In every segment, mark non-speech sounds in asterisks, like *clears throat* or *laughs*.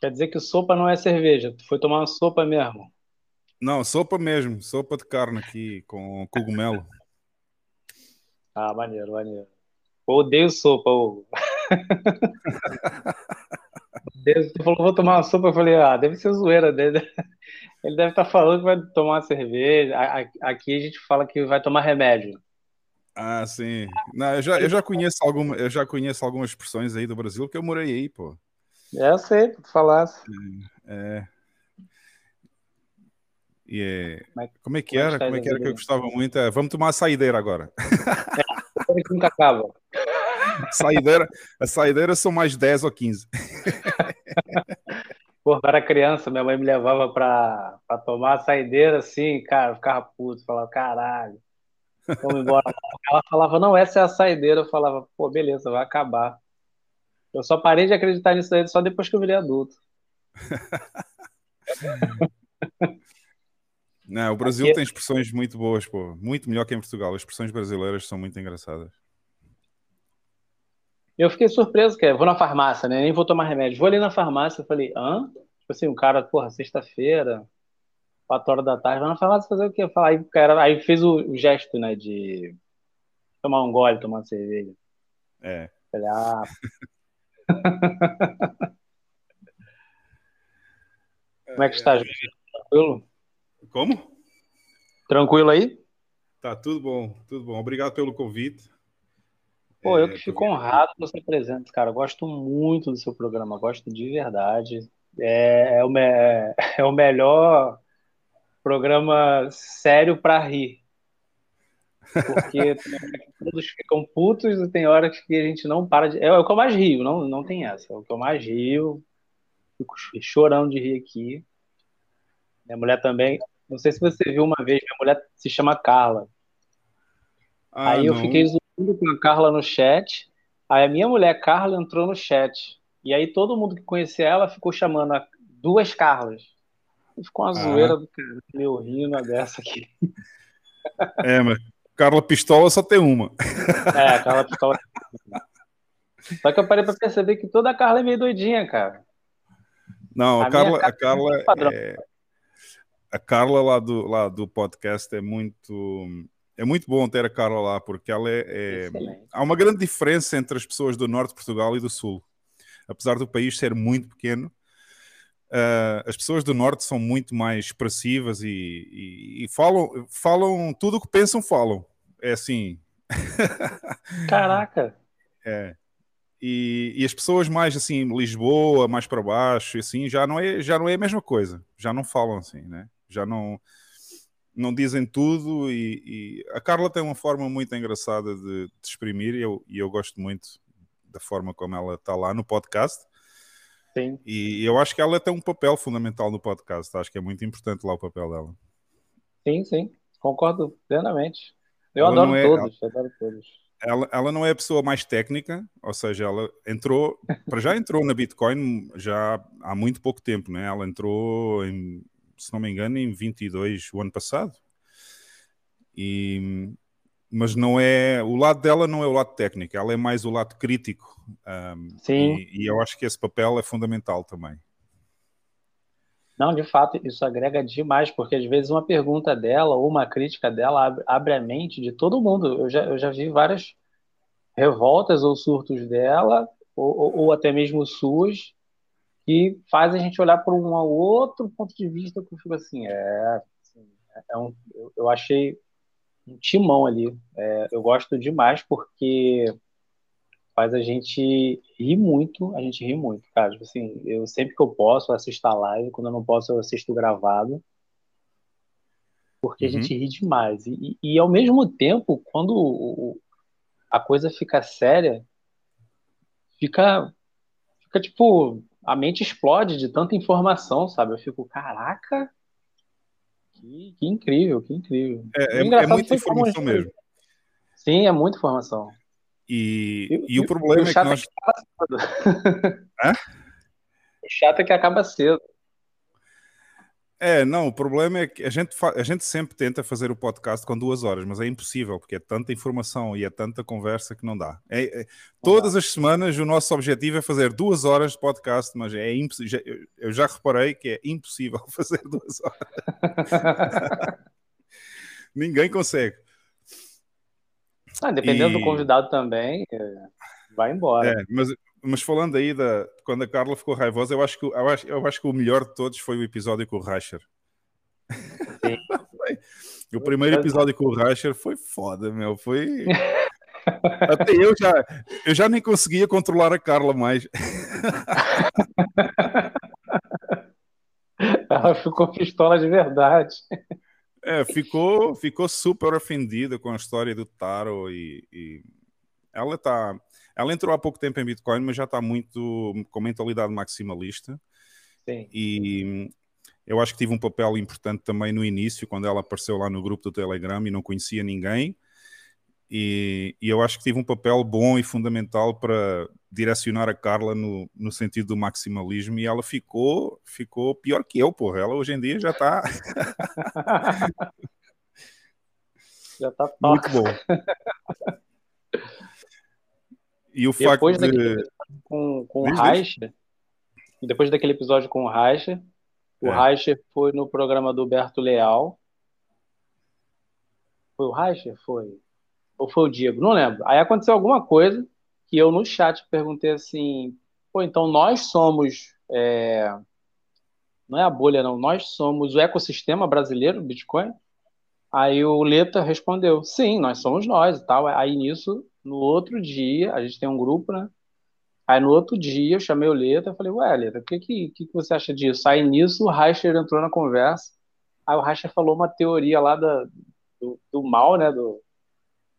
Quer dizer que sopa não é cerveja. Tu foi tomar uma sopa mesmo. Não, sopa mesmo. Sopa de carne aqui com cogumelo. Ah, maneiro, maneiro. Eu odeio sopa, Hugo. Deus, tu falou, vou tomar uma sopa. Eu falei, ah, deve ser zoeira dele. Ele deve estar falando que vai tomar uma cerveja. Aqui a gente fala que vai tomar remédio. Ah, sim. Não, eu, já, eu, já conheço alguma, eu já conheço algumas expressões aí do Brasil, porque eu morei aí, pô. É, eu sei, tu falasse. É. E é... Como é que como é era? Como é que era que eu gostava muito? É, vamos tomar a saideira agora. É, nunca acaba. *laughs* Saideira, a saideira são mais 10 ou 15. *laughs* Pô, eu era criança, minha mãe me levava pra, pra tomar a saideira assim, cara, eu ficava puto, falava, caralho, vamos embora. Ela falava, não, essa é a saideira. Eu falava, pô, beleza, vai acabar. Eu só parei de acreditar nisso aí só depois que eu virei adulto. *laughs* Não, o Brasil Aqui... tem expressões muito boas, pô. Muito melhor que em Portugal. As expressões brasileiras são muito engraçadas. Eu fiquei surpreso, que é, vou na farmácia, né? Nem vou tomar remédio. Vou ali na farmácia, eu falei, hã? Tipo assim, um cara, porra, sexta-feira, quatro horas da tarde, vai na farmácia fazer o quê? Falar, aí, cara, aí fez o, o, gesto, né, de tomar um gole, tomar uma cerveja. É. Falei, ah. *laughs* Como é que está, Jorge? Tranquilo? Como? Tranquilo aí? Tá tudo bom, tudo bom. Obrigado pelo convite. Pô, eu é, que fico honrado por você presente, cara. gosto muito do seu programa, gosto de verdade. É, é, o, me... *laughs* é o melhor programa sério para rir. Porque todos ficam putos e tem horas que a gente não para de. É, o que eu mais rio, não, não tem essa. É o que eu mais rio. Fico chorando de rir aqui. Minha mulher também. Não sei se você viu uma vez, minha mulher se chama Carla. Ah, Aí eu fiquei zoando com a Carla no chat. Aí a minha mulher Carla entrou no chat. E aí todo mundo que conhecia ela ficou chamando a duas Carlas. E ficou uma ah. zoeira do cara, meu rindo dessa aqui. É, mas Carla Pistola só tem uma. É, a Carla Pistola. *laughs* Só que eu parei pra perceber que toda a Carla é meio doidinha, cara. Não, a, a Carla, a Carla, é, a Carla lá do, lá do podcast é muito é muito bom ter a Carla lá, porque ela é, é há uma grande diferença entre as pessoas do norte de Portugal e do sul. Apesar do país ser muito pequeno, uh, as pessoas do norte são muito mais expressivas e, e, e falam, falam tudo o que pensam, falam. É assim. *laughs* Caraca! é. E, e, as pessoas mais assim, Lisboa, mais para baixo, assim, já não é, já não é a mesma coisa. Já não falam assim, né? Já não não dizem tudo e, a Carla tem uma forma muito engraçada de, de exprimir e eu, e eu gosto muito da forma como ela está lá no podcast. Sim. E eu acho que ela tem um papel fundamental no podcast. Acho que é muito importante lá o papel dela. Sim, sim. Concordo plenamente. Eu ela adoro é, todos, ela, adoro todos. Ela, ela não é a pessoa mais técnica, ou seja, ela entrou, para já entrou na Bitcoin já há muito pouco tempo, né? Ela entrou em se não me engano, em 22 o ano passado. E, mas não é o lado dela não é o lado técnico, ela é mais o lado crítico. Um, Sim. E, e, eu acho que esse papel é fundamental também. Não, de fato, isso agrega demais, porque às vezes uma pergunta dela ou uma crítica dela abre, a mente de todo mundo. Eu já, eu já vi várias revoltas ou surtos dela, ou, ou, ou até mesmo suas, que faz a gente olhar para um outro ponto de vista que eu fico assim, é, assim, é um, eu achei um timão ali. É, eu gosto demais porque faz a gente rir muito, a gente ri muito, cara. Tipo assim, eu sempre que eu posso, eu assisto a live, quando eu não posso, eu assisto gravado. Porque uhum. a gente ri demais. E, e, e ao mesmo tempo, quando a coisa fica séria, fica, fica tipo, a mente explode de tanta informação, sabe? Eu fico, caraca, que, que incrível, que incrível. É, é, é muita informação mesmo. Sim, é muita informação. E, e, e o problema o é que nós. É Hã? *laughs* O chato é que acaba cedo. É, não, o problema é que a gente, a gente sempre tenta fazer o podcast com duas horas, mas é impossível, porque é tanta informação e é tanta conversa que não dá. É, é, todas as semanas o nosso objetivo é fazer duas horas de podcast, mas é impossível. Eu já reparei que é impossível *laughs* fazer duas horas. *laughs* Ninguém consegue. Ah, dependendo e... do convidado também, é, vai embora. É, mas, mas falando aí da quando a Carla ficou raivosa, eu acho que eu acho, eu acho que o melhor de todos foi o episódio com o Rasher. *laughs* o primeiro episódio com o Rasher foi foda, meu. Foi. *laughs* Até eu já, eu já nem conseguia controlar a Carla mais. *laughs* Ela ficou pistola de verdade. É, ficou, ficou super ofendida com a história do Taro e, e ela está ela entrou há pouco tempo em Bitcoin, mas já está muito com mentalidade maximalista. Sim. E eu acho que tive um papel importante também no início, quando ela apareceu lá no grupo do Telegram e não conhecia ninguém. E, e, eu acho que tive um papel bom e fundamental para direcionar a Carla no, no sentido do maximalismo e ela ficou ficou pior que eu, porra. Ela hoje em dia já está *laughs* já está muito bom. *laughs* E o depois facto de... com, com o Reicher, depois daquele episódio com o Reicher, o é. Reicher foi no programa do Berto Leal. Foi o Reicher? Foi. Ou foi o Diego? Não lembro. Aí aconteceu alguma coisa que eu no chat perguntei assim: pô, então nós somos. É... Não é a bolha, não. Nós somos o ecossistema brasileiro do Bitcoin? Aí o Leta respondeu: sim, nós somos nós e tal. Aí nisso no outro dia, a gente tem um grupo, né? Aí no outro dia eu chamei o Leta e falei, ué, Leta, o que, que, que você acha disso? Aí nisso o Reicher entrou na conversa. Aí o Reicher falou uma teoria lá da, do, do mal, né? Do,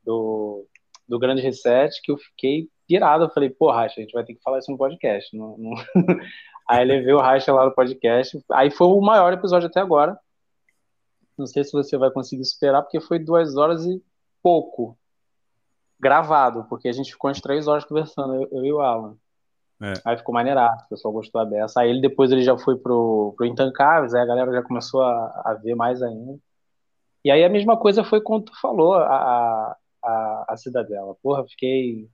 do, do grande reset, que eu fiquei pirado. Eu falei, pô, Reicher, a gente vai ter que falar isso no podcast. Não, não... *laughs* Aí levei o Reicher lá no podcast. Aí foi o maior episódio até agora. Não sei se você vai conseguir superar, porque foi duas horas e pouco gravado, porque a gente ficou umas três horas conversando, eu, eu e o Alan. É. Aí ficou maneirado, o pessoal gostou da beça. Aí ele depois ele já foi pro, pro Intancáveis, aí a galera já começou a, a ver mais ainda. E aí a mesma coisa foi quando tu falou a, a, a Cidadela. Porra, fiquei.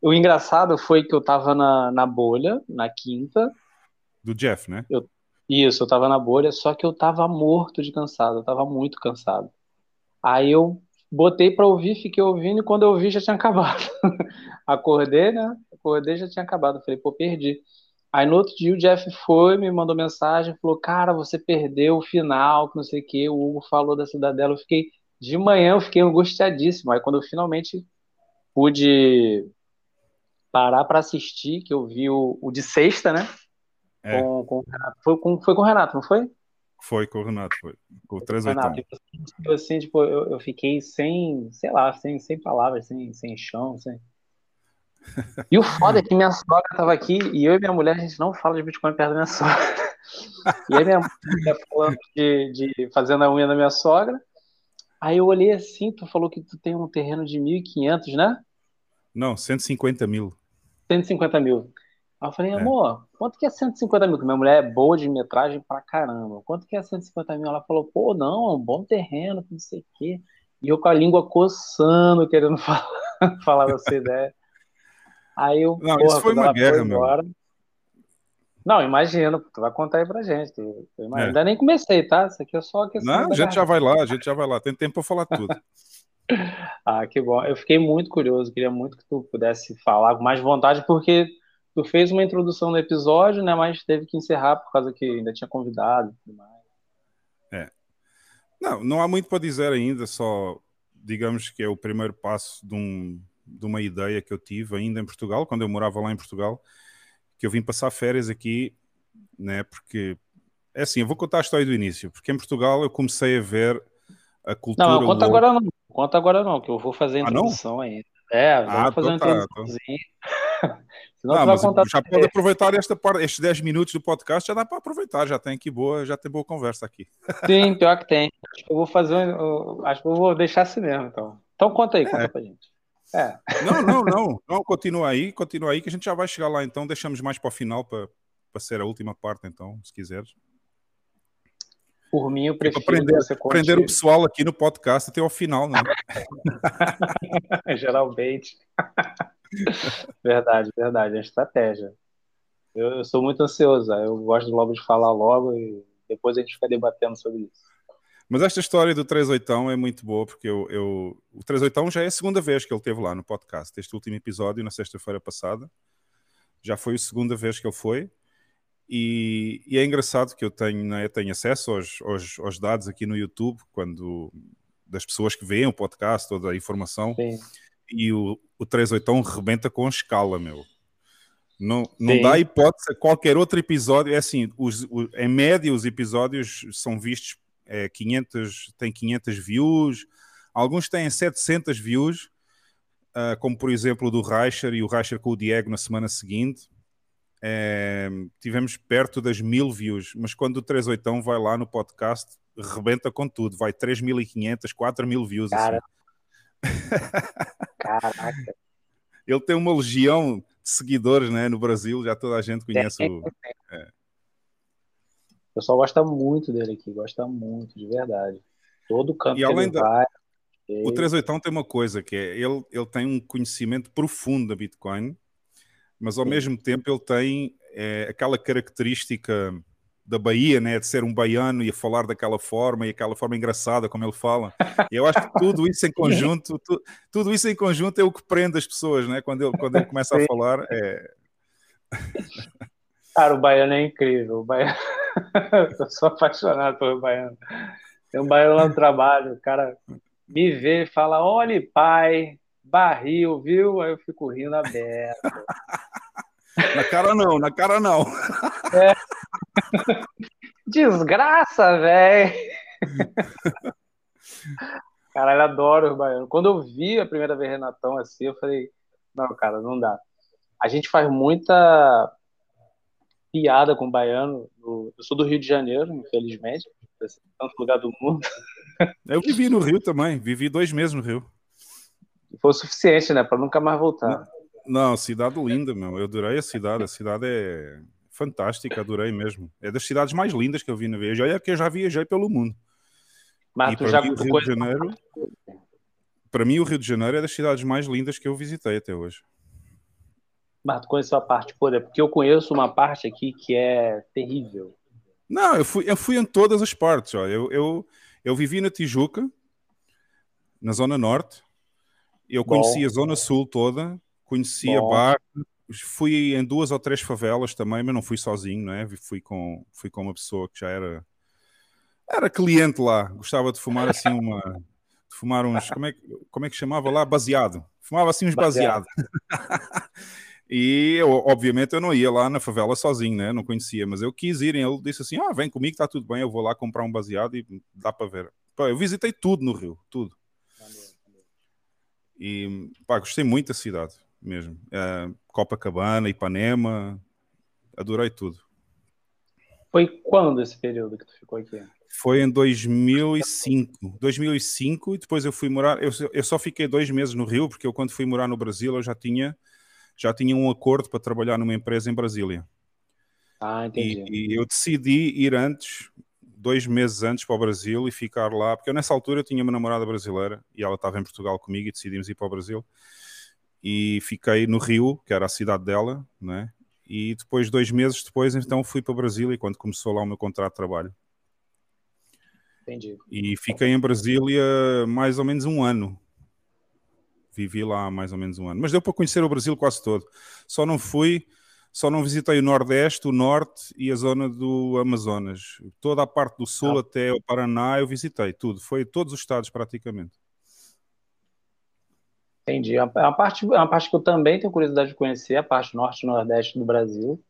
O engraçado foi que eu tava na, na bolha, na quinta. Do Jeff, né? Eu, isso, eu tava na bolha, só que eu tava morto de cansado, eu tava muito cansado. Aí eu Botei para ouvir, fiquei ouvindo e quando eu ouvi já tinha acabado. *laughs* Acordei, né? Acordei já tinha acabado. Falei, pô, perdi. Aí no outro dia o Jeff foi, me mandou mensagem, falou, cara, você perdeu o final, que não sei o que, o Hugo falou da Cidadela. Eu fiquei, de manhã eu fiquei angustiadíssimo. Aí quando eu finalmente pude parar para assistir, que eu vi o, o de sexta, né? É. Com, com, foi, com, foi com o Renato, não foi? Foi com o Renato, foi. Com o 38. Tipo assim, tipo, eu, eu fiquei sem, sei lá, sem, sem palavras, sem, sem chão, sem. E o foda é que minha sogra tava aqui e eu e minha mulher, a gente não fala de Bitcoin perto da minha sogra. *laughs* E aí minha mulher falando de, de fazendo a unha da minha sogra. Aí eu olhei assim, tu falou que tu tem um terreno de 1.500, né? Não, 150 mil. 150 mil. Aí eu falei, é. amor, é. quanto que é 150 mil? Que minha mulher é boa de metragem pra caramba. Quanto que é 150 mil? Ela falou, pô, não, é um bom terreno, não sei o quê. E eu com a língua coçando, querendo *laughs* falar, falar dessa ideia. Aí eu, não, porra, isso foi uma guerra, meu. Embora, não, imagina, tu vai contar aí pra gente. Tu, tu é. Ainda nem comecei, tá? Isso aqui é só questão. Não, a gente já vai lá, a gente já vai lá. Tem tempo pra falar tudo. *laughs* ah, que bom. Eu fiquei muito curioso, queria muito que tu pudesse falar com mais vontade, porque tu fez uma introdução no episódio, né? Mas teve que encerrar por causa que ainda tinha convidado e tudo mais. É. Não, não há muito para dizer ainda, só digamos que é o primeiro passo de, um, de uma ideia que eu tive ainda em Portugal, quando eu morava lá em Portugal, que eu vim passar férias aqui, né? Porque é assim, eu vou contar a história do início, porque em Portugal eu comecei a ver a cultura. Não, conta agora não, conta agora não, que eu vou fazer a introdução ah, ainda. É, vamos ah, fazer então uma tá, então. *laughs* Senão não, mas já pode aproveitar esta parte, estes 10 minutos do podcast, já dá para aproveitar, já tem aqui boa, já tem boa conversa aqui. *laughs* Sim, pior que tem. Acho que eu vou fazer, acho que eu vou deixar assim mesmo, então. Então conta aí, é. conta pra gente. É. Não, não, *laughs* não, não, continua aí, continua aí que a gente já vai chegar lá, então deixamos mais para o final para, ser a última parte, então, se quiseres. Por mim, eu prefiro aprender, aprender o pessoal aqui no podcast até ao final, né? Geralmente. *laughs* verdade, verdade. É estratégia. Eu, eu, sou muito ansioso. Eu gosto logo de falar logo e depois a gente fica debatendo sobre isso. Mas esta história do 38 é muito boa, porque eu, eu, o 38 já é a segunda vez que ele esteve lá no podcast. Este último episódio, na sexta-feira passada, já foi a segunda vez que ele foi. E, e é engraçado que eu tenho, né, eu tenho acesso aos, aos, aos, dados aqui no YouTube, quando das pessoas que veem o podcast, toda a informação. Sim. E o, o 38 rebenta com a escala, meu. Não, não dá hipótese a qualquer outro episódio. É assim, os, os, em média, os episódios são vistos é, 500, tem 500 views, alguns têm 700 views, uh, como por exemplo o do Reicher e o Reicher com o Diego na semana seguinte. É, tivemos perto das mil views, mas quando o 38 vai lá no podcast, rebenta com tudo, vai 3.500, 4.000 views. Assim. Cara. Assim. Caraca. Ele tem uma legião de seguidores né, no Brasil, já toda a gente conhece o. É. O pessoal gosta muito dele aqui, gosta muito, de verdade. Todo campo e além da... vai. O 38 tem uma coisa que é ele, ele tem um conhecimento profundo da Bitcoin, mas ao Sim. mesmo tempo ele tem é, aquela característica da Bahia, né, de ser um baiano e a falar daquela forma e aquela forma engraçada como ele fala. Eu acho que tudo isso em *laughs* conjunto, tu, tudo isso em conjunto é o que prende as pessoas, né? Quando ele, quando ele começa a falar, é... Cara, o baiano é incrível. O baiano... *laughs* eu sou apaixonado pelo baiano. Tem um baiano lá no trabalho, o cara me vê e fala: olha, pai, barril, viu? Aí eu fico rindo aberto. Na cara não, na cara não. É. Desgraça, velho. Caralho, adoro o baiano. Quando eu vi a primeira vez Renatão assim, eu falei, não, cara, não dá. A gente faz muita piada com o baiano. Eu sou do Rio de Janeiro, infelizmente, tanto lugar do mundo. Eu vivi no Rio também, vivi dois meses no Rio. Foi o suficiente, né, para nunca mais voltar. Não, não, cidade linda, meu. Eu adorei a cidade. A cidade é fantástica, adorei mesmo. É das cidades mais lindas que eu vi na viagem. Olha que eu já viajei pelo mundo. Mas e tu já viu o Rio de Janeiro. Para mim, o Rio de Janeiro é das cidades mais lindas que eu visitei até hoje. Mas tu conheceu a parte podre? Porque eu conheço uma parte aqui que é terrível. Não, eu fui, eu fui em todas as partes. Ó. Eu, eu, eu vivi na Tijuca, na Zona Norte. Eu Bom. conheci a Zona Sul toda. Conheci Bom. a Barra. Fui em duas ou três favelas também, mas não fui sozinho, né? Fui com, fui com uma pessoa que já era era cliente lá. Gostava de fumar assim *laughs* uma de fumar uns como é, como é que chamava lá baseado. Fumava assim uns baseado. baseado. *laughs* E eu, obviamente eu não ia lá na favela sozinho, né? Não conhecia, mas eu quis ir. E ele disse assim: Ah, vem comigo, está tudo bem. Eu vou lá comprar um baseado e dá para ver. Pá, eu visitei tudo no Rio, tudo. E pá, gostei muito da cidade mesmo. Uh, Copacabana, Ipanema, adorei tudo. Foi quando esse período que tu ficou aqui? Foi em 2005. 2005 e depois eu fui morar. Eu, eu só fiquei dois meses no Rio, porque eu, quando fui morar no Brasil, eu já tinha já tinha um acordo para trabalhar numa empresa em Brasília. Ah, entendi. E, e, eu decidi ir antes, dois meses antes para o Brasil e ficar lá, porque eu nessa altura eu tinha uma namorada brasileira e ela estava em Portugal comigo e decidimos ir para o Brasil. E fiquei no Rio, que era a cidade dela, né? E depois, dois meses depois, então fui para e quando começou lá o meu contrato de trabalho. Entendi. E fiquei em Brasília mais ou menos um ano vivi lá mais ou menos um ano. Mas deu para conhecer o Brasil quase todo. Só não fui, só não visitei o Nordeste, o Norte e a zona do Amazonas. Toda a parte do Sul ah. até o Paraná eu visitei, tudo. Foi todos os estados praticamente. Entendi. É uma parte, é uma parte que eu também tenho curiosidade de conhecer, a parte norte e nordeste do Brasil.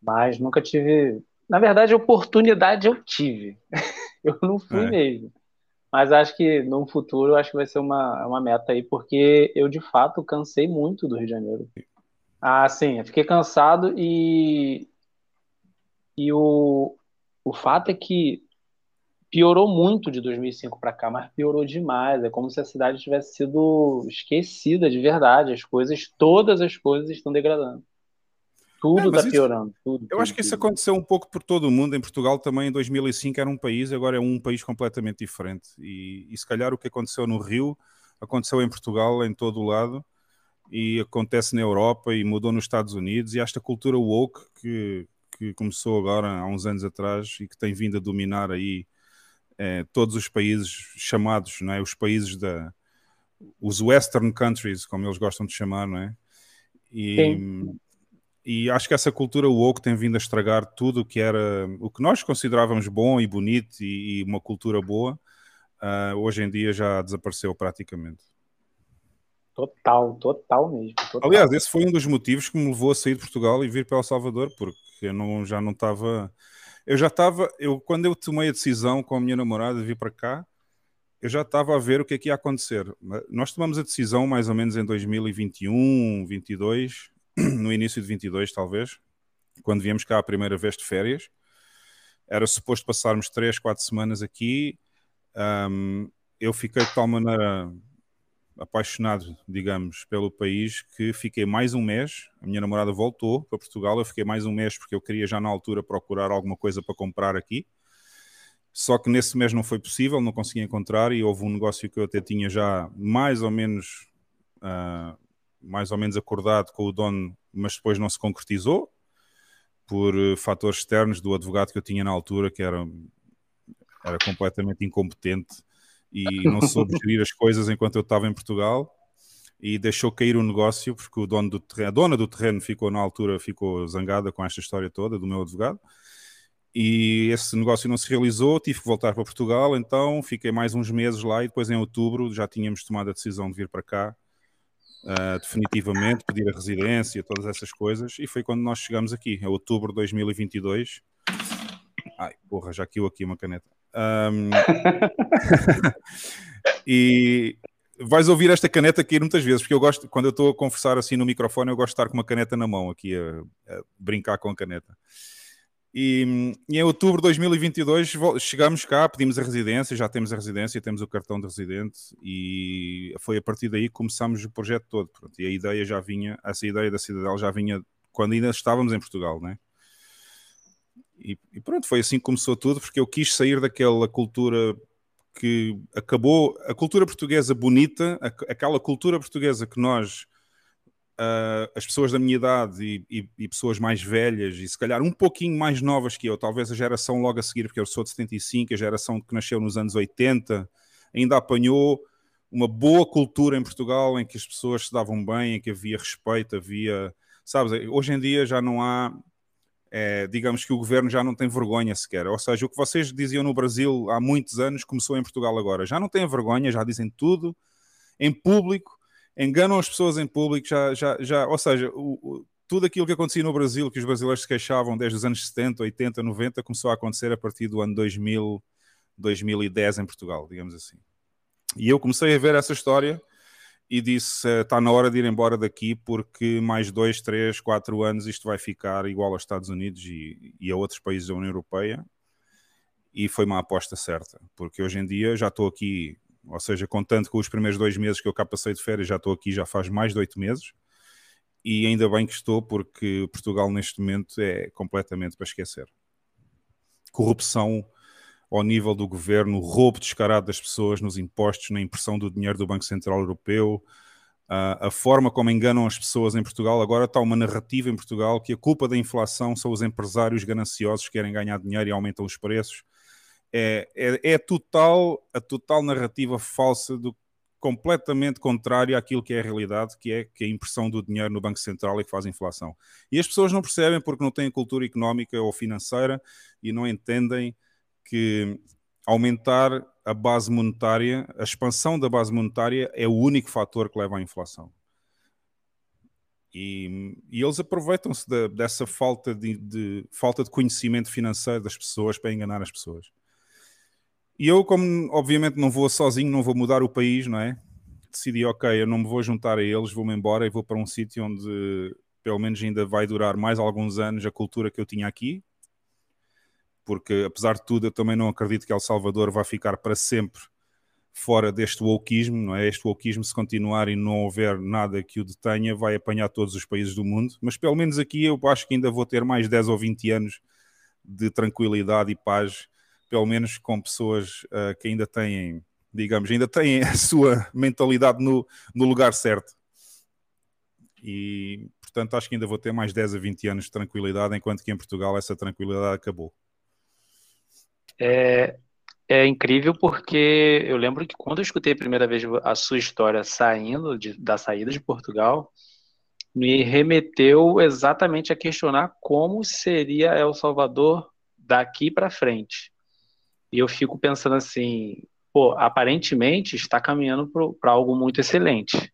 Mas nunca tive. Na verdade, oportunidade eu tive. *laughs* eu não fui é. mesmo. Mas acho que no futuro acho que vai ser uma, uma meta aí, porque eu de fato cansei muito do Rio de Janeiro. Ah, sim, eu fiquei cansado e, e o, o fato é que piorou muito de 2005 para cá, mas piorou demais. É como se a cidade tivesse sido esquecida de verdade. As coisas, todas as coisas estão degradando. tudo está é, piorando. Tudo, eu tudo, acho que isso aconteceu um pouco por todo o mundo. Em Portugal também, em 2005, era um país, agora é um país completamente diferente. E, e se calhar o que aconteceu no Rio aconteceu em Portugal, em todo o lado, e acontece na Europa e mudou nos Estados Unidos. E esta cultura woke que, que começou agora há uns anos atrás e que tem vindo a dominar aí é, todos os países chamados, não é? os países da os Western countries, como eles gostam de chamar, não é? E, e acho que essa cultura woke tem vindo a estragar tudo o que era o que nós considerávamos bom e bonito e, e uma cultura boa, uh, hoje em dia já desapareceu praticamente. Total, total mesmo. Total. Aliás, esse foi um dos motivos que me levou a sair de Portugal e vir para El Salvador, porque eu não, já não estava. Eu já estava. Eu, quando eu tomei a decisão com a minha namorada de vir para cá, eu já estava a ver o que é que ia acontecer. Nós tomamos a decisão mais ou menos em 2021, 22, *clears throat* no início de 22 talvez, quando viemos cá a primeira vez de férias. Era suposto passarmos 3, 4 semanas aqui. Um, eu fiquei de tal maneira apaixonado, digamos, pelo país, que fiquei mais um mês. A minha namorada voltou para Portugal, eu fiquei mais um mês porque eu queria já na altura procurar alguma coisa para comprar aqui. Só que nesse mês não foi possível, não consegui encontrar e houve um negócio que eu até tinha já mais ou menos, uh, mais ou menos acordado com o dono, mas depois não se concretizou por uh, fatores externos do advogado que eu tinha na altura, que era, era completamente incompetente e não soube gerir as coisas enquanto eu estava em Portugal e deixou cair o negócio porque o dono do terreno, a dona do terreno ficou na altura ficou zangada com esta história toda do meu advogado e esse negócio não se realizou, tive que voltar para Portugal, então fiquei mais uns meses lá e depois em outubro já tínhamos tomado a decisão de vir para cá uh, definitivamente, pedir a residência, todas essas coisas e foi quando nós chegamos aqui, em outubro de 2022 ai porra, já caiu aqui uma caneta um... *laughs* e vais ouvir esta caneta cair muitas vezes, porque eu gosto, quando eu estou a conversar assim no microfone, eu gosto de estar com uma caneta na mão aqui a, a brincar com a caneta. E, e, em outubro de 2022 chegamos cá, pedimos a residência, já temos a residência, temos o cartão de residente e foi a partir daí que começamos o projeto todo. Pronto, e a ideia já vinha, essa ideia da Cidadela já vinha quando ainda estávamos em Portugal, né? E, pronto, foi assim que começou tudo, porque eu quis sair daquela cultura que acabou, a cultura portuguesa bonita, aquela cultura portuguesa que nós, uh, as pessoas da minha idade e, e, e, pessoas mais velhas, e se calhar um pouquinho mais novas que eu, talvez a geração logo a seguir, porque eu sou de 75, a geração que nasceu nos anos 80, ainda apanhou uma boa cultura em Portugal em que as pessoas se davam bem, em que havia respeito, havia. Sabes, hoje em dia já não há é, digamos que o governo já não tem vergonha sequer. Ou seja, o que vocês diziam no Brasil há muitos anos começou em Portugal agora. Já não têm vergonha, já dizem tudo em público, enganam as pessoas em público, já, já, já ou seja, o, o, tudo aquilo que acontecia no Brasil, que os brasileiros se queixavam desde os anos 70, 80, 90, começou a acontecer a partir do ano 2000, 2010 em Portugal, digamos assim. E eu comecei a ver essa história e disse: está na hora de ir embora daqui porque mais dois, três, quatro anos isto vai ficar igual aos Estados Unidos e, e a outros países da União Europeia. E foi uma aposta certa, porque hoje em dia já estou aqui, ou seja, contando com os primeiros dois meses que eu cá passei de férias, já estou aqui já faz mais de oito meses. E ainda bem que estou, porque Portugal neste momento é completamente para esquecer. Corrupção ao nível do governo, o roubo descarado das pessoas nos impostos, na impressão do dinheiro do Banco Central Europeu, a forma como enganam as pessoas em Portugal. Agora está uma narrativa em Portugal que a culpa da inflação são os empresários gananciosos que querem ganhar dinheiro e aumentam os preços. É, é, é total, a total narrativa falsa do completamente contrário àquilo que é a realidade, que é que a impressão do dinheiro no Banco Central é que faz inflação. E as pessoas não percebem porque não têm cultura económica ou financeira e não entendem que aumentar a base monetária, a expansão da base monetária é o único fator que leva à inflação. E, e eles aproveitam-se de, dessa falta de, de, falta de conhecimento financeiro das pessoas para enganar as pessoas. E eu, como obviamente não vou sozinho, não vou mudar o país, não é? Decidi, ok, eu não me vou juntar a eles, vou-me embora e vou para um sítio onde pelo menos ainda vai durar mais alguns anos a cultura que eu tinha aqui, porque apesar de tudo eu também não acredito que El Salvador vá ficar para sempre fora deste wokeismo, não é? Este wokeismo, se continuar e não houver nada que o detenha, vai apanhar todos os países do mundo. Mas pelo menos aqui eu acho que ainda vou ter mais 10 ou 20 anos de tranquilidade e paz, pelo menos com pessoas uh, que ainda têm, digamos, ainda têm a sua mentalidade no, no lugar certo. E, portanto, acho que ainda vou ter mais 10 a 20 anos de tranquilidade, enquanto que em Portugal essa tranquilidade acabou. É, é incrível porque eu lembro que quando eu escutei a primeira vez a sua história saindo de, da saída de Portugal, me remeteu exatamente a questionar como seria El Salvador daqui para frente. E eu fico pensando assim, pô, aparentemente está caminhando para algo muito excelente,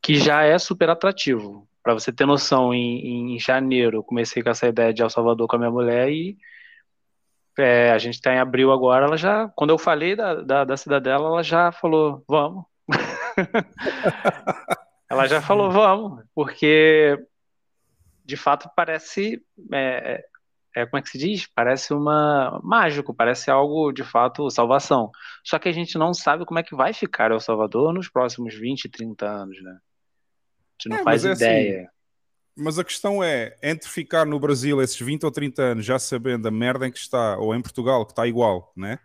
que já é super atrativo. Para você ter noção, em, em janeiro eu comecei com essa ideia de El Salvador com a minha mulher e é, a gente está em abril agora, ela já, quando eu falei da, da, da cidadela, ela já falou, vamos. *laughs* ela já falou, vamos, porque de fato parece, é, é, é, como é que se diz? Parece uma mágico, parece algo de fato salvação. Só que a gente não sabe como é que vai ficar El Salvador nos próximos 20, 30 anos, né? A gente não é, faz é assim, ideia. Assim, mas a questão é, entre ficar no Brasil esses 20 ou 30 anos já sabendo a merda em que está, ou em Portugal, que está igual, né?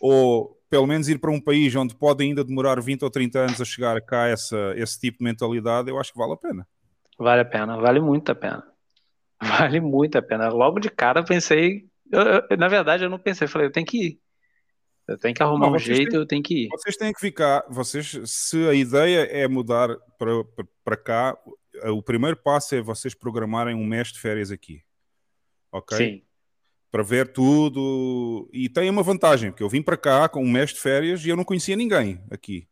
Ou pelo menos ir para um país onde pode ainda demorar 20 ou 30 anos a chegar cá essa, esse tipo de mentalidade, eu acho que vale a pena. Vale a pena, vale muito a pena. *laughs* Vale muito a pena. Logo de cara pensei, eu, eu, na verdade eu não pensei, falei, eu tenho que ir. Eu tenho que arrumar não, um jeito, têm, eu tenho que ir. Vocês têm que ficar, vocês, se a ideia é mudar para, para, para cá, o primeiro passo é vocês programarem um mês de férias aqui. Ok? Sim. Para ver tudo. E tem uma vantagem, porque eu vim para cá com um mês de férias e eu não conhecia ninguém aqui.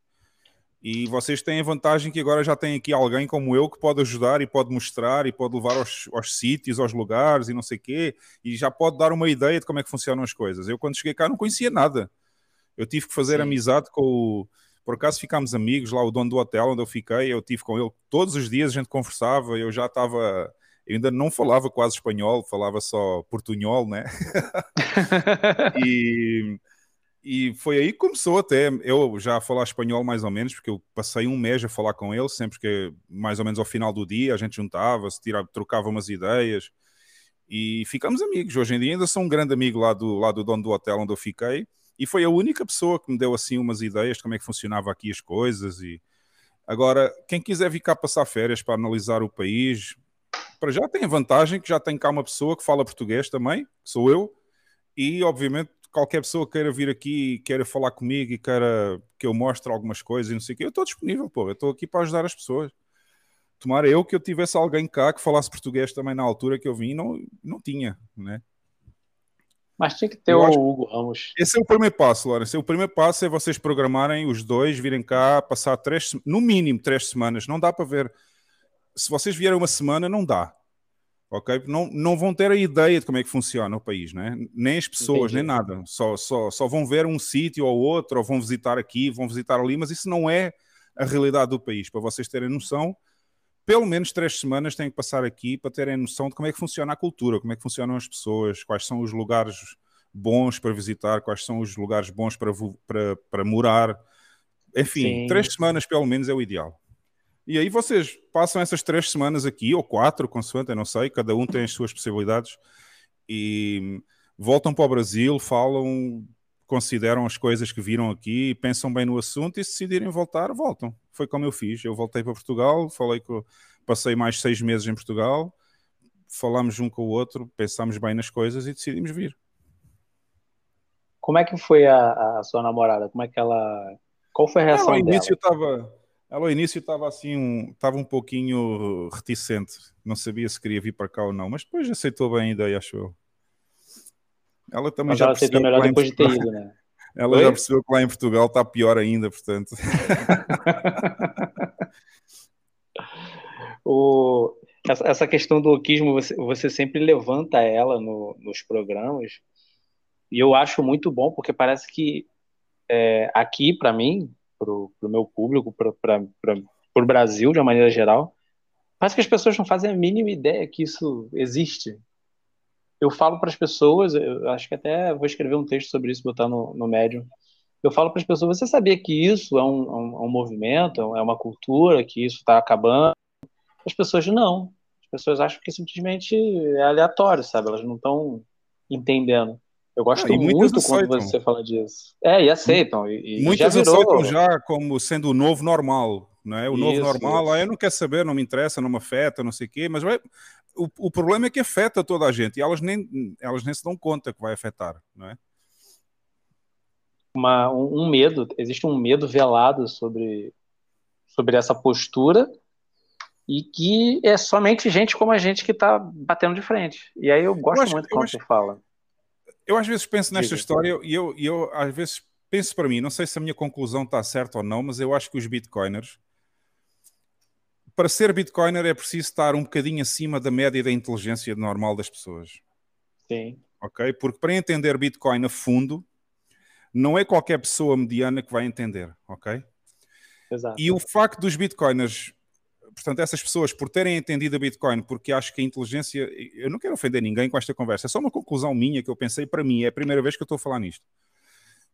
E vocês têm a vantagem que agora já tem aqui alguém como eu que pode ajudar e pode mostrar e pode levar aos, aos sítios, aos lugares e não sei o quê, e já pode dar uma ideia de como é que funcionam as coisas. Eu, quando cheguei cá, não conhecia nada. Eu tive que fazer Sim. amizade com o, por acaso ficámos amigos lá, o dono do hotel onde eu fiquei, eu tive com ele todos os dias, a gente conversava, eu já estava, eu ainda não falava quase espanhol, falava só portunhol, né? *laughs* e, e foi aí que começou até, eu já a falar espanhol mais ou menos, porque eu passei um mês a falar com ele, sempre que mais ou menos ao final do dia a gente juntava-se, trocava umas ideias, e ficamos amigos. Hoje em dia ainda sou um grande amigo lá do, lá do dono do hotel onde eu fiquei, e foi a única pessoa que me deu assim umas ideias de como é que funcionava aqui as coisas. E agora, quem quiser vir cá passar férias para analisar o país, para já tem a vantagem que já tem cá uma pessoa que fala português também, que sou eu, e obviamente qualquer pessoa que queira vir aqui e queira falar comigo e queira que eu mostre algumas coisas e não sei o quê, eu estou disponível, pô, eu estou aqui para ajudar as pessoas. Tomara eu que eu tivesse alguém cá que falasse português também na altura que eu vim, não, não tinha, né? Mas tinha que ter eu o Hugo Ramos. Esse é o primeiro passo, Lourenço. O primeiro passo é vocês programarem os dois, virem cá, passar três, no mínimo três semanas. Não dá para ver. Se vocês vierem uma semana, não dá. Ok? Não, não vão ter a ideia de como é que funciona o país, né? nem as pessoas, Entendi. nem nada. Só, só, só vão ver um sítio ou outro, ou vão visitar aqui, vão visitar ali, mas isso não é a realidade do país. Para vocês terem noção, pelo menos três semanas têm que passar aqui para terem noção de como é que funciona a cultura, como é que funcionam as pessoas, quais são os lugares bons para visitar, quais são os lugares bons para, para, para morar. Enfim, Sim. três semanas pelo menos é o ideal. E aí vocês passam essas três semanas aqui, ou quatro, consoante, eu não sei, cada um tem as suas possibilidades, e voltam para o Brasil, falam, consideram as coisas que viram aqui, pensam bem no assunto e se decidirem voltar, voltam foi como eu fiz. Eu voltei para Portugal, falei que passei mais seis meses em Portugal, falámos um com o outro, pensámos bem nas coisas e decidimos vir. Como é que foi a, a sua namorada? Como é que ela. Qual foi a reação ela, ao início Tava, ela ao início estava assim, um, estava um pouquinho reticente, não sabia se queria vir para cá ou não, mas depois aceitou bem a ideia, acho eu. Ela também mas já ela aceitou melhor depois de ter ido, né? *laughs* Ela Oi? já percebeu que lá em Portugal está pior ainda, portanto. *laughs* o, essa questão do autismo, você, você sempre levanta ela no, nos programas, e eu acho muito bom, porque parece que é, aqui, para mim, para o meu público, para o Brasil de uma maneira geral, parece que as pessoas não fazem a mínima ideia que isso existe eu falo para as pessoas, eu acho que até vou escrever um texto sobre isso, botar no, no Medium. eu falo para as pessoas: você sabia que isso é um, um, um movimento, é uma cultura, que isso está acabando? As pessoas não. As pessoas acham que simplesmente é aleatório, sabe? Elas não estão entendendo. Eu gosto ah, muito quando você fala disso. É, e aceitam. E, muitas já virou... aceitam já como sendo o novo normal. Não é? O isso, novo normal, isso. ah, eu não quero saber, não me interessa, não me afeta, não sei o quê, mas vai... o, o problema é que afeta toda a gente e elas nem, elas nem se dão conta que vai afetar, não é? Uma, um, um medo, existe um medo velado sobre, sobre essa postura e que é somente gente como a gente que está batendo de frente. E aí eu gosto eu acho, muito quando acho, você fala. Eu às vezes penso nesta Diga, história e eu, eu às vezes penso para mim, não sei se a minha conclusão está certa ou não, mas eu acho que os bitcoiners, para ser bitcoiner é preciso estar um bocadinho acima da média da inteligência normal das pessoas. Sim. Ok? Porque para entender bitcoin a fundo, não é qualquer pessoa mediana que vai entender, ok? Exato. E o facto dos bitcoiners portanto, essas pessoas, por terem entendido a Bitcoin, porque acho que a inteligência. Eu não quero ofender ninguém com esta conversa, é só uma conclusão minha que eu pensei para mim, é a primeira vez que eu estou a falar nisto.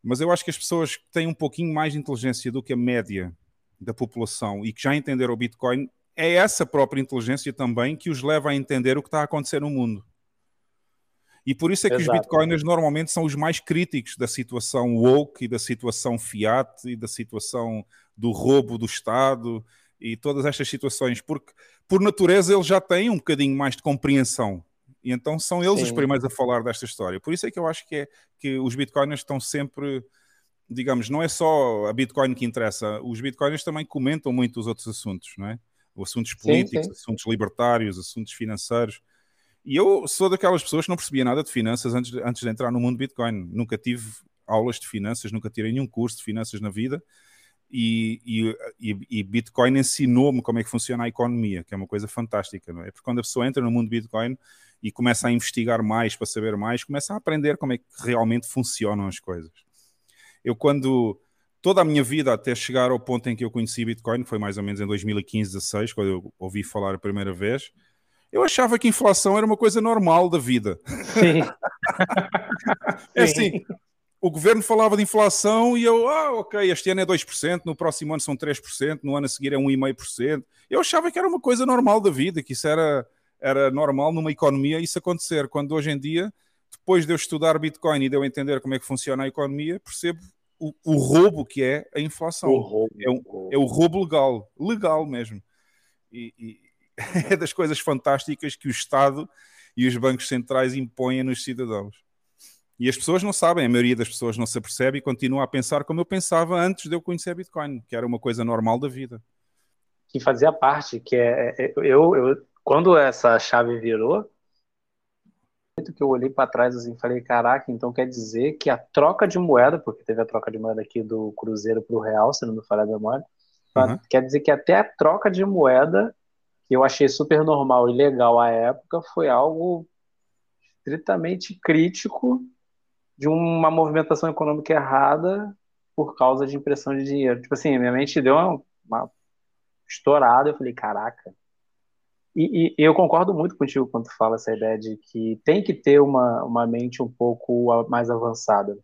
Mas eu acho que as pessoas que têm um pouquinho mais de inteligência do que a média da população e que já entenderam o Bitcoin, é essa própria inteligência também que os leva a entender o que está a acontecer no mundo. E por isso é que Exato. os bitcoiners normalmente são os mais críticos da situação woke e da situação fiat e da situação do roubo do Estado e todas estas situações, porque por natureza eles já têm um bocadinho mais de compreensão. E então são eles Sim. os primeiros a falar desta história. Por isso é que eu acho que, é, que os bitcoiners estão sempre, digamos, não é só a Bitcoin que interessa, os bitcoiners também comentam muito os outros assuntos, não é? Assuntos políticos, sim, sim. assuntos libertários, assuntos financeiros. E eu sou daquelas pessoas que não percebia nada de finanças antes de, antes de entrar no mundo Bitcoin. Nunca tive aulas de finanças, nunca tirei nenhum curso de finanças na vida e, e, e Bitcoin ensinou-me como é que funciona a economia, que é uma coisa fantástica, não é? Porque quando a pessoa entra no mundo Bitcoin e começa a investigar mais para saber mais, começa a aprender como é que realmente funcionam as coisas. Eu, quando toda a minha vida até chegar ao ponto em que eu conheci Bitcoin, foi mais ou menos em 2015, 16, quando eu ouvi falar a primeira vez, eu achava que inflação era uma coisa normal da vida. Sim. *laughs* é assim, o governo falava de inflação e eu, ah, ok, este ano é 2%, no próximo ano são 3%, no ano a seguir é 1,5%. Eu achava que era uma coisa normal da vida, que isso era, era normal numa economia isso acontecer, quando hoje em dia, depois de eu estudar Bitcoin e de eu entender como é que funciona a economia, percebo o, o roubo que é a inflação. O é, um, é o roubo legal, legal mesmo. E, e *laughs* é das coisas fantásticas que o Estado e os bancos centrais impõem nos cidadãos. E as pessoas não sabem, a maioria das pessoas não se apercebe e continua a pensar como eu pensava antes de eu conhecer Bitcoin, que era uma coisa normal da vida. Que fazia parte, que é, é eu, eu quando essa chave virou, que eu olhei para trás assim, falei, caraca, então quer dizer que a troca de moeda, porque teve a troca de moeda aqui do Cruzeiro para o Real, se não me falha a memória, uhum. quer dizer que até a troca de moeda, que eu achei super normal e legal à época, foi algo estritamente crítico de uma movimentação econômica errada por causa de impressão de dinheiro. Tipo assim, minha mente deu uma, uma estourada, eu falei, caraca. E, e, eu concordo muito contigo quando tu fala essa ideia de que tem que ter uma, uma mente um pouco mais avançada.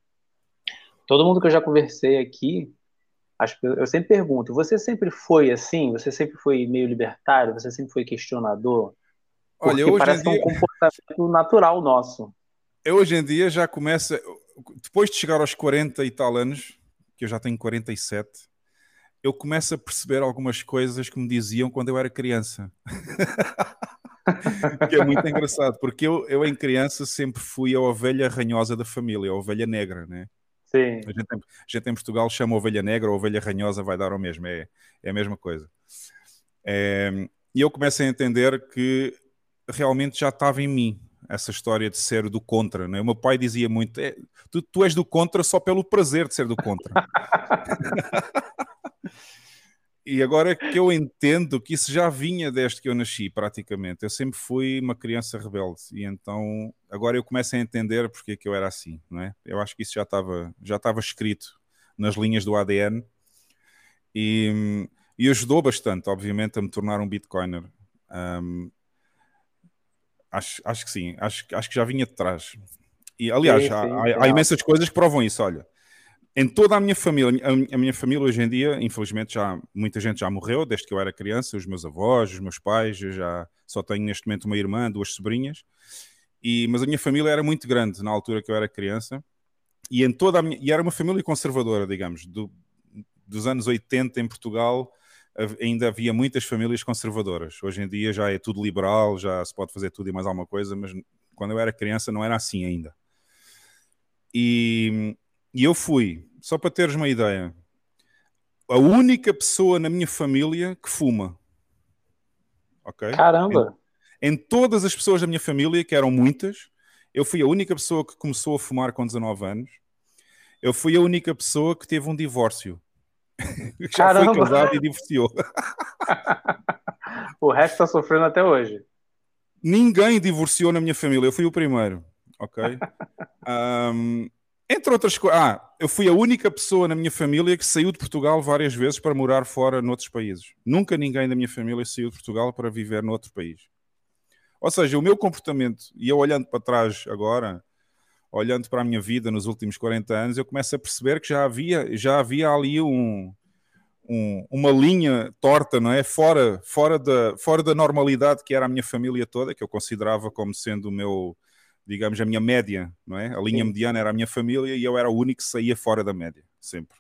Todo mundo que eu já conversei aqui, eu sempre pergunto, você sempre foi assim? Você sempre foi meio libertário? Você sempre foi questionador? Porque Olha, hoje parece dia... um comportamento natural nosso eu hoje em dia já começa, depois de chegar aos 40 e tal anos, que eu já tenho 47, eu começo a perceber algumas coisas que me diziam quando eu era criança. *laughs* que é muito engraçado, porque eu, eu em criança sempre fui a ovelha ranhosa da família, a ovelha negra, né? Sim. A gente, a gente em Portugal chama ovelha negra ou ovelha ranhosa, vai dar ao mesmo, é, é a mesma coisa. É, e eu começo a entender que realmente já estava em mim essa história de ser do contra. Né? O meu pai dizia muito: é, tu, tu és do contra só pelo prazer de ser do contra. *laughs* e agora que eu entendo que isso já vinha desde que eu nasci, praticamente. Eu sempre fui uma criança rebelde. E então agora eu começo a entender porque é que eu era assim. Não é? Eu acho que isso já estava já estava escrito nas linhas do ADN. E, e ajudou bastante, obviamente, a me tornar um Bitcoiner. Um, Acho, acho que sim, acho, acho que já vinha de trás. E aliás, sim, sim, há, há, há, imensas coisas que provam isso. Olha, em toda a minha família, a, minha família hoje em dia, infelizmente já muita gente já morreu desde que eu era criança, os meus avós, os meus pais, já só tenho neste momento uma irmã, duas sobrinhas. E, mas a minha família era muito grande na altura que eu era criança e em toda minha, e era uma família conservadora, digamos, do, dos anos 80 em Portugal ainda havia muitas famílias conservadoras. Hoje em dia já é tudo liberal, já se pode fazer tudo e mais alguma coisa, mas quando eu era criança não era assim ainda. E, e eu fui, só para teres uma ideia, a única pessoa na minha família que fuma. Ok? Caramba! Em, em todas as pessoas da minha família, que eram muitas, eu fui a única pessoa que começou a fumar com 19 anos. Eu fui a única pessoa que teve um divórcio. *laughs* Já Caramba. foi casado e divorciou. *laughs* o resto está sofrendo até hoje. Ninguém divorciou na minha família, eu fui o primeiro, ok? *laughs* um, entre outras coisas, ah, eu fui a única pessoa na minha família que saiu de Portugal várias vezes para morar fora noutros países. Nunca ninguém da minha família saiu de Portugal para viver noutro país. Ou seja, o meu comportamento, e eu olhando para trás agora, olhando para a minha vida nos últimos 40 anos, eu começo a perceber que já havia, já havia ali um, um, uma linha torta, não é? Fora, fora, da, fora da normalidade que era a minha família toda, que eu considerava como sendo o meu, digamos, a minha média, não é? A linha Sim. mediana era a minha família e eu era o único que saía fora da média, sempre.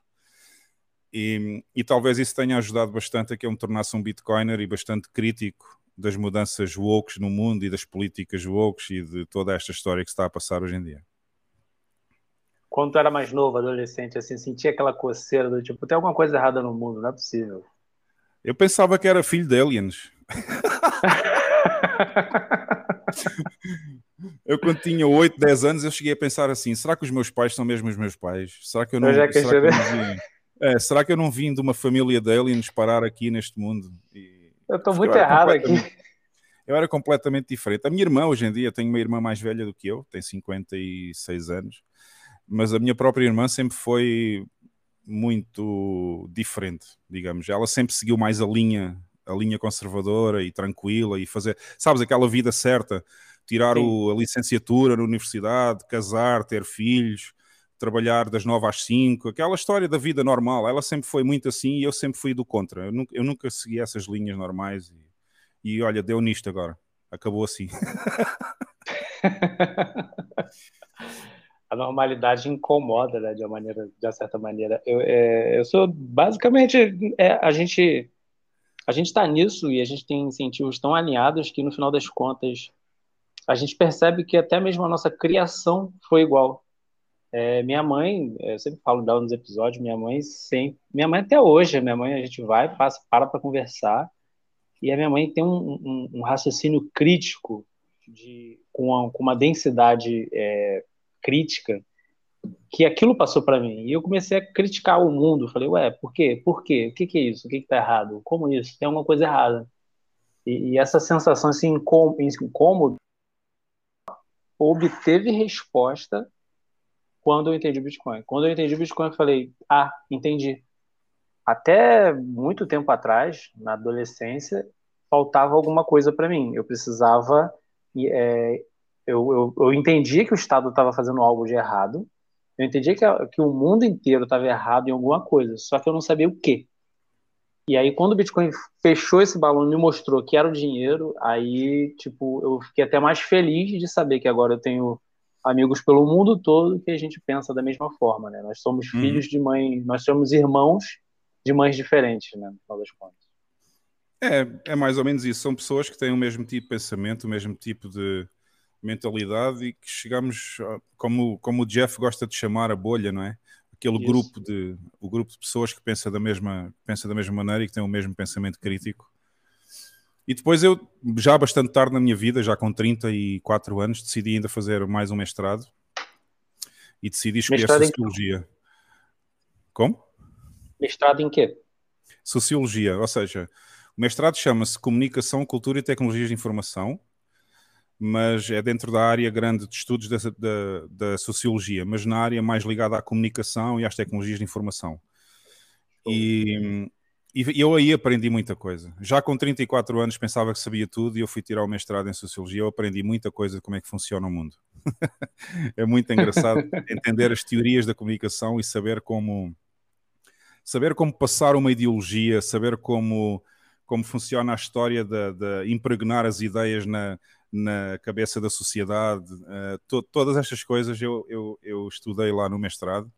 E, e talvez isso tenha ajudado bastante a que eu me tornasse um bitcoiner e bastante crítico das mudanças woke no mundo e das políticas woke e de toda esta história que está a passar hoje em dia quando tu era mais novo, adolescente, assim, sentia aquela coceira do tipo, tem alguma coisa errada no mundo, não é possível. Eu pensava que era filho de aliens. *laughs* *laughs* eu quando tinha 8, 10 anos, eu cheguei a pensar assim, será que os meus pais são mesmo os meus pais? Será que eu não, será que eu não vim, é, será que eu não vim de uma família de aliens parar aqui neste mundo? E, eu estou muito eu errado aqui. Eu era completamente diferente. A minha irmã, hoje em dia, tem uma irmã mais velha do que eu, tem 56 anos mas a minha própria irmã sempre foi muito diferente, digamos. Ela sempre seguiu mais a linha, a linha conservadora e tranquila e fazer, sabes, aquela vida certa, tirar o, a licenciatura na universidade, casar, ter filhos, trabalhar das nove às cinco, aquela história da vida normal. Ela sempre foi muito assim e eu sempre fui do contra. Eu nunca, eu nunca segui essas linhas normais e, e olha, deu nisto agora. Acabou assim. *laughs* a normalidade incomoda, né, de uma maneira, de uma certa maneira. Eu, é, eu sou basicamente é, a gente a gente está nisso e a gente tem incentivos tão alinhados que no final das contas a gente percebe que até mesmo a nossa criação foi igual. É, minha mãe, eu sempre falo dela nos episódios, minha mãe sempre, minha mãe até hoje, minha mãe a gente vai, passa, para para conversar e a minha mãe tem um, um, um raciocínio crítico de, com, a, com uma densidade é, crítica que aquilo passou para mim. E eu comecei a criticar o mundo. Falei, ué, por quê? Por quê? O que, que é isso? O que está errado? Como isso? Tem alguma coisa errada. E, e essa sensação, esse incômodo, obteve resposta quando eu entendi Bitcoin. Quando eu entendi Bitcoin, eu falei, ah, entendi. Até muito tempo atrás, na adolescência, faltava alguma coisa para mim. Eu precisava é, eu, eu, eu entendi que o Estado estava fazendo algo de errado, eu entendi que, que o mundo inteiro estava errado em alguma coisa, só que eu não sabia o quê. E aí, quando o Bitcoin fechou esse balão e me mostrou que era o dinheiro, aí, tipo, eu fiquei até mais feliz de saber que agora eu tenho amigos pelo mundo todo que a gente pensa da mesma forma, né? Nós somos uhum. filhos de mãe, nós somos irmãos de mães diferentes, né? No final das contas. É, é mais ou menos isso. São pessoas que têm o mesmo tipo de pensamento, o mesmo tipo de, mentalidade e que chegamos, como, como o Jeff gosta de chamar, a bolha, não é? Aquele Isso. grupo de, o grupo de pessoas que pensa da, mesma, pensa da mesma maneira e que tem o mesmo pensamento crítico. E depois eu, já bastante tarde na minha vida, já com 34 anos, decidi ainda fazer mais um mestrado e decidi escolher mestrado Sociologia. Como? Mestrado em quê? Sociologia, ou seja, o mestrado chama-se Comunicação, Cultura e Tecnologias de Informação mas é dentro da área grande de estudos da, da, da, sociologia, mas na área mais ligada à comunicação e às tecnologias de informação. E, e, eu aí aprendi muita coisa. Já com 34 anos pensava que sabia tudo e eu fui tirar o mestrado em sociologia, eu aprendi muita coisa de como é que funciona o mundo. *laughs* é muito engraçado *laughs* entender as teorias da comunicação e saber como saber como passar uma ideologia, saber como como funciona a história de, de impregnar as ideias na, na cabeça da sociedade, uh, to, todas estas coisas eu, eu, eu, estudei lá no mestrado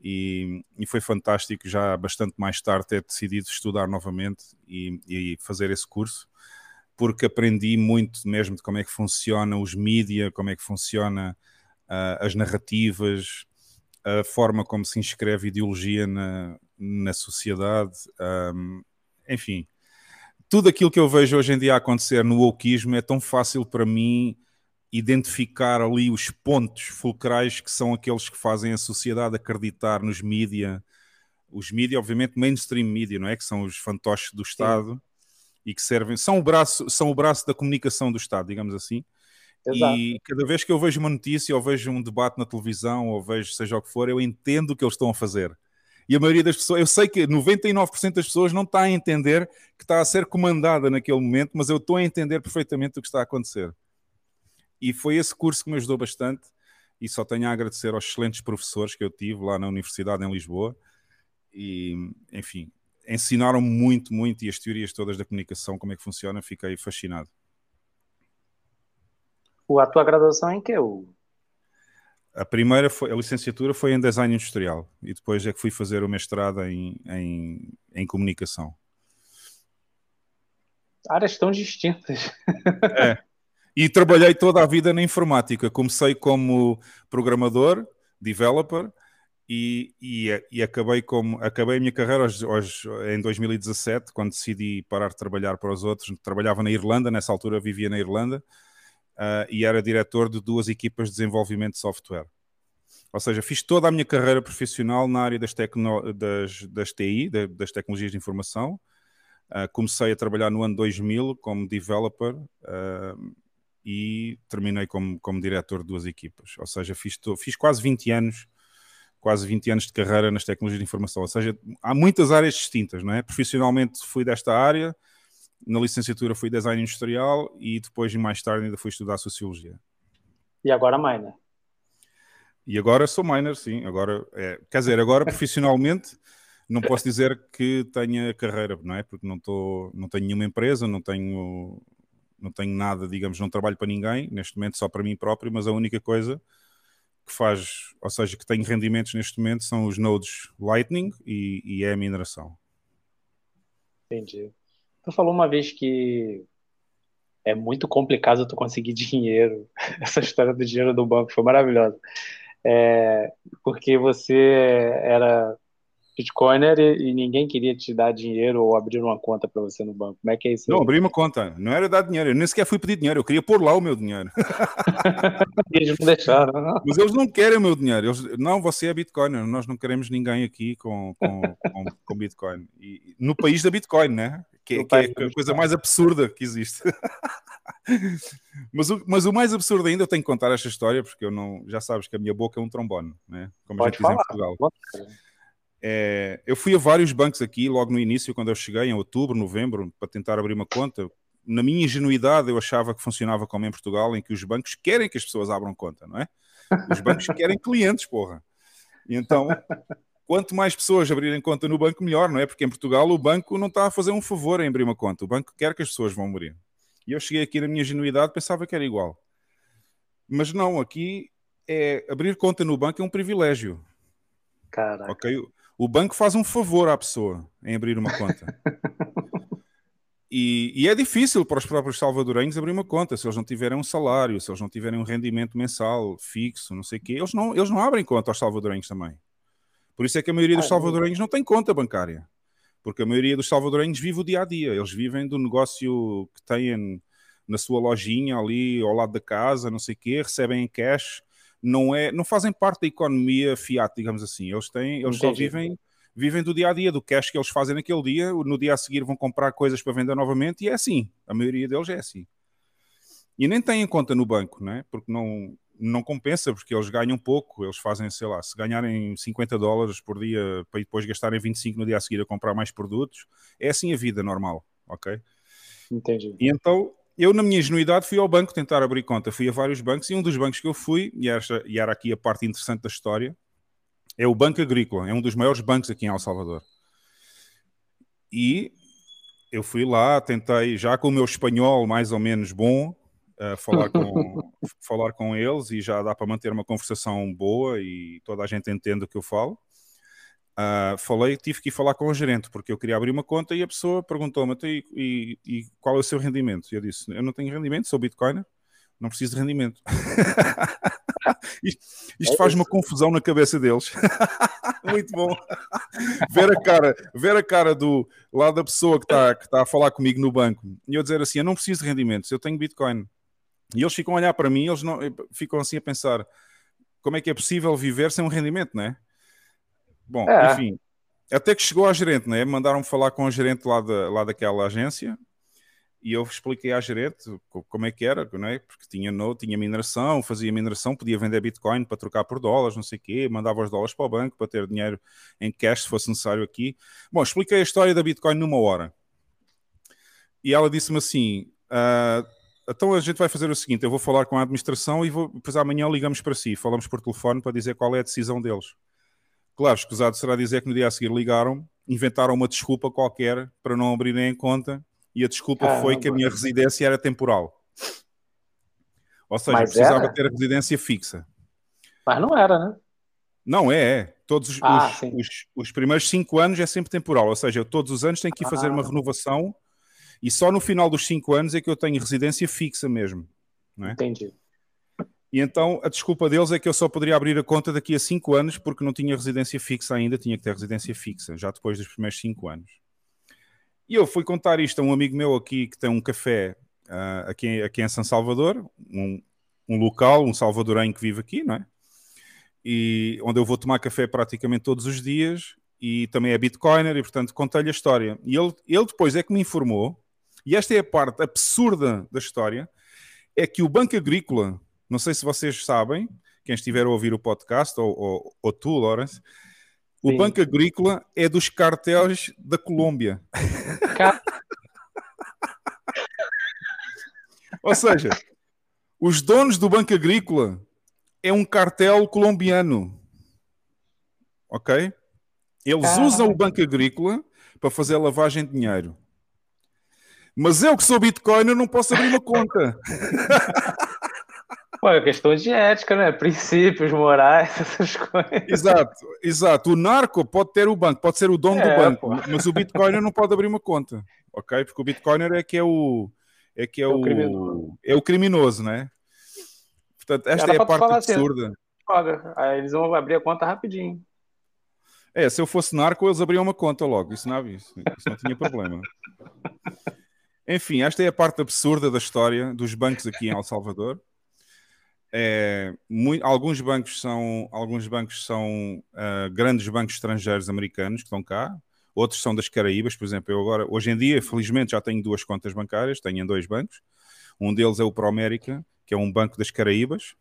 e, e, foi fantástico já bastante mais tarde ter decidido estudar novamente e, e fazer esse curso porque aprendi muito mesmo de como é que funciona os mídias, como é que funciona uh, as narrativas, a forma como se inscreve ideologia na, na sociedade, um, enfim, tudo aquilo que eu vejo hoje em dia acontecer no wokeismo é tão fácil para mim identificar ali os pontos fulcrais que são aqueles que fazem a sociedade acreditar nos mídia, os mídia, obviamente, mainstream mídia, não é? Que são os fantoches do Estado Sim. e que servem, são o, braço, são o braço da comunicação do Estado, digamos assim. Exato. E cada vez que eu vejo uma notícia, ou vejo um debate na televisão, ou vejo seja o que for, eu entendo o que eles estão a fazer e a maioria das pessoas, eu sei que 99% das pessoas não está a entender que está a ser comandada naquele momento, mas eu estou a entender perfeitamente o que está a acontecer. E foi esse curso que me ajudou bastante e só tenho a agradecer aos excelentes professores que eu tive lá na Universidade em Lisboa e, enfim, ensinaram muito, muito e as teorias todas da comunicação, como é que funciona, fiquei fascinado. A tua graduação em que? A primeira foi, a licenciatura foi em design industrial e depois é que fui fazer o mestrado em, em, em comunicação. Áreas tão distintas. É. E trabalhei toda a vida na informática. Comecei como programador, developer, e, e, e, acabei, como, acabei a minha carreira aos, aos, em 2017, quando decidi parar de trabalhar para os outros. Trabalhava na Irlanda, nessa altura vivia na Irlanda, uh, e era diretor de duas equipas de desenvolvimento de software. Ou seja, fiz toda a minha carreira profissional na área das, tecno, das, das TI, das tecnologias de informação. Uh, comecei a trabalhar no ano 2000 como developer uh, e terminei como, como diretor de duas equipas. Ou seja, fiz, fiz quase 20 anos quase 20 anos de carreira nas tecnologias de informação. Ou seja, há muitas áreas distintas, não é? Profissionalmente fui desta área, na licenciatura fui design industrial e depois, mais tarde, ainda fui estudar sociologia. E agora minor? E agora sou minor, sim. Agora, é, quer dizer, agora *laughs* profissionalmente não posso dizer que tenha carreira, não é? Porque não, tô, não tenho nenhuma empresa, não tenho, não tenho nada, digamos, não trabalho para ninguém, neste momento só para mim próprio, mas a única coisa que faz, ou seja, que tenho rendimentos neste momento são os nodes Lightning e, e é a mineração. Entendi. Tu falou uma vez que é muito complicado tu conseguir dinheiro. *laughs* Essa história do dinheiro do banco foi maravilhosa. É, porque você era Bitcoiner e, e, ninguém queria te dar dinheiro ou abrir uma conta para você no banco. Como é que é isso? Não, abri uma conta. Não era dar dinheiro. Eu nem sequer fui pedir dinheiro. Eu queria pôr lá o meu dinheiro. *laughs* eles não deixaram. Não? Mas eles não querem o meu dinheiro. Eles, não, você é Bitcoiner. Nós não queremos ninguém aqui com, com, com, com Bitcoin. E, no país da Bitcoin, né? Que, que é a coisa mais absurda que existe. *laughs* mas, o, mas o mais absurdo ainda, eu tenho que contar esta história, porque eu não. Já sabes que a minha boca é um trombone, né? Como Pode a gente falar. diz em Portugal. É, eu fui a vários bancos aqui logo no início, quando eu cheguei, em outubro, novembro, para tentar abrir uma conta. Na minha ingenuidade, eu achava que funcionava como em Portugal, em que os bancos querem que as pessoas abram conta, não é? Os bancos querem clientes, porra. E então, quanto mais pessoas abrirem conta no banco, melhor, não é? Porque em Portugal o banco não está a fazer um favor em abrir uma conta. O banco quer que as pessoas vão abrir. E eu cheguei aqui na minha ingenuidade, pensava que era igual. Mas não, aqui é abrir conta no banco é um privilégio. Caraca. Ok? O banco faz um favor à pessoa em abrir uma conta. e, e, é difícil para os próprios salvadorenhos abrir uma conta se eles não tiverem um salário, se eles não tiverem um rendimento mensal fixo, não sei o quê. Eles não, eles não abrem conta aos salvadorenhos também. Por isso é que a maioria dos ah, salvadorenhos não tem conta bancária. Porque a maioria dos salvadorenhos vive o dia a dia. Eles vivem do negócio que têm na sua lojinha ali ao lado da casa, não sei o quê, recebem em cash. Não, é, não fazem parte da economia fiat, digamos assim. Eles, têm, eles só vivem, vivem do dia a dia, do cash que eles fazem naquele dia. No dia a seguir vão comprar coisas para vender novamente e é assim. A maioria deles é assim. E nem têm conta no banco, né? porque não, não compensa, porque eles ganham pouco, eles fazem, sei lá, se ganharem 50 dólares por dia para depois gastarem 25 no dia a seguir a comprar mais produtos, é assim a vida normal, ok? Entendi. E então eu, na minha ingenuidade, fui ao banco tentar abrir conta. Fui a vários bancos e um dos bancos que eu fui, e, esta, e era aqui a parte interessante da história, é o Banco Agrícola. É um dos maiores bancos aqui em El Salvador. E eu fui lá, tentei, já com o meu espanhol mais ou menos bom, uh, falar, com, *laughs* falar com eles e já dá para manter uma conversação boa e toda a gente entende o que eu falo. Uh, falei, tive que ir falar com o gerente, porque eu queria abrir uma conta e a pessoa perguntou-me e, e, e, qual é o seu rendimento? E eu disse, eu não tenho rendimento, sou Bitcoiner, não preciso de rendimento. *laughs* isto, isto é faz uma confusão na cabeça deles. *laughs* Muito bom. ver a cara, ver a cara do lá da pessoa que está que tá a falar comigo no banco e eu dizer assim, eu não preciso de rendimentos, eu tenho Bitcoin. E eles ficam a olhar para mim, eles não, ficam assim a pensar como é que é possível viver sem um rendimento, não é? Bom, é. enfim, até que chegou a gerente, né? Mandaram-me falar com a gerente lá, da, lá daquela agência e eu expliquei à gerente como é que era, não é? Porque tinha, no, tinha mineração, fazia mineração, podia vender Bitcoin para trocar por dólares, não sei o quê, mandava os dólares para o banco para ter dinheiro em cash se fosse necessário aqui. Bom, expliquei a história da Bitcoin numa hora. E ela disse-me assim: ah, então a gente vai fazer o seguinte: eu vou falar com a administração e vou, depois amanhã ligamos para si, falamos por telefone para dizer qual é a decisão deles. Claro, escusado será dizer que no dia a seguir ligaram, inventaram uma desculpa qualquer para não abrirem a conta e a desculpa ah, foi que a minha residência era temporal. Ou seja, Mas precisava era? ter a residência fixa. Mas não era, né? Não é, é. Todos os, ah, os, os, os, primeiros cinco anos é sempre temporal, ou seja, eu todos os anos tenho que ir fazer ah. uma renovação e só no final dos cinco anos é que eu tenho residência fixa mesmo. Não é? Entendi. E então a desculpa deles é que eu só poderia abrir a conta daqui a 5 anos porque não tinha residência fixa ainda, tinha que ter residência fixa, já depois dos primeiros 5 anos. E eu fui contar isto a um amigo meu aqui que tem um café uh, aqui, aqui em São Salvador, um, um local, um salvadorenho que vive aqui, não é? E onde eu vou tomar café praticamente todos os dias e também é Bitcoiner e portanto contei-lhe a história. E ele, ele depois é que me informou, e esta é a parte absurda da história, é que o Banco Agrícola não sei se vocês sabem, quem estiver a ouvir o podcast, ou, ou, ou tu, Lawrence, o Sim. Banco Agrícola é dos cartéis da Colômbia. Car... ou seja, os donos do Banco Agrícola é um cartel colombiano. Ok? Eles usam o Banco Agrícola para fazer lavagem de dinheiro. Mas eu que sou Bitcoin, eu não posso abrir uma conta. *laughs* Pô, é questão de ética, né? *laughs* Princípios morais, essas coisas. Exato, exato. O narco pode ter o banco, pode ser o dono é, do banco, pô. mas o Bitcoiner não pode abrir uma conta, ok? Porque o Bitcoiner é que é o é que é, é o, o é o criminoso, né? Portanto, esta é a parte assim, absurda. Assim, aí eles vão abrir a conta rapidinho. É, se eu fosse narco, eles abriam uma conta logo. Isso não, isso, isso não tinha problema. Enfim, esta é a parte absurda da história dos bancos aqui em El Salvador. É, muito, alguns bancos são, alguns bancos são uh, grandes bancos estrangeiros americanos que estão cá, outros são das Caraíbas, por exemplo. Eu agora, hoje em dia, felizmente, já tenho duas contas bancárias, tenho em dois bancos. Um deles é o ProAmérica, que é um banco das Caraíbas,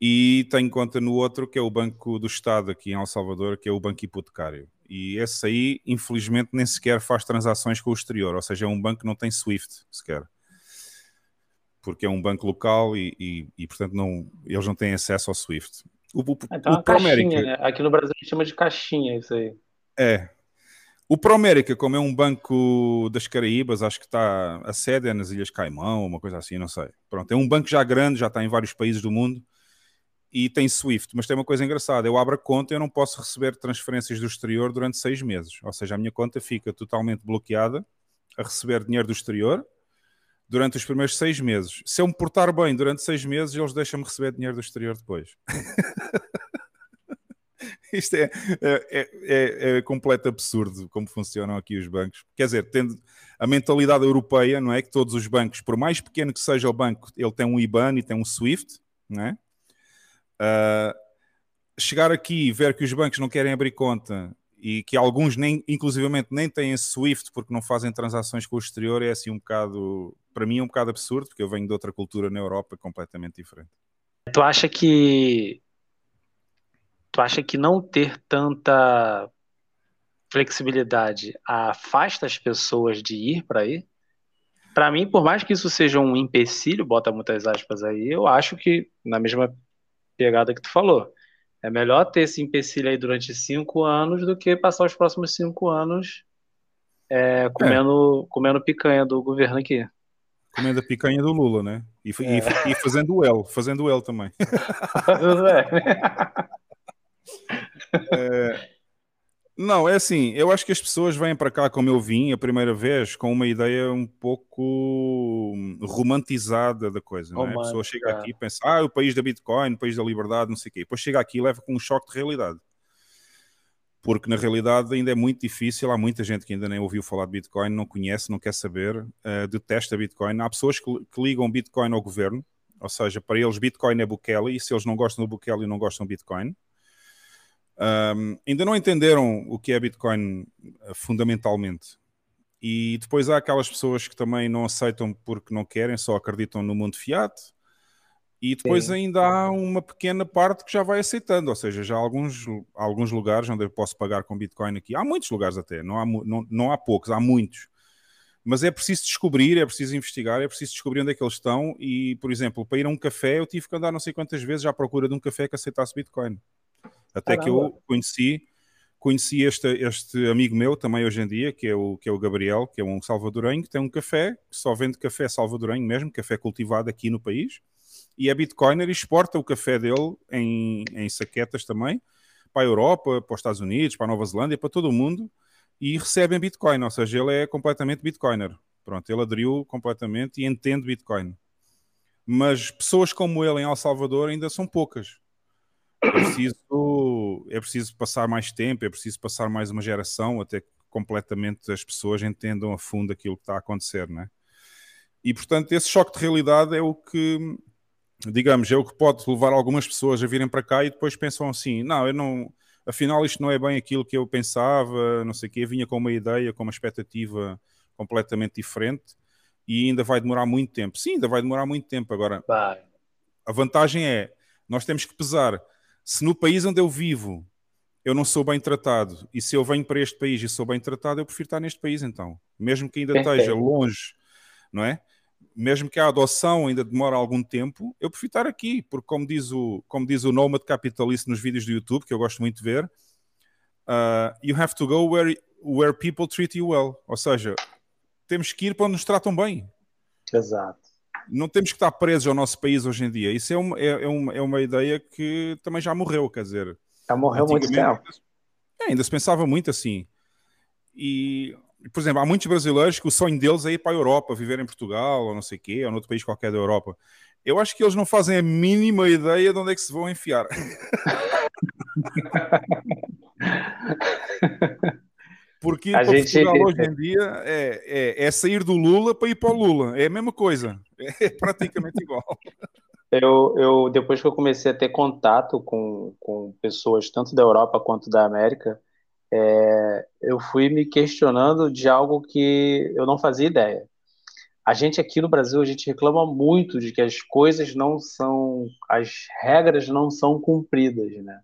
e tenho conta no outro, que é o Banco do Estado aqui em El Salvador, que é o Banco Hipotecário. E esse aí, infelizmente, nem sequer faz transações com o exterior, ou seja, é um banco que não tem SWIFT sequer porque é um banco local e, e, e portanto não, eles não têm acesso ao SWIFT. O, o, então, o caixinha, né? Aqui no Brasil a gente chama de caixinha isso aí. É. O ProAmérica, como é um banco das Caraíbas, acho que está a sede é nas Ilhas Caimão, uma coisa assim, não sei. Pronto, é um banco já grande, já está em vários países do mundo e tem SWIFT, mas tem uma coisa engraçada: eu abro a conta e eu não posso receber transferências do exterior durante seis meses. Ou seja, a minha conta fica totalmente bloqueada a receber dinheiro do exterior durante os primeiros seis meses. Se eu me portar bem durante seis meses, eles deixam-me receber dinheiro do exterior depois. *laughs* Isto é, é, é, é, completo absurdo como funcionam aqui os bancos. Quer dizer, tendo a mentalidade europeia, não é? Que todos os bancos, por mais pequeno que seja o banco, ele tem um IBAN e tem um SWIFT, não é? Uh, chegar aqui e ver que os bancos não querem abrir conta e que alguns nem, inclusivamente, nem têm SWIFT porque não fazem transações com o exterior é assim um bocado, para mim é um bocado absurdo, porque eu venho de outra cultura na Europa completamente diferente. Tu acha que tu acha que não ter tanta flexibilidade afasta as pessoas de ir para aí? para mim, por mais que isso seja um empecilho, bota muitas aspas aí, eu acho que, na mesma pegada que tu falou, é melhor ter esse empecilho aí durante cinco anos do que passar os próximos cinco anos é, comendo, é. comendo picanha do governo aqui. Comendo a picanha do Lula, né? E, é. e, e fazendo o L, fazendo o L também. *laughs* é, *laughs* não, é assim, eu acho que as pessoas vêm para cá como eu vim a primeira vez com uma ideia um pouco romantizada da coisa, não é? a pessoa chega aqui e pensa, ah, o país da Bitcoin, o país da liberdade, não sei o quê. Depois chega aqui e leva com um choque de realidade. Porque na realidade ainda é muito difícil, há muita gente que ainda nem ouviu falar de Bitcoin, não conhece, não quer saber, uh, detesta Bitcoin. Há pessoas que, que ligam Bitcoin ao governo, ou seja, para eles Bitcoin é Bukele, e se eles não gostam do Bukele, não gostam de Bitcoin. Um, ainda não entenderam o que é Bitcoin uh, fundamentalmente. E depois há aquelas pessoas que também não aceitam porque não querem, só acreditam no mundo fiat. E depois Sim. ainda há uma pequena parte que já vai aceitando, ou seja, já há alguns, alguns lugares onde eu posso pagar com Bitcoin aqui. Há muitos lugares até, não há, não, não há poucos, há muitos. Mas é preciso descobrir, é preciso investigar, é preciso descobrir onde é que eles estão. E, por exemplo, para ir a um café, eu tive que andar não sei quantas vezes à procura de um café que aceitasse Bitcoin. Até Caramba. que eu conheci, conheci este, este amigo meu também hoje em dia, que é, o, que é o Gabriel, que é um salvadorenho, que tem um café, que só vende café salvadorenho mesmo, café cultivado aqui no país, e é bitcoiner e exporta o café dele em, em saquetas também, para a Europa, para os Estados Unidos, para a Nova Zelândia, para todo o mundo, e recebe em Bitcoin, ou seja, ele é completamente Bitcoiner. Pronto, ele aderiu completamente e entende Bitcoin. Mas pessoas como ele em El Salvador ainda são poucas é preciso, é preciso passar mais tempo, é preciso passar mais uma geração até que completamente as pessoas entendam a fundo aquilo que está a acontecer, né? E portanto, esse choque de realidade é o que, digamos, é o que pode levar algumas pessoas a virem para cá e depois pensam assim: não, eu não, afinal, isto não é bem aquilo que eu pensava, não sei o quê, vinha com uma ideia, com uma expectativa completamente diferente e ainda vai demorar muito tempo. Sim, ainda vai demorar muito tempo. Agora, vai. a vantagem é, nós temos que pesar se no país onde eu vivo eu não sou bem tratado e se eu venho para este país e sou bem tratado, eu prefiro estar neste país então, mesmo que ainda esteja longe, não é? Mesmo que a adoção ainda demore algum tempo, eu prefiro estar aqui, porque como diz o, como diz o Nomad Capitalist nos vídeos do YouTube, que eu gosto muito de ver, uh, you have to go where, where people treat you well. Ou seja, temos que ir para onde nos tratam bem. Exato não temos que estar presos ao nosso país hoje em dia. Isso é uma, é, é uma, é uma ideia que também já morreu, quer dizer. Já morreu muito tempo. É, ainda se pensava muito assim. E, por exemplo, há muitos brasileiros que o sonho deles é ir para a Europa, viver em Portugal, ou não sei o quê, ou noutro país qualquer da Europa. Eu acho que eles não fazem a mínima ideia de onde é que se vão enfiar. *laughs* Porque a gente... Portugal *laughs* hoje em dia é, é, é, sair do Lula para ir para o Lula. É a mesma coisa. É *laughs* praticamente igual. Eu, eu, depois que eu comecei a ter contato com, com pessoas tanto da Europa quanto da América, é, eu fui me questionando de algo que eu não fazia ideia. A gente aqui no Brasil, a gente reclama muito de que as coisas não são, as regras não são cumpridas, né?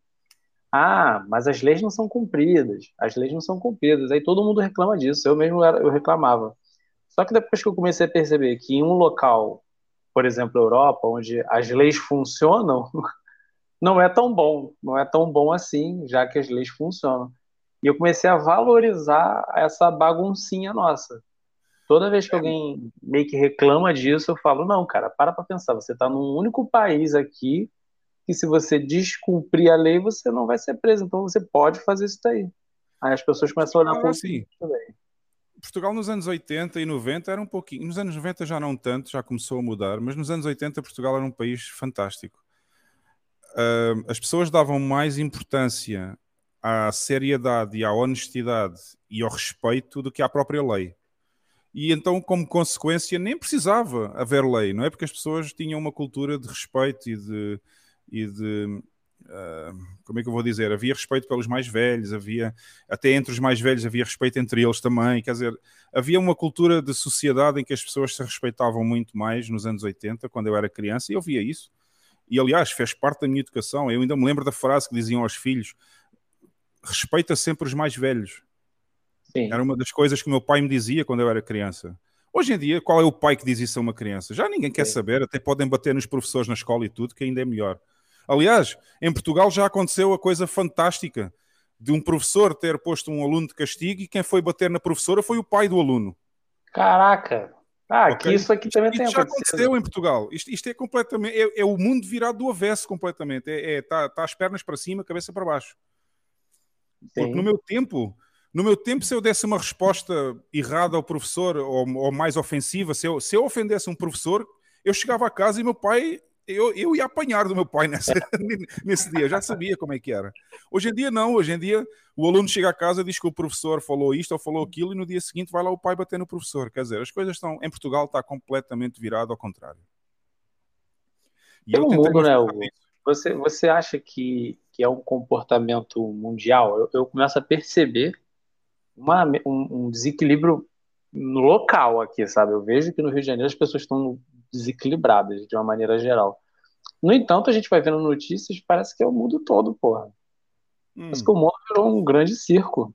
Ah, mas as leis não são cumpridas, as leis não são cumpridas. Aí todo mundo reclama disso, eu mesmo era, eu reclamava. Só que depois que eu comecei a perceber que em um local, por exemplo, Europa, onde as leis funcionam, *laughs* não é tão bom, não é tão bom assim, já que as leis funcionam. E eu comecei a valorizar essa baguncinha nossa. Toda vez que é. alguém meio que reclama disso, eu falo: não, cara, para para pensar, você está num único país aqui que se você descumprir a lei, você não vai ser preso. Então você pode fazer isso daí. Aí as pessoas começam a olhar com assim, também. Portugal nos anos 80 e 90 era um pouquinho. Nos anos 90 já não tanto, já começou a mudar, mas nos anos 80 Portugal era um país fantástico. Uh, as pessoas davam mais importância à seriedade e à honestidade e ao respeito do que à própria lei. E então, como consequência, nem precisava haver lei, não é? Porque as pessoas tinham uma cultura de respeito e de, e de uh, como é que eu vou dizer? Havia respeito pelos mais velhos, havia até entre os mais velhos havia respeito entre eles também. Quer dizer, havia uma cultura de sociedade em que as pessoas se respeitavam muito mais nos anos 80, quando eu era criança, e eu via isso. E aliás, fez parte da minha educação. Eu ainda me lembro da frase que diziam aos filhos: respeita sempre os mais velhos. Sim. Era uma das coisas que o meu pai me dizia quando eu era criança. Hoje em dia, qual é o pai que diz isso a uma criança? Já ninguém quer saber, até podem bater nos professores na escola e tudo, que ainda é melhor. Aliás, em Portugal já aconteceu a coisa fantástica de um professor ter posto um aluno de castigo e quem foi bater na professora foi o pai do aluno. Caraca! Ah, okay? isso aqui também isto tem já aconteceu em Portugal. Isto, isto é completamente. É, é, o mundo virado do avesso completamente. Está é, é, tá, tá as pernas para cima, cabeça para baixo. Sim. Porque no meu tempo, no meu tempo, se eu desse uma resposta errada ao professor ou, ou mais ofensiva, se eu, se eu ofendesse um professor, eu chegava a casa e meu pai eu, eu ia apanhar do meu pai *laughs* nessa, nesse dia, eu já sabia como é que era. Hoje em dia, não. Hoje em dia, o aluno chega a casa, diz que o professor falou isto ou falou aquilo, e no dia seguinte vai lá o pai bater no professor. Quer dizer, as coisas estão. Em Portugal está completamente virado ao contrário. E um mundo, né, Hugo? Você, você acha que, que é um comportamento mundial? Eu, eu começo a perceber uma, um, um desequilíbrio no local aqui, sabe? Eu vejo que no Rio de Janeiro as pessoas estão desequilibradas de uma maneira geral. No entanto, a gente vai vendo notícias, parece que é o mundo todo, porra. Hum. Parece que o mundo virou um grande circo.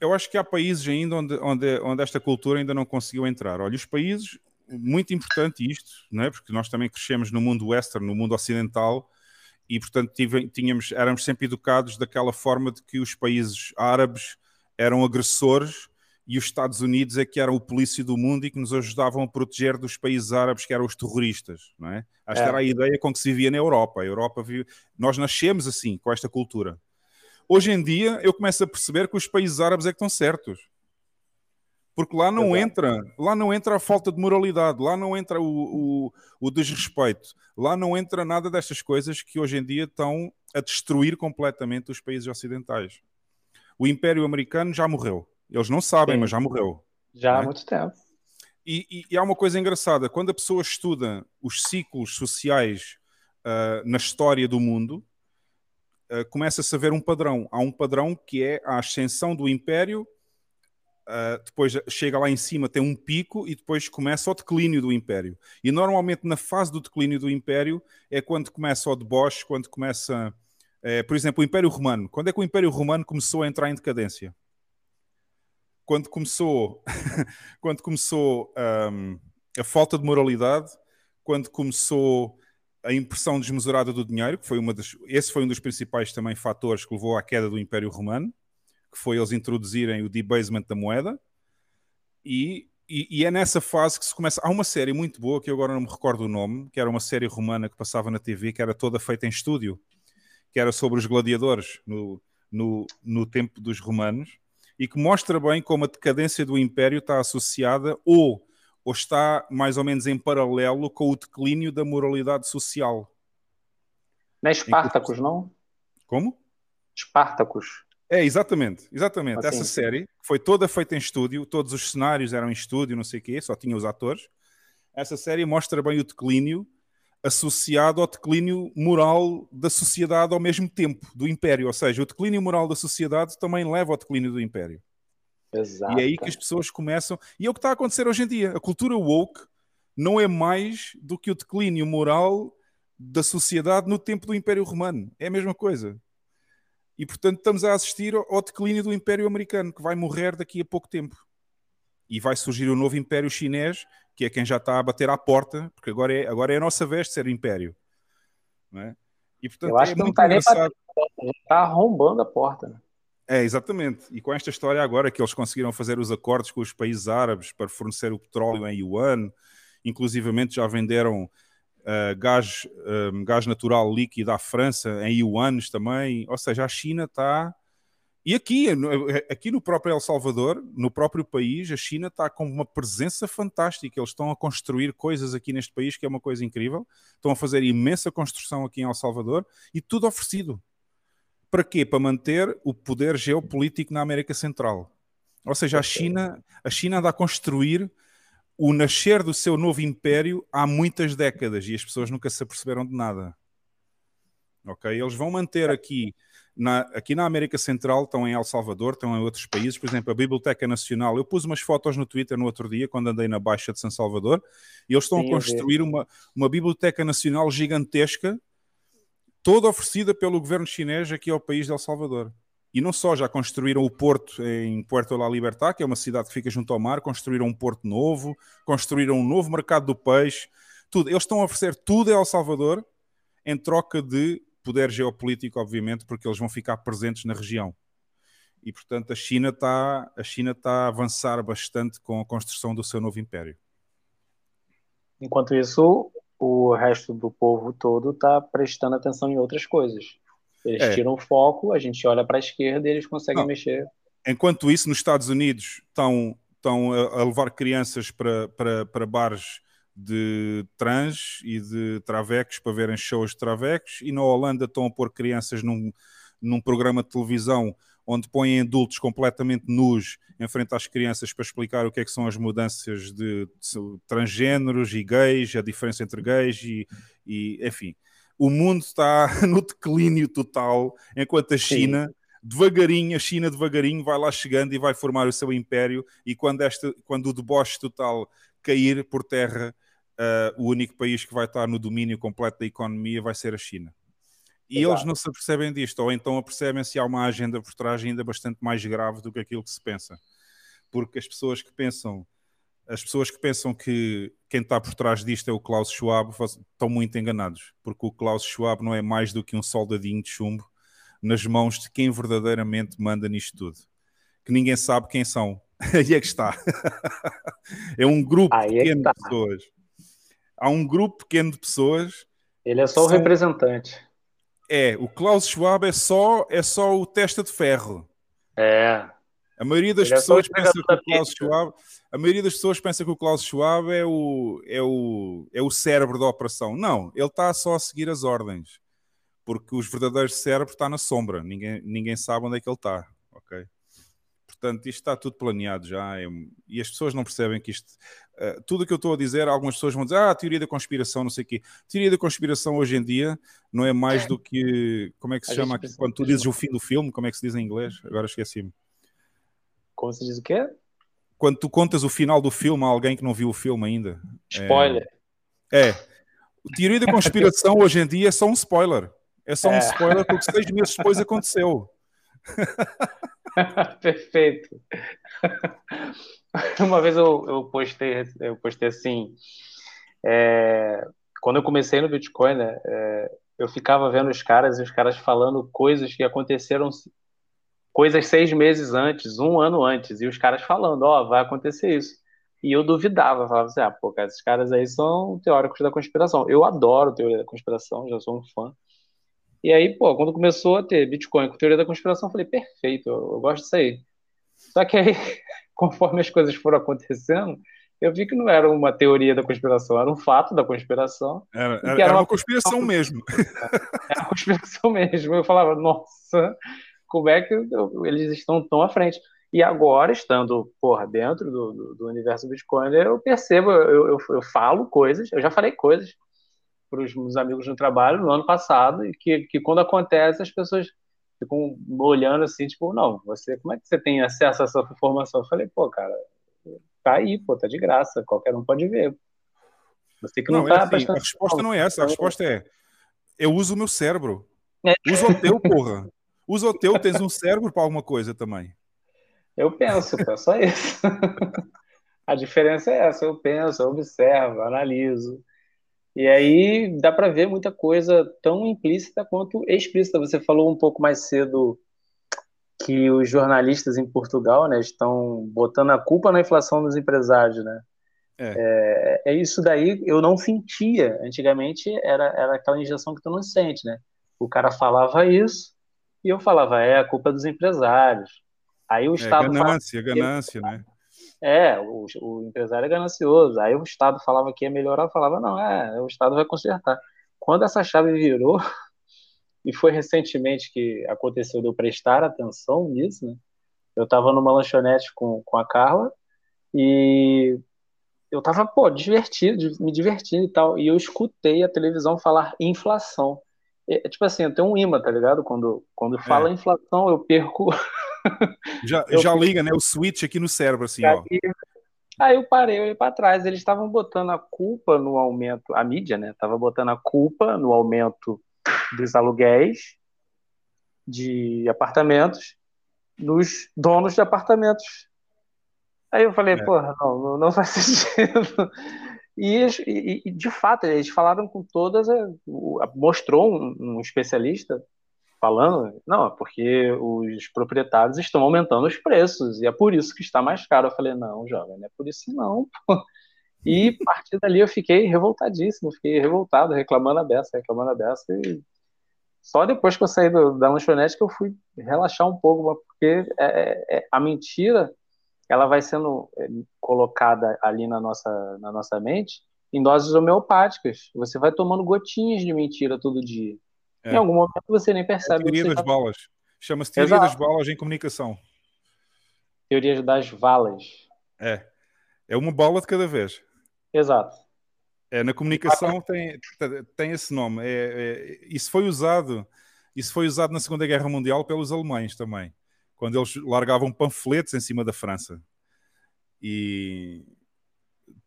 Eu acho que há países ainda onde, onde, onde esta cultura ainda não conseguiu entrar. Olha, os países, muito importante isto, não é? porque nós também crescemos no mundo western, no mundo ocidental, e portanto tínhamos, éramos sempre educados daquela forma de que os países árabes eram agressores e os Estados Unidos é que eram o polícia do mundo e que nos ajudavam a proteger dos países árabes que eram os terroristas, não é? Acho é. que era a ideia com que se vivia na Europa. A Europa vive... Nós nascemos assim, com esta cultura. Hoje em dia, eu começo a perceber que os países árabes é que estão certos. Porque lá não entra, lá não entra a falta de moralidade, lá não entra o, o, o desrespeito, lá não entra nada destas coisas que hoje em dia estão a destruir completamente os países ocidentais. O Império Americano já morreu eles não sabem, Sim. mas já morreu. Já há é? muito tempo. E, e, e, há uma coisa engraçada: quando a pessoa estuda os ciclos sociais uh, na história do mundo, uh, começa-se a ver um padrão. Há um padrão que é a ascensão do império, uh, depois chega lá em cima, tem um pico e depois começa o declínio do império. E normalmente na fase do declínio do império é quando começa o deboche, quando começa. Eh, por exemplo, o Império Romano. Quando é que o Império Romano começou a entrar em decadência? Quando começou, *laughs* quando começou um, a falta de moralidade, quando começou a impressão desmesurada do dinheiro, que foi uma das, esse foi um dos principais também fatores que levou à queda do Império Romano, que foi eles introduzirem o debasement da moeda, e, e, e, é nessa fase que se começa. Há uma série muito boa que eu agora não me recordo o nome, que era uma série romana que passava na TV, que era toda feita em estúdio, que era sobre os gladiadores no, no, no tempo dos romanos e que mostra bem como a decadência do Império está associada ou, ou está mais ou menos em paralelo com o declínio da moralidade social. Não é Espartacus, não? Como? Espartacus. É, exatamente, exatamente. Assim. Essa série foi toda feita em estúdio, todos os cenários eram em estúdio, não sei o quê, só tinha os atores. Essa série mostra bem o declínio associado ao declínio moral da sociedade ao mesmo tempo, do império. Ou seja, o declínio moral da sociedade também leva ao declínio do império. Exato. E é aí que as pessoas começam. E é o que está a acontecer hoje em dia. A cultura woke não é mais do que o declínio moral da sociedade no tempo do Império Romano. É a mesma coisa. E portanto estamos a assistir ao declínio do Império Americano, que vai morrer daqui a pouco tempo. E vai surgir o novo Império Chinês, que é quem já está a bater à porta, porque agora é, agora é a nossa vez de ser império. Não é? E, portanto, Eu acho é que não está nem para está arrombando a porta. Né? É, exatamente. E com esta história agora que eles conseguiram fazer os acordos com os países árabes para fornecer o petróleo em yuan, inclusivamente já venderam uh, gás, um, gás natural líquido à França em yuanes também. Ou seja, a China está e aqui, aqui no próprio El Salvador, no próprio país, a China está com uma presença fantástica. Eles estão a construir coisas aqui neste país que é uma coisa incrível. Estão a fazer imensa construção aqui em El Salvador e tudo oferecido. Para quê? Para manter o poder geopolítico na América Central. Ou seja, a China, a China anda a construir o nascer do seu novo império há muitas décadas e as pessoas nunca se aperceberam de nada. Ok? Eles vão manter aqui na, aqui na América Central estão em El Salvador, estão em outros países, por exemplo, a Biblioteca Nacional. Eu pus umas fotos no Twitter no outro dia, quando andei na Baixa de São Salvador, e eles estão Sim, a construir uma, uma Biblioteca Nacional gigantesca, toda oferecida pelo governo chinês aqui ao país de El Salvador. E não só, já construíram o porto em Puerto La Libertad, que é uma cidade que fica junto ao mar, construíram um porto novo, construíram um novo mercado do peixe, tudo. Eles estão a oferecer tudo a El Salvador em troca de poder geopolítico, obviamente, porque eles vão ficar presentes na região. E, portanto, a China está a, China está a avançar bastante com a construção do seu novo império. Enquanto isso, o resto do povo todo está prestando atenção em outras coisas. Eles é. tiram o foco, a gente olha para a esquerda e eles conseguem Não. mexer. Enquanto isso, nos Estados Unidos estão, estão a, levar crianças para, para, para bares de trans e de travecos para verem shows de travecos, e na Holanda estão a pôr crianças num, num programa de televisão onde põem adultos completamente nus em frente às crianças para explicar o que é que são as mudanças de, de transgêneros e gays, a diferença entre gays e, e enfim. O mundo está *laughs* no declínio total, enquanto a China, Sim. devagarinho, a China devagarinho vai lá chegando e vai formar o seu império e quando, esta, quando o deboche total cair por terra, uh, o único país que vai estar no domínio completo da economia vai ser a China. E Exato. eles não se apercebem disto, ou então apercebem-se há uma agenda por trás ainda bastante mais grave do que aquilo que se pensa. Porque as pessoas que pensam, as pessoas que pensam que quem está por trás disto é o Klaus Schwab estão muito enganados, porque o Klaus Schwab não é mais do que um soldadinho de chumbo nas mãos de quem verdadeiramente manda nisto tudo. Que ninguém sabe quem são. *laughs* Aí é que está. é um grupo Aí é pequeno é de pessoas. Há um grupo pequeno de pessoas. Ele é só o são... representante. É, o Klaus Schwab é só, é só o testa de ferro. É. A maioria das Ele é pessoas é pensa que o Klaus Schwab, a maioria das pessoas pensa que o Klaus Schwab é o, é o, é o cérebro da operação. Não, ele está só a seguir as ordens. Porque os verdadeiros cérebros está na sombra. Ninguém, ninguém sabe onde é que ele está. Portanto, isto está tudo planeado já é, e as pessoas não percebem que isto. Uh, tudo o que eu estou a dizer, algumas pessoas vão dizer, ah, teoria da conspiração, não sei o quê. Teoria da conspiração hoje em dia não é mais do que. Como é que se a chama aqui? Quando tu dizes o fim do filme, como é que se diz em inglês? Agora esqueci-me. Como se diz o quê? Quando tu contas o final do filme a alguém que não viu o filme ainda. Spoiler. É. é. Teoria da conspiração hoje em dia é só um spoiler. É só um é. spoiler porque seis meses depois aconteceu. *laughs* Perfeito. *laughs* Uma vez eu, eu, postei, eu postei assim, é, quando eu comecei no Bitcoin, né, é, eu ficava vendo os caras e os caras falando coisas que aconteceram coisas seis meses antes, um ano antes, e os caras falando, ó, oh, vai acontecer isso. E eu duvidava, falava assim, ah, pô, cara, esses caras aí são teóricos da conspiração. Eu adoro teoria da conspiração, já sou um fã. E aí, pô, quando começou a ter Bitcoin com teoria da conspiração, eu falei, perfeito, eu, eu gosto disso aí. Só que aí, *laughs* conforme as coisas foram acontecendo, eu vi que não era uma teoria da conspiração, era um fato da conspiração. Era, era, era, era uma, uma, conspiração mesmo. *laughs* Era uma conspiração mesmo. Eu falava, nossa, como é que eles estão tão à frente? E agora, estando, porra, dentro do, do, do universo Bitcoin, eu percebo, eu, eu, eu, falo coisas, eu já falei coisas para os meus amigos no trabalho no ano passado, e que, que quando acontece as pessoas ficam olhando assim, tipo, não, você, como é que você tem acesso a essa informação? Eu falei, pô, cara, tá aí, pô, tá de graça, qualquer um pode ver. Você que não, não tá é assim, A resposta não é essa, a resposta é, eu uso o meu cérebro. É. Usa o teu, porra. Usa o teu, tens um cérebro para alguma coisa também. Eu penso, pô, só isso. *laughs* a diferença é essa, eu penso, eu observo, analiso, e aí dá para ver muita coisa tão implícita quanto explícita. Você falou um pouco mais cedo que os jornalistas em Portugal né, estão botando a culpa na inflação dos empresários, né? É. É, é. isso daí eu não sentia. Antigamente era, era aquela injeção que tu não sente, né? O cara falava isso e eu falava, é a culpa dos empresários. Aí o é, Estado. É ganância, falava, ganância, né? É, o, o, empresário é ganancioso. Aí o Estado falava que ia melhorar, falava, não, é, o Estado vai consertar. Quando essa chave virou, *laughs* e foi recentemente que aconteceu de eu prestar atenção nisso, né? Eu estava numa lanchonete com, com a Carla e eu estava, pô, divertido, me divertindo e tal. E eu escutei a televisão falar inflação. É, tipo assim, eu tenho um imã, tá ligado? Quando, quando fala é. inflação, eu perco *laughs* Já, eu já liga, né? O switch aqui no cérebro, assim, ó. Aí eu parei, eu olhei para trás. Eles estavam botando a culpa no aumento, a mídia, né? Tava botando a culpa no aumento dos aluguéis de apartamentos nos donos de apartamentos. Aí eu falei, é. porra, não, não faz *laughs* sentido. E, e, de fato, eles falaram com todas, mostrou um, um especialista falando, não, porque os proprietários estão aumentando os preços e é por isso que está mais caro. Eu falei, não, jovem, não é por isso não. Pô. E a partir dali eu fiquei revoltadíssimo, fiquei revoltado, reclamando a beça, reclamando a beça. E só depois que eu saí do, da lanchonete que eu fui relaxar um pouco, porque é, é, é, a mentira ela vai sendo é, colocada ali na nossa, na nossa mente em doses homeopáticas. Você vai tomando gotinhas de mentira todo dia. É. Em algum momento você nem percebe. É teoria das tá... balas. Chama-se teoria Exato. das balas em comunicação. Teoria das valas. É. É uma bola de cada vez. Exato. É, na comunicação tem, tem esse nome. É, é, isso foi usado. Isso foi usado na Segunda Guerra Mundial pelos alemães também, quando eles largavam panfletos em cima da França. E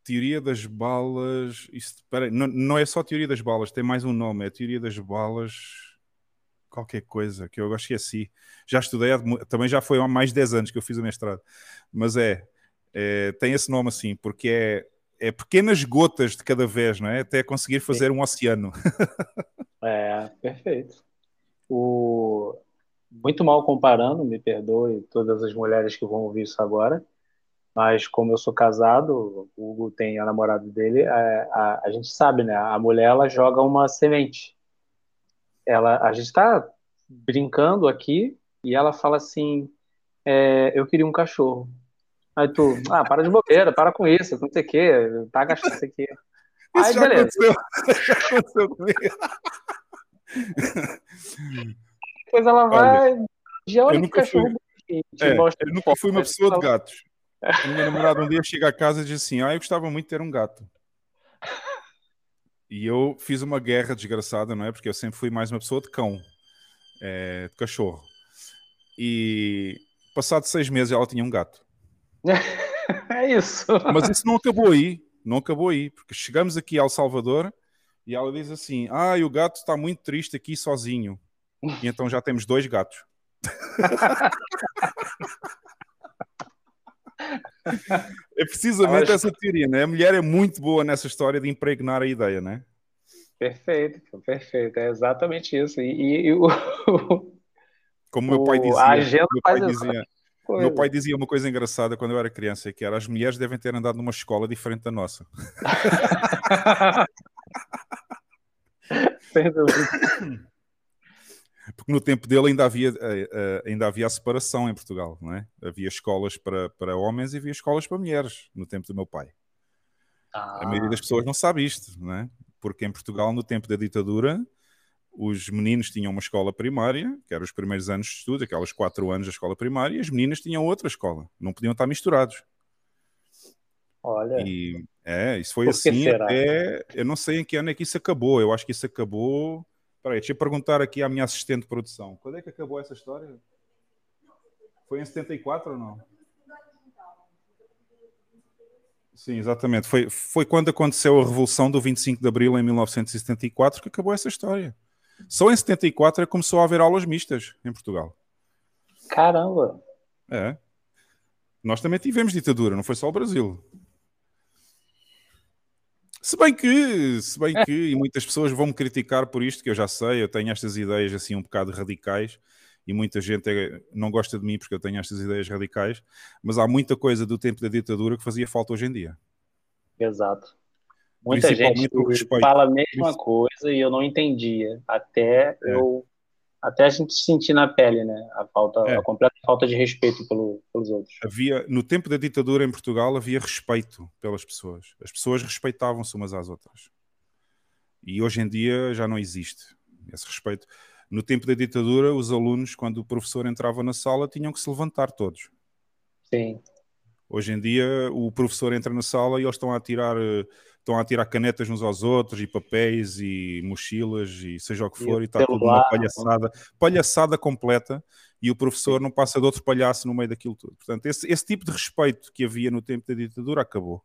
teoria das balas. Isso, peraí, não, não é só teoria das balas, tem mais um nome. É teoria das balas. Qualquer coisa que eu esqueci. Já estudei, também já foi há mais de 10 anos que eu fiz o mestrado. Mas é, é tem esse nome assim, porque é é pequenas gotas de cada vez, não é? Até conseguir fazer um oceano. é, perfeito. O... Muito mal comparando, me perdoe todas as mulheres que vão ouvir isso agora, mas como eu sou casado, o Hugo tem a namorada dele, a, é, a, a gente sabe, né? A mulher, ela joga uma semente. Ela, a gente está brincando aqui e ela fala assim, é, eu queria um cachorro. Aí tu, ah, para de bobeira, para com isso, não sei o quê, tá gastando isso aqui. Aí, já beleza. Aconteceu. *laughs* já aconteceu comigo. Depois ela vai, Olha, já olha que cachorro fui... é, Eu nunca fui uma pessoa de gatos. A minha namorada um dia chega a casa e diz assim: Ah, eu gostava muito de ter um gato. E eu fiz uma guerra desgraçada, não é? Porque eu sempre fui mais uma pessoa de cão, é, de cachorro. E passado seis meses ela tinha um gato. *laughs* é isso. Mas isso não acabou aí. Não acabou aí, porque chegamos aqui ao Salvador e ela diz assim: Ah, o gato está muito triste aqui sozinho. E então já temos dois gatos. *laughs* é precisamente essa teoria, né? A mulher é muito boa nessa história de impregnar a ideia, né? Perfeito, perfeito. É exatamente isso. E, e, e o, *laughs* Como meu pai dizia, a agenda meu pai dizia, Coisa. Meu pai dizia uma coisa engraçada quando eu era criança, que era as mulheres devem ter andado numa escola diferente da nossa. *laughs* *laughs* Porque no tempo dele ainda havia, eh, eh, ainda havia a separação em Portugal, não é? Havia escolas para, para homens e havia escolas para mulheres no tempo do meu pai. Ah. A maioria das pessoas não sabe isto, não é? Porque em Portugal, no tempo da ditadura, os meninos tinham uma escola primária, que eram os primeiros anos de estudo, aquelas quatro anos da escola primária, e as meninas tinham outra escola, não podiam estar misturados. Olha. E, é, isso foi assim até. Eu não sei em que ano é que isso acabou. Eu acho que isso acabou. Espera aí, deixa eu perguntar aqui à minha assistente de produção. Quando é que acabou essa história? Foi em 74 ou não? Sim, exatamente. Foi, foi quando aconteceu a Revolução do 25 de Abril em 1974 que acabou essa história. Só em 74 é que começou a haver aulas mistas em Portugal. Caramba! É. Nós também tivemos ditadura, não foi só o Brasil. Se bem que, se bem que, e muitas pessoas vão me criticar por isto, que eu já sei, eu tenho estas ideias assim um bocado radicais, e muita gente é, não gosta de mim porque eu tenho estas ideias radicais, mas há muita coisa do tempo da ditadura que fazia falta hoje em dia. Exato. Muita gente fala a mesma coisa e eu não entendia. Até é. eu até a gente sentir na pele, né? A falta, é. a completa falta de respeito pelo, pelos outros. Havia no tempo da ditadura em Portugal havia respeito pelas pessoas. As pessoas respeitavam-se umas às outras. E hoje em dia já não existe esse respeito. No tempo da ditadura, os alunos, quando o professor entrava na sala, tinham que se levantar todos. Sim. Hoje em dia, o professor entra na sala e eles estão a tirar eh, estão a tirar canetas uns aos outros e papéis e mochilas e seja o que for e, e está tudo uma palhaçada, palhaçada completa e o professor não passa de outro palhaço no meio daquilo tudo. Portanto, esse, esse tipo de respeito que havia no tempo da ditadura acabou.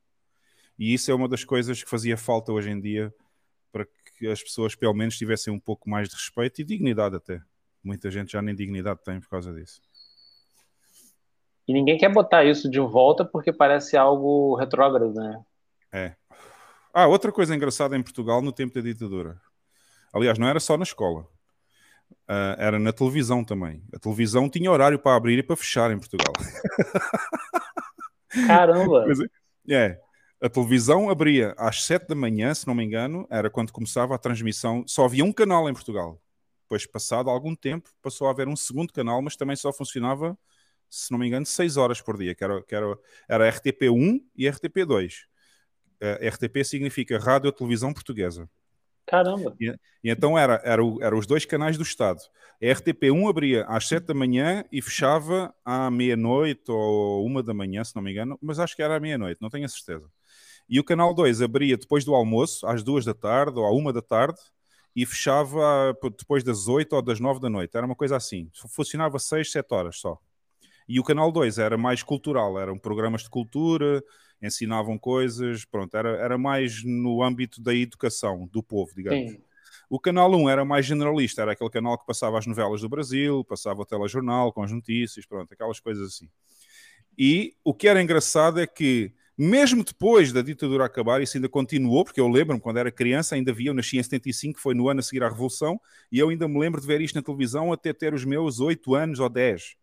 E isso é uma das coisas que fazia falta hoje em dia para que as pessoas pelo menos tivessem um pouco mais de respeito e dignidade até. Muita gente já nem dignidade tem por causa disso. E ninguém quer botar isso de volta porque parece algo retrógrado, né? É. Ah, outra coisa engraçada em Portugal no tempo da ditadura. Aliás, não era só na escola. Uh, era na televisão também. A televisão tinha horário para abrir e para fechar em Portugal. *laughs* Caramba! é, a televisão abria às 7 da manhã, se não me engano, era quando começava a transmissão. Só havia um canal em Portugal. Depois, passado algum tempo, passou a haver um segundo canal, mas também só funcionava, se não me engano, 6 horas por dia, que era, que era, era RTP1 e RTP2. Uh, RTP significa Rádio Televisão Portuguesa. Caramba! E, e, então era, era, o, era os dois canais do Estado. A RTP1 abria às 7 da manhã e fechava à meia-noite ou uma da manhã, se não me engano, mas acho que era à meia-noite, não tenho a certeza. E o canal 2 abria depois do almoço, às duas da tarde ou à uma da tarde, e fechava depois das 8 ou das 9 da noite. Era uma coisa assim. Funcionava 6, 7 horas só. E o canal 2 era mais cultural, eram programas de cultura, ensinavam coisas, pronto, era, era mais no âmbito da educação do povo, digamos. Sim. O canal 1 era mais generalista, era aquele canal que passava as novelas do Brasil, passava o telejornal com as notícias, pronto, aquelas coisas assim. E o que era engraçado é que, mesmo depois da ditadura acabar, isso ainda continuou, porque eu lembro-me quando era criança, ainda via, eu nasci em 75, foi no ano a seguir à Revolução, e eu ainda me lembro de ver isto na televisão até ter os meus 8 anos ou 10,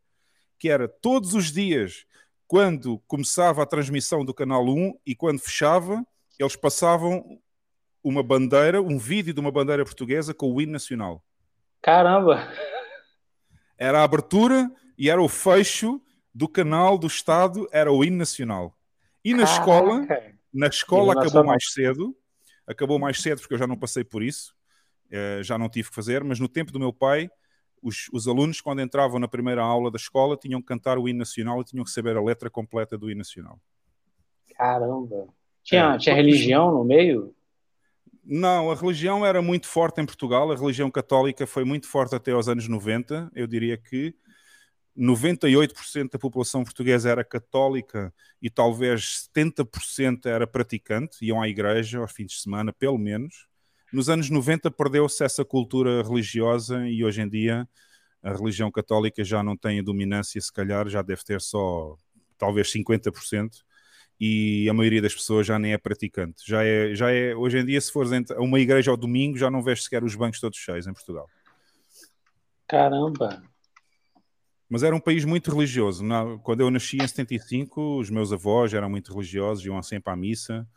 que era todos os dias quando começava a transmissão do canal 1 e quando fechava, eles passavam uma bandeira, um vídeo de uma bandeira portuguesa com o hino nacional. Caramba! Era a abertura e era o fecho do canal do Estado, era o hino nacional. E na Caraca. escola, na escola acabou mais cedo, acabou mais cedo porque eu já não passei por isso, eh, já não tive que fazer, mas no tempo do meu pai os, os, alunos, quando entravam na primeira aula da escola, tinham que cantar o hino nacional e tinham que saber a letra completa do hino nacional. Caramba! Tinha, é, tinha religião no meio? Não, a religião era muito forte em Portugal, a religião católica foi muito forte até aos anos 90. Eu diria que 98% da população portuguesa era católica e talvez 70% era praticante, iam à igreja aos fins de semana, pelo menos nos anos 90 perdeu-se essa cultura religiosa e hoje em dia a religião católica já não tem a dominância, se calhar já deve ter só talvez 50%, e a maioria das pessoas já nem é praticante. Já é, já é hoje em dia, se fores a uma igreja ao domingo, já não vês sequer os bancos todos cheios em Portugal. Caramba! Mas era um país muito religioso. Quando eu nasci em 75, os meus avós eram muito religiosos, iam sempre à missa.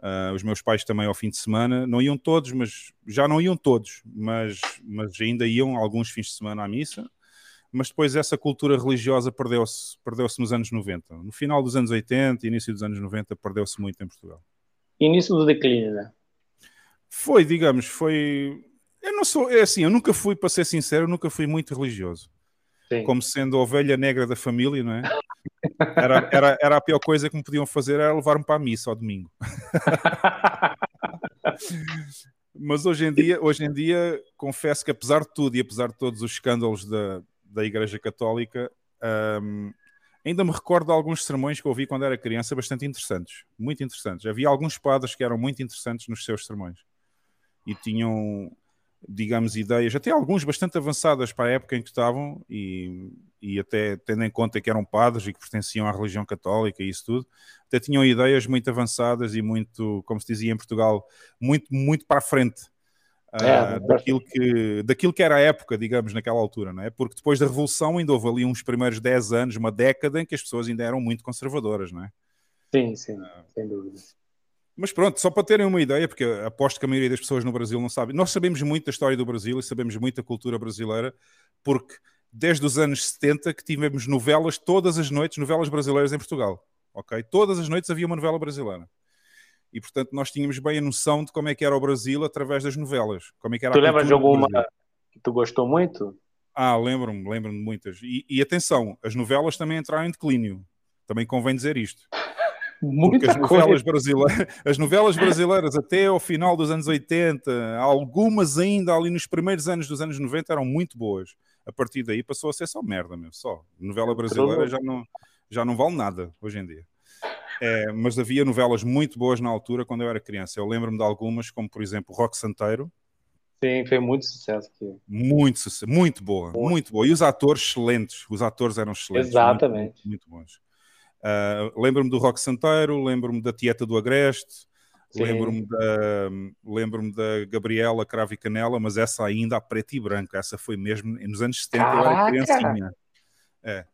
Uh, os meus pais também ao fim de semana, não iam todos, mas já não iam todos, mas, mas ainda iam alguns fins de semana à missa. Mas depois essa cultura religiosa perdeu-se perdeu nos anos 90. No final dos anos 80, início dos anos 90, perdeu-se muito em Portugal. Início do declínio, né? Foi, digamos, foi. Eu não sou, é assim, eu nunca fui, para ser sincero, nunca fui muito religioso. Sim. Como sendo a ovelha negra da família, não é? Era, era, era a pior coisa que me podiam fazer era levar-me para a missa ao domingo. *laughs* Mas hoje em dia, hoje em dia, confesso que apesar de tudo e apesar de todos os escândalos da, da Igreja Católica, um, ainda me recordo de alguns sermões que ouvi quando era criança bastante interessantes, muito interessantes. Havia alguns padres que eram muito interessantes nos seus sermões e tinham digamos, ideias, até alguns bastante avançadas para a época em que estavam, e, e até tendo em conta que eram padres e que pertenciam à religião católica e isso tudo, até tinham ideias muito avançadas e muito, como se dizia em Portugal, muito, muito para a frente. É, uh, daquilo, que, daquilo que era a época, digamos, naquela altura, não é? Porque depois da Revolução ainda houve ali uns primeiros 10 anos, uma década em que as pessoas ainda eram muito conservadoras, não é? Sim, sim, uh, sem dúvida. Mas pronto, só para terem uma ideia, porque aposto que a maioria das pessoas no Brasil não sabe. Nós sabemos muito da história do Brasil e sabemos muito da cultura brasileira, porque desde os anos 70 que tivemos novelas todas as noites, novelas brasileiras em Portugal. Ok? Todas as noites havia uma novela brasileira. E portanto nós tínhamos bem a noção de como é que era o Brasil através das novelas. Como é que era tu lembras de alguma que tu gostou muito? Ah, lembro-me, lembro-me de muitas. E, e atenção, as novelas também entraram em declínio. Também convém dizer isto. Muita as novelas, brasileiras, *laughs* as novelas brasileiras até ao final dos anos 80, algumas ainda ali nos primeiros anos dos anos 90 eram muito boas. A partir daí passou a ser só merda, meu, só. Novela brasileira já não, já não vale nada hoje em dia. É, mas havia novelas muito boas na altura quando eu era criança. Eu lembro-me de algumas, como por exemplo Rock Santeiro. Sim, foi muito sucesso aqui. Muito sucesso, muito boa, muito. muito boa. E os atores excelentes, os atores eram excelentes. Exatamente. Muito, muito bons. Uh, lembro-me do Rock Santeiro, lembro-me da Tieta do Agreste, lembro-me da, lembro da Gabriela Cravo e Canela, mas essa ainda a preto e branco, essa foi mesmo nos anos 70, Caraca. eu era criancinha. É.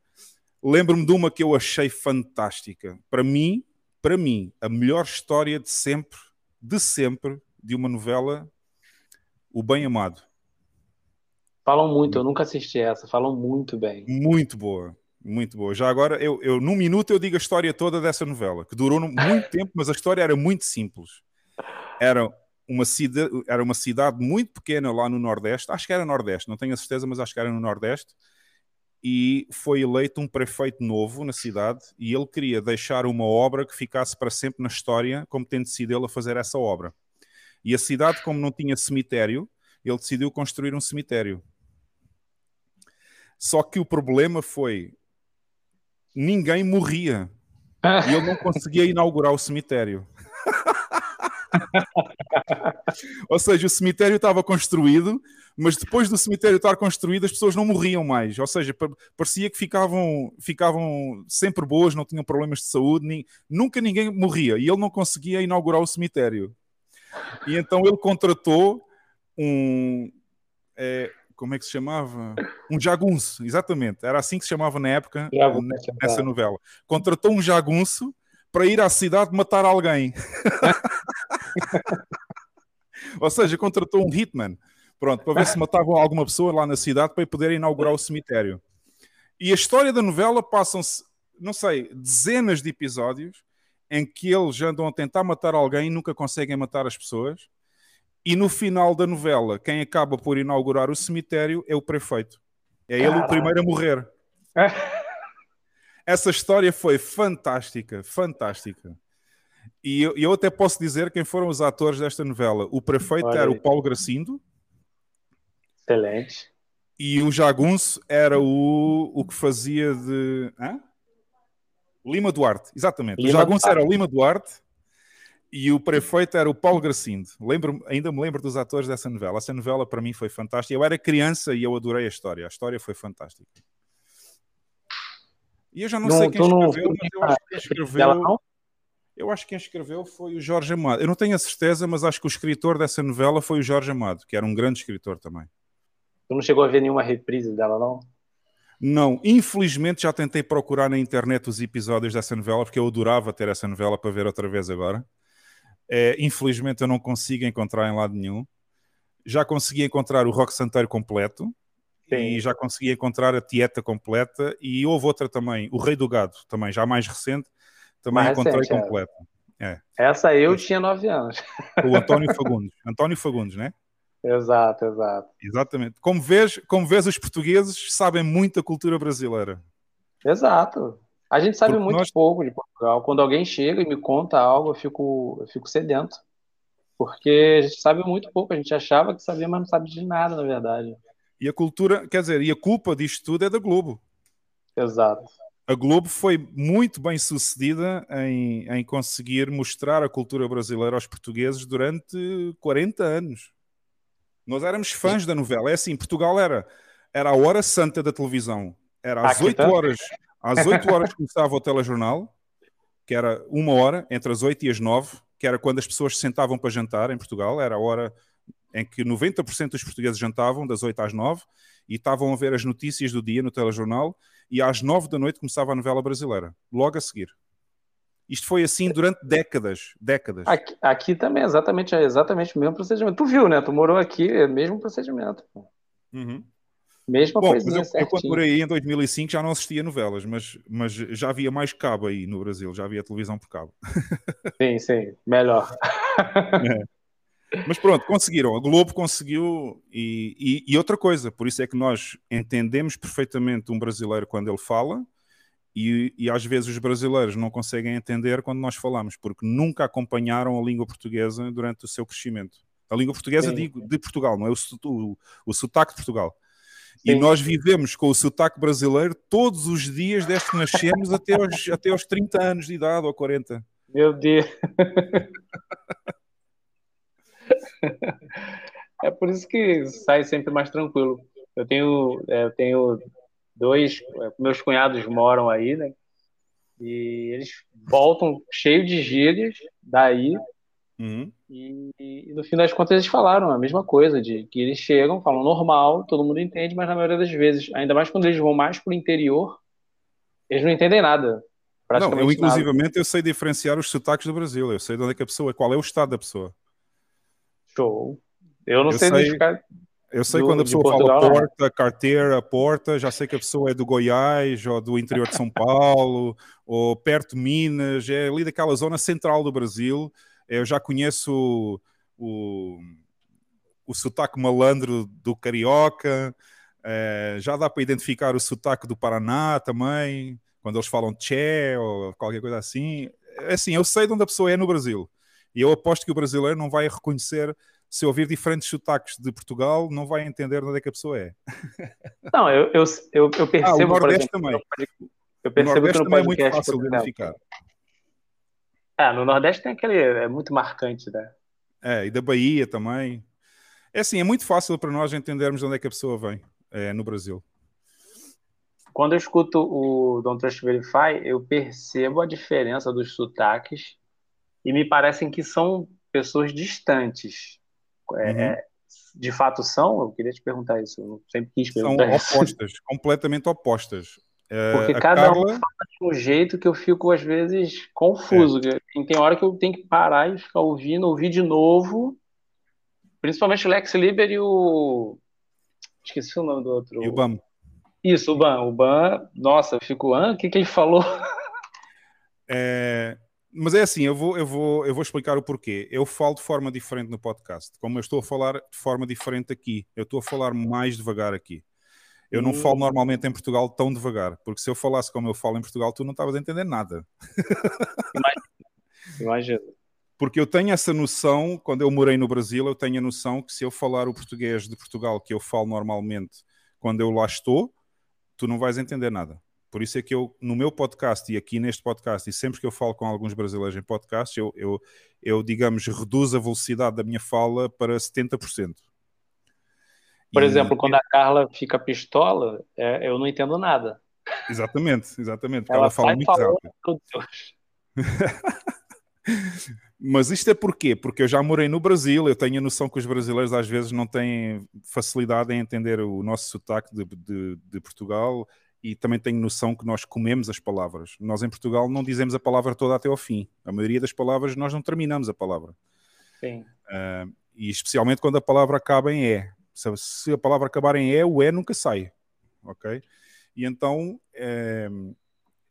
Lembro-me de uma que eu achei fantástica. Para mim, para mim, a melhor história de sempre, de sempre, de uma novela o Bem Amado. Falam muito, eu nunca assisti essa, falam muito bem. Muito boa, muito boa. Já agora, eu, eu num minuto eu digo a história toda dessa novela, que durou muito *laughs* tempo, mas a história era muito simples. Era uma, cida, era uma cidade muito pequena lá no Nordeste, acho que era Nordeste, não tenho a certeza, mas acho que era no Nordeste, e foi eleito um prefeito novo na cidade, e ele queria deixar uma obra que ficasse para sempre na história, como tendo sido ele a fazer essa obra. E a cidade, como não tinha cemitério, ele decidiu construir um cemitério. Só que o problema foi ninguém morria e ele não *laughs* conseguia inaugurar o cemitério. *laughs* Ou seja, o cemitério estava construído, mas depois do cemitério estar construído, as pessoas não morriam mais. Ou seja, parecia que ficavam, ficavam sempre boas, não tinham problemas de saúde, nem, nunca ninguém morria e ele não conseguia inaugurar o cemitério. E então ele contratou um. É, como é que se chamava? Um jagunço, exatamente. Era assim que se chamava na época, jagunço, nessa novela. Contratou um jagunço para ir à cidade matar alguém. *laughs* Ou seja, contratou um hitman. Pronto, para ver se matavam alguma pessoa lá na cidade para poder inaugurar o cemitério. E a história da novela passam-se, não sei, dezenas de episódios em que eles andam a tentar matar alguém e nunca conseguem matar as pessoas. E no final da novela, quem acaba por inaugurar o cemitério é o prefeito. É ele o primeiro a morrer. *laughs* Essa história foi fantástica, fantástica. E eu, eu, até posso dizer quem foram os atores desta novela. O prefeito Olha era aí. o Paulo Gracindo. Excelente. E o Jagunço era o, o que fazia de. Hã? Lima Duarte, exatamente. Lima o Jagunço era o Lima Duarte e o prefeito era o Paulo Gracindo. Lembro, ainda me lembro dos atores dessa novela. Essa novela para mim foi fantástica. Eu era criança e eu adorei a história. A história foi fantástica. E eu já não, não sei quem escreveu, não, mas eu acho que escreveu. Eu acho que quem escreveu foi o Jorge Amado. Eu não tenho a certeza, mas acho que o escritor dessa novela foi o Jorge Amado, que era um grande escritor também. Tu não chegou a ver nenhuma reprise dela, não? Não, infelizmente já tentei procurar na internet os episódios dessa novela, porque eu adorava ter essa novela para ver outra vez agora. É, infelizmente eu não consigo encontrar em lado nenhum. Já consegui encontrar o Rock Santeiro completo. Sim. E já consegui encontrar a Tieta completa. E houve outra também, o Rei do Gado, também, já mais recente. Também mais encontrei recente, completa. É. Essa eu tinha nove anos. *laughs* O António Fagundes. António Fagundes, né? Exato, exato. Exatamente. Como vês, como vês, os portugueses sabem muito da cultura brasileira. Exato. A gente sabe Porque muito nós... pouco de Portugal. Quando alguém chega e me conta algo, eu fico, eu fico sedento. Porque a gente sabe muito pouco. A gente achava que sabia, mas não sabe de nada, na verdade. E a cultura, quer dizer, e a culpa disto tudo é da Globo. Exato. A Globo foi muito bem sucedida em, em conseguir mostrar a cultura brasileira aos portugueses durante 40 anos. Nós éramos fãs da novela. É assim, Portugal era, era a hora santa da televisão. Era às 8 horas, às 8 horas começava o telejornal, que era uma hora, entre as 8 e as 9, que era quando as pessoas se sentavam para jantar em Portugal. Era a hora em que 90% dos portugueses jantavam, das 8 às 9, e estavam a ver as notícias do dia no telejornal, e às 9 da noite começava a novela brasileira, logo a seguir. Isto foi assim durante décadas, décadas. Aqui, aqui também exatamente, é exatamente o mesmo procedimento. Tu viu, né? Tu morou aqui, é o mesmo procedimento. Uhum. Mesma Bom, coisinha eu, eu, quando morei aí em 2005 já não assistia novelas, mas, mas já havia mais cabo aí no Brasil, já havia televisão por cabo. *laughs* Sim, sim, melhor. É. Mas pronto, conseguiram. A Globo conseguiu. E, e, e, outra coisa, por isso é que nós entendemos perfeitamente um brasileiro quando ele fala e, e, às vezes os brasileiros não conseguem entender quando nós falamos, porque nunca acompanharam a língua portuguesa durante o seu crescimento. A língua portuguesa de, de, Portugal, não é o, o, o sotaque de Portugal. Sim. E nós vivemos com o sotaque brasileiro todos os dias desde que nascemos até aos, *laughs* até aos 30 anos de idade ou 40. Meu Deus! *laughs* é por isso que sai sempre mais tranquilo. Eu tenho, é, eu tenho dois, é, meus cunhados moram aí, né? E eles voltam cheio de gírias daí. Uhum. E, e, no fim das contas eles falaram a mesma coisa, de que eles chegam, falam normal, todo mundo entende, mas na maioria das vezes, ainda mais quando eles vão mais pro interior, eles não entendem nada. Não, eu inclusivamente nada. eu sei diferenciar os sotaques do Brasil, eu sei de onde é que a pessoa, qual é o estado da pessoa. Show. Eu não eu sei, sei identificar. Eu sei do, quando a pessoa Portugal, fala porta, carteira, porta, já sei que a pessoa é do Goiás ou do interior de São Paulo ou perto de Minas, é ali daquela zona central do Brasil. Eu já conheço o, o, sotaque malandro do carioca, é, já dá para identificar o sotaque do Paraná também, quando eles falam tché ou qualquer coisa assim. É assim, eu sei de onde a pessoa é no Brasil. E eu aposto que o brasileiro não vai reconhecer se ouvir diferentes sotaques de Portugal, não vai entender onde é que a pessoa é. *laughs* Não, eu, eu, eu, eu percebo. Ah, o Nordeste exemplo, também. Eu percebo o Nordeste que também é muito fácil de identificar. É, no Nordeste tem aquele. É muito marcante, né? É, e da Bahia também. É assim, é muito fácil para nós entendermos de onde é que a pessoa vem é, no Brasil. Quando eu escuto o Don't Trust Verify, eu percebo a diferença dos sotaques e me parecem que são pessoas distantes. É, uhum. É, de fato são? Eu queria te perguntar isso. Eu sempre quis perguntar São isso. opostas, *laughs* completamente opostas. É, Porque cada Carla... um fala de um jeito que eu fico, às vezes, confuso. É. Tem hora que eu tenho que parar e ficar ouvindo, ouvir de novo. Principalmente o Lex Liber e o. Esqueci o nome do outro. E o Bam. Isso, o Ban. O Ban, nossa, eu fico. Ah, o que, que ele falou? *laughs* É, mas é assim, eu vou, eu, vou, eu vou explicar o porquê. Eu falo de forma diferente no podcast, como eu estou a falar de forma diferente aqui. Eu estou a falar mais devagar aqui. Eu não falo hum. normalmente em Portugal tão devagar, porque se eu falasse como eu falo em Portugal, tu não estavas a entender nada. Imagina. Porque eu tenho essa noção, quando eu morei no Brasil, eu tenho a noção que se eu falar o português de Portugal que eu falo normalmente quando eu lá estou, tu não vais entender nada. Por isso é que eu, no meu podcast e aqui neste podcast, e sempre que eu falo com alguns brasileiros em podcast, eu, eu, eu digamos, reduzo a velocidade da minha fala para 70%. Por e, exemplo, quando a Carla fica pistola, é, eu não entendo nada. Exatamente, exatamente. Ela, ela fala muito rápido. *laughs* Mas isto é porquê? Porque eu já morei no Brasil, eu tenho a noção que os brasileiros às vezes não têm facilidade em entender o nosso sotaque de, de, de Portugal e também tenho noção que nós comemos as palavras. Nós em Portugal não dizemos a palavra toda até ao fim. A maioria das palavras nós não terminamos a palavra. Sim. Uh, e especialmente quando a palavra acaba em E. Se, se, a palavra acabar em E, o E nunca sai. Ok? E então, é,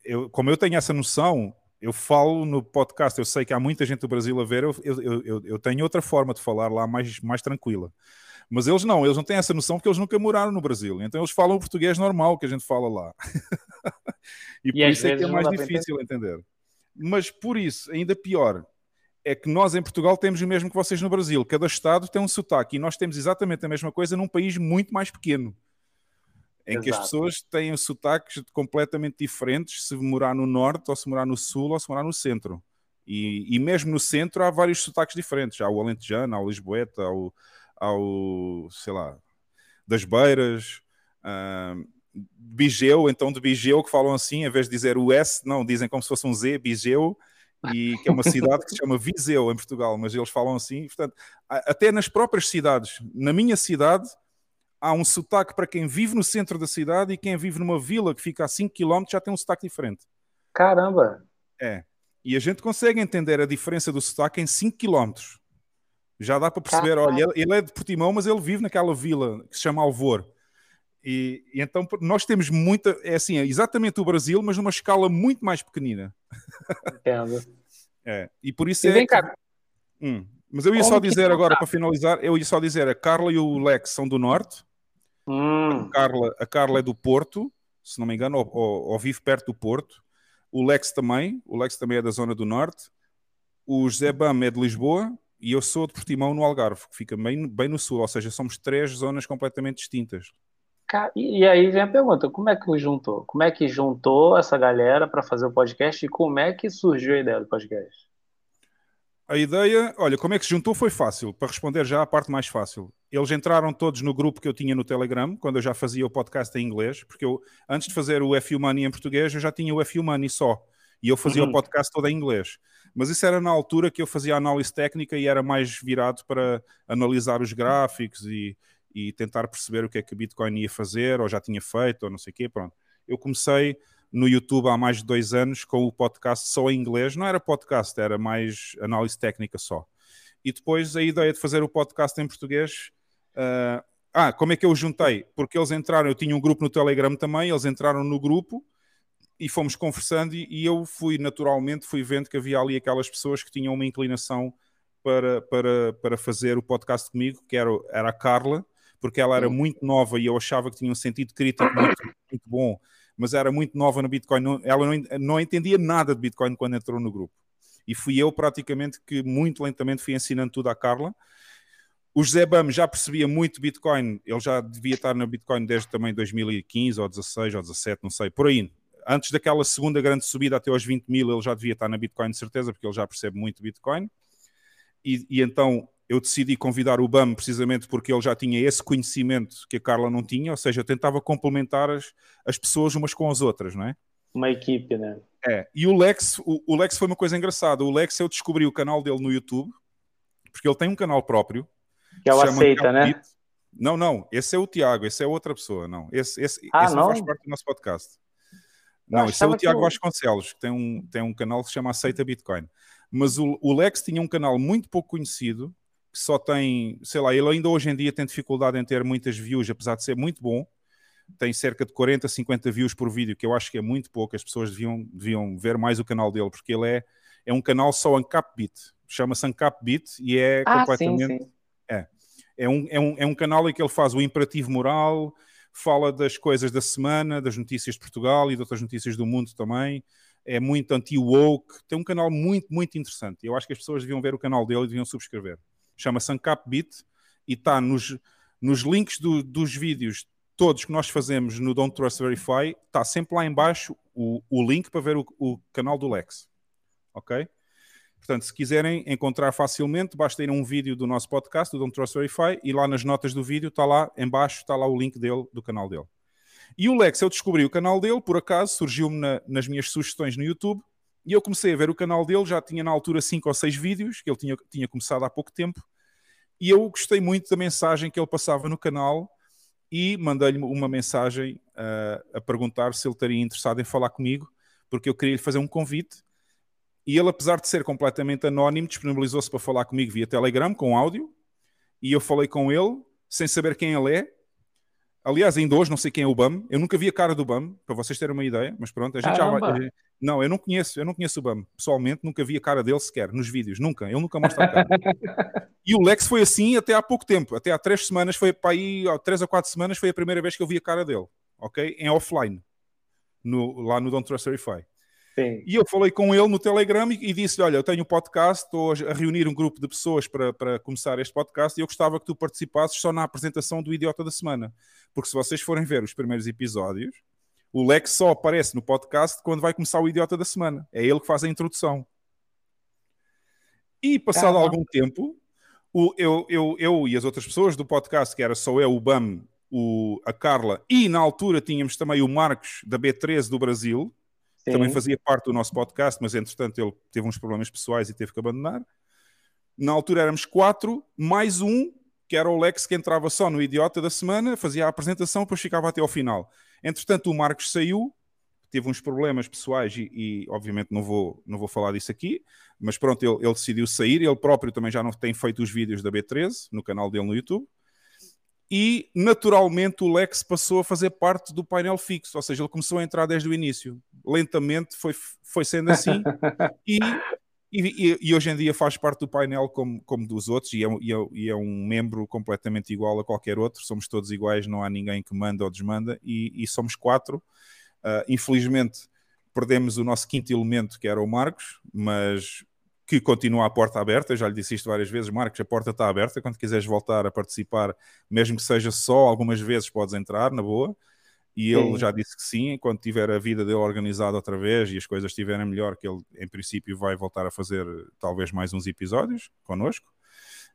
eu, como eu tenho essa noção, eu falo no podcast, eu sei que há muita gente do Brasil a ver, eu, eu, eu, eu tenho outra forma de falar lá mais, mais tranquila. Mas eles não, eles não têm essa noção porque eles nunca moraram no Brasil. Então eles falam o português normal que a gente fala lá. *laughs* e, e por isso é que é mais difícil entender. Mas por isso, ainda pior, é que nós em Portugal temos o mesmo que vocês no Brasil. Cada estado tem um sotaque e nós temos exatamente a mesma coisa num país muito mais pequeno. Em Exato. que as pessoas têm sotaques completamente diferentes se morar no norte, ou se morar no sul, ou se morar no centro. E, e mesmo no centro há vários sotaques diferentes. Há o alentejano, há o lisboeta, há o, ao, sei lá, das Beiras, uh, Bigeu, então de Bigeu, que falam assim, em vez de dizer o S, não, dizem como se fosse um Z, Bigeu, e que é uma cidade que se chama Viseu em Portugal, mas eles falam assim, portanto, até nas próprias cidades, na minha cidade, há um sotaque para quem vive no centro da cidade e quem vive numa vila que fica a 5 km já tem um sotaque diferente. Caramba! É. E a gente consegue entender a diferença do sotaque em 5 km. Já dá para perceber, olha, ele é de Portimão, mas ele vive naquela vila que se chama Alvor. E, e, então nós temos muita, é assim, é exatamente o Brasil, mas numa escala muito mais pequenina. Entendo. *laughs* É, e por isso e é. Vem cá. Hum, mas eu ia Como só dizer agora, para finalizar, eu ia só dizer, a Carla e o Lex são do Norte. Hum. A, Carla, a Carla é do Porto, se não me engano, ou, ou, ou vive perto do Porto. O Lex também, o Lex também é da zona do Norte. O José Bam é de Lisboa e eu sou de Portimão, no Algarve, que fica bem, bem no sul, ou seja, somos três zonas completamente distintas. E aí vem a pergunta: como é que juntou? Como é que juntou essa galera para fazer o podcast e como é que surgiu a ideia do podcast? A ideia, olha, como é que se juntou foi fácil. Para responder já a parte mais fácil. Eles entraram todos no grupo que eu tinha no Telegram, quando eu já fazia o podcast em inglês, porque eu, antes de fazer o FU Money em português, eu já tinha o FU Money só. E eu fazia uhum. o podcast todo em inglês. Mas isso era na altura que eu fazia análise técnica e era mais virado para analisar os gráficos e, e tentar perceber o que é que o Bitcoin ia fazer, ou já tinha feito, ou não sei o quê. Pronto. Eu comecei no YouTube há mais de dois anos com o podcast só em inglês. Não era podcast, era mais análise técnica só. E depois a ideia de fazer o podcast em português. Uh, ah, como é que eu juntei? Porque eles entraram, eu tinha um grupo no Telegram também, eles entraram no grupo e fomos conversando e, e, eu fui naturalmente fui vendo que havia ali aquelas pessoas que tinham uma inclinação para, para, para fazer o podcast comigo, que era, era a Carla, porque ela era muito nova e eu achava que tinha um sentido crítico muito, muito bom, mas era muito nova no Bitcoin, não, ela não, não entendia nada de Bitcoin quando entrou no grupo. E fui eu praticamente que muito lentamente fui ensinando tudo à Carla. O José Bam já percebia muito Bitcoin, ele já devia estar no Bitcoin desde também 2015 ou 16 ou 17, não sei, por aí, antes daquela segunda grande subida até aos 20 mil, ele já devia estar na Bitcoin de certeza, porque ele já percebe muito Bitcoin. E, e então eu decidi convidar o BAM precisamente porque ele já tinha esse conhecimento que a Carla não tinha, ou seja, eu tentava complementar as, as pessoas umas com as outras, não é? Uma equipe, né? É, e o Lex, o, o Lex foi uma coisa engraçada. O Lex, eu descobri o canal dele no YouTube, porque ele tem um canal próprio. Que é o Aceita, né? Não, não, esse é o Tiago, esse é outra pessoa, não. Esse, esse, ah, esse não? não faz parte do nosso podcast. Não, esse é o Tiago Vasconcelos, que tem um, tem um canal que se chama Aceita Bitcoin. Mas o, o Lex tinha um canal muito pouco conhecido, que só tem, sei lá, ele ainda hoje em dia tem dificuldade em ter muitas views, apesar de ser muito bom. Tem cerca de 40, 50 views por vídeo, que eu acho que é muito pouco. As pessoas deviam, deviam ver mais o canal dele, porque ele é, é um canal só Ancapbit. Chama-se Ancapbit e é ah, completamente. Sim, sim. É. É um, é, um, é um canal em que ele faz o imperativo moral, fala das coisas da semana, das notícias de Portugal e de outras notícias do mundo também. É muito anti-woke. Tem um canal muito, muito interessante. Eu acho que as pessoas deviam ver o canal dele e deviam subscrever. Chama-se Uncapbit e está nos, nos links do, dos vídeos todos que nós fazemos no Don't Trust Verify. Está sempre lá embaixo o, o link para ver o, o canal do Lex. Ok? Portanto, se quiserem encontrar facilmente, basta ir a um vídeo do nosso podcast, do Don't Trust Verify, e lá nas notas do vídeo está lá, embaixo está lá o link dele, do canal dele. E o Lex, eu descobri o canal dele, por acaso, surgiu-me na, nas minhas sugestões no YouTube, e eu comecei a ver o canal dele, já tinha na altura 5 ou 6 vídeos, que ele tinha, tinha começado há pouco tempo, e eu gostei muito da mensagem que ele passava no canal, e mandei-lhe uma mensagem uh, a perguntar se ele estaria interessado em falar comigo, porque eu queria lhe fazer um convite, e ele, apesar de ser completamente anónimo, disponibilizou-se para falar comigo via Telegram, com áudio, e eu falei com ele, sem saber quem ele é. Aliás, ainda hoje não sei quem é o BAM. Eu nunca vi a cara do BAM, para vocês terem uma ideia, mas pronto, a gente já vai. Não, eu não conheço, eu não conheço o BAM. Pessoalmente, nunca vi a cara dele sequer, nos vídeos, nunca. Ele nunca mostra a cara. *laughs* e o Lex foi assim até há pouco tempo, até há três semanas, foi para aí, ó, três ou quatro semanas, foi a primeira vez que eu vi a cara dele, ok? Em offline, no, lá no Don't Trust Verify. Sim. E eu falei com ele no Telegram e, e disse: Olha, eu tenho um podcast, estou a reunir um grupo de pessoas para, para começar este podcast e eu gostava que tu participasses só na apresentação do Idiota da Semana. Porque se vocês forem ver os primeiros episódios, o Lex só aparece no podcast quando vai começar o Idiota da Semana. É ele que faz a introdução. E passado algum tempo, o, eu, eu, eu e as outras pessoas do podcast, que era só eu, o BAM, o, a Carla, e na altura tínhamos também o Marcos da B13 do Brasil, Sim. também fazia parte do nosso podcast, mas entretanto ele teve uns problemas pessoais e teve que abandonar. Na altura éramos quatro, mais um, que era o Lex, que entrava só no Idiota da Semana, fazia a apresentação, depois ficava até ao final. Entretanto, o Marcos saiu, teve uns problemas pessoais e, e, obviamente não vou, não vou falar disso aqui, mas pronto, ele, ele, decidiu sair, ele próprio também já não tem feito os vídeos da B13 no canal dele no YouTube e naturalmente o Lex passou a fazer parte do painel fixo, ou seja, ele começou a entrar desde o início. Lentamente foi, foi sendo assim *laughs* e, e, e, hoje em dia faz parte do painel como, como dos outros e é, e, é, e é, um membro completamente igual a qualquer outro. Somos todos iguais, não há ninguém que manda ou desmanda e, somos quatro. Uh, infelizmente perdemos o nosso quinto elemento, que era o Marcos, mas que continua a porta aberta. Já lhe disse isto várias vezes, Marcos, a porta está aberta. Quando quiseres voltar a participar, mesmo que seja só, algumas vezes podes entrar, na boa. E ele sim. já disse que sim, quando tiver a vida dele organizada outra vez e as coisas estiverem melhor, que ele, em princípio, vai voltar a fazer talvez mais uns episódios connosco.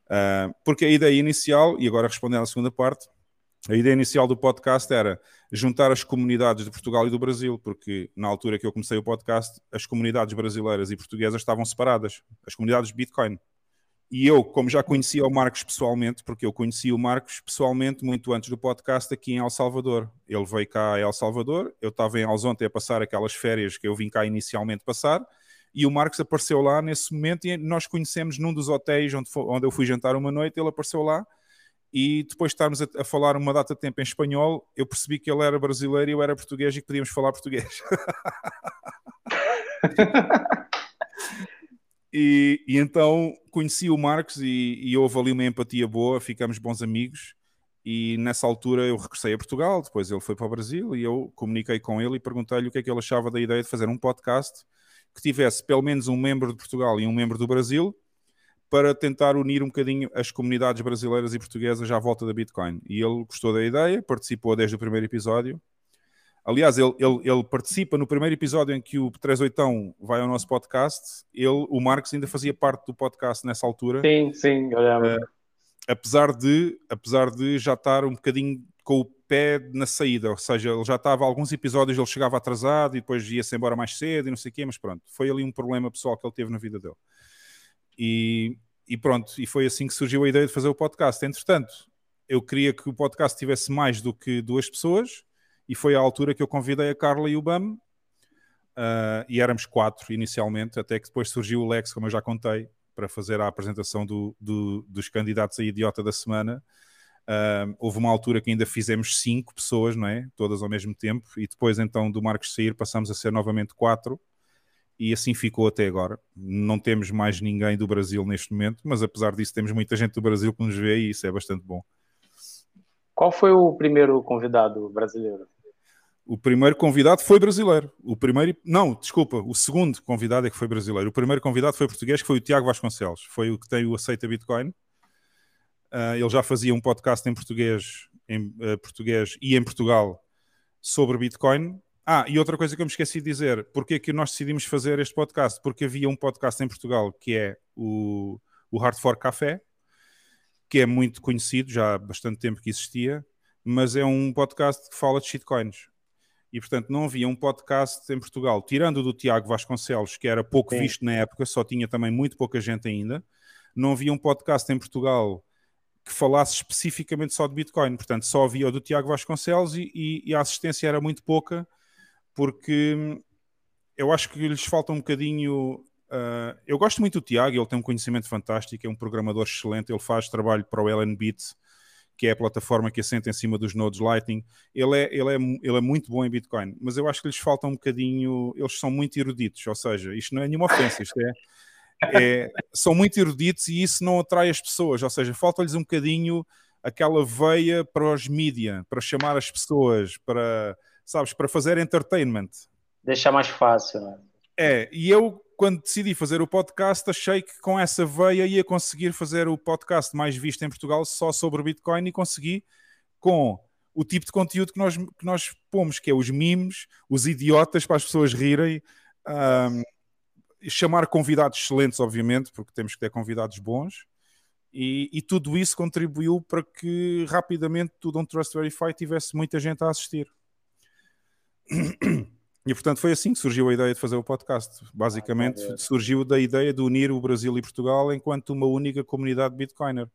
Uh, porque a ideia inicial, e agora respondendo à segunda parte, a ideia inicial do podcast era juntar as comunidades de Portugal e do Brasil, porque na altura que eu comecei o podcast, as comunidades brasileiras e portuguesas estavam separadas, as comunidades de Bitcoin. E eu, como já conhecia o Marcos pessoalmente, porque eu conheci o Marcos pessoalmente muito antes do podcast aqui em El Salvador. Ele veio cá a El Salvador, eu estava em Alzonte a passar aquelas férias que eu vim cá inicialmente passar, e o Marcos apareceu lá nesse momento e nós conhecemos num dos hotéis onde, onde eu fui jantar uma noite, ele apareceu lá e depois de estarmos a, a, falar uma data de tempo em espanhol, eu percebi que ele era brasileiro e eu era português e que podíamos falar português. *laughs* e, e, então conheci o Marcos e, e houve ali uma empatia boa, ficamos bons amigos. E nessa altura eu regressei a Portugal, depois ele foi para o Brasil e eu comuniquei com ele e perguntei-lhe o que é que ele achava da ideia de fazer um podcast que tivesse pelo menos um membro de Portugal e um membro do Brasil para tentar unir um bocadinho as comunidades brasileiras e portuguesas à volta da Bitcoin. E ele gostou da ideia, participou desde o primeiro episódio. Aliás, ele, ele, ele participa no primeiro episódio em que o 38 vai ao nosso podcast. Ele, o Marcos ainda fazia parte do podcast nessa altura. Sim, sim, lembro. Uh, apesar, de, apesar de já estar um bocadinho com o pé na saída, ou seja, ele já estava alguns episódios, ele chegava atrasado e depois ia-se embora mais cedo e não sei o quê, mas pronto, foi ali um problema pessoal que ele teve na vida dele. E, e pronto, e foi assim que surgiu a ideia de fazer o podcast. Entretanto, eu queria que o podcast tivesse mais do que duas pessoas, e foi à altura que eu convidei a Carla e o Bam, uh, e éramos quatro inicialmente, até que depois surgiu o Lex, como eu já contei, para fazer a apresentação do, do, dos candidatos a idiota da semana. Uh, houve uma altura que ainda fizemos cinco pessoas, não é? Todas ao mesmo tempo, e depois então do Marcos sair passamos a ser novamente quatro e assim ficou até agora. Não temos mais ninguém do Brasil neste momento, mas apesar disso, temos muita gente do Brasil que nos vê e isso é bastante bom. Qual foi o primeiro convidado brasileiro? O primeiro convidado foi brasileiro. O primeiro, não, desculpa, o segundo convidado é que foi brasileiro. O primeiro convidado foi português, que foi o Tiago Vasconcelos. Foi o que tem o Aceita Bitcoin. Uh, ele já fazia um podcast em português, em uh, português e em Portugal sobre Bitcoin ah, e outra coisa que eu me esqueci de dizer, porque é que nós decidimos fazer este podcast? Porque havia um podcast em Portugal que é o, o Hard Fork Café, que é muito conhecido, já há bastante tempo que existia, mas é um podcast que fala de shitcoins. E, portanto, não havia um podcast em Portugal, tirando do Tiago Vasconcelos, que era pouco Sim. visto na época, só tinha também muito pouca gente ainda. Não havia um podcast em Portugal que falasse especificamente só de Bitcoin. Portanto, só havia o do Tiago Vasconcelos e, e, e a assistência era muito pouca porque eu acho que lhes falta um bocadinho. Uh, eu gosto muito do Tiago, ele tem um conhecimento fantástico, é um programador excelente, ele faz trabalho para o LNBit, que é a plataforma que assenta em cima dos nodes Lightning. Ele é, ele, é, ele é muito bom em Bitcoin, mas eu acho que lhes falta um bocadinho. Eles são muito eruditos, ou seja, isto não é nenhuma ofensa, isto é. é são muito eruditos e isso não atrai as pessoas, ou seja, falta-lhes um bocadinho aquela veia para os mídia, para chamar as pessoas, para sabes, para fazer entertainment. Deixar mais fácil, né? É, e eu, quando decidi fazer o podcast, achei que com essa veia ia conseguir fazer o podcast mais visto em Portugal só sobre Bitcoin e consegui com o tipo de conteúdo que nós, que nós pomos, que é os memes, os idiotas para as pessoas rirem, um, chamar convidados excelentes, obviamente, porque temos que ter convidados bons. E, e, tudo isso contribuiu para que rapidamente o Don't Trust Verify tivesse muita gente a assistir. E portanto foi assim que surgiu a ideia de fazer o podcast. Basicamente ah, surgiu da ideia de unir o Brasil e Portugal enquanto uma única comunidade Bitcoiner.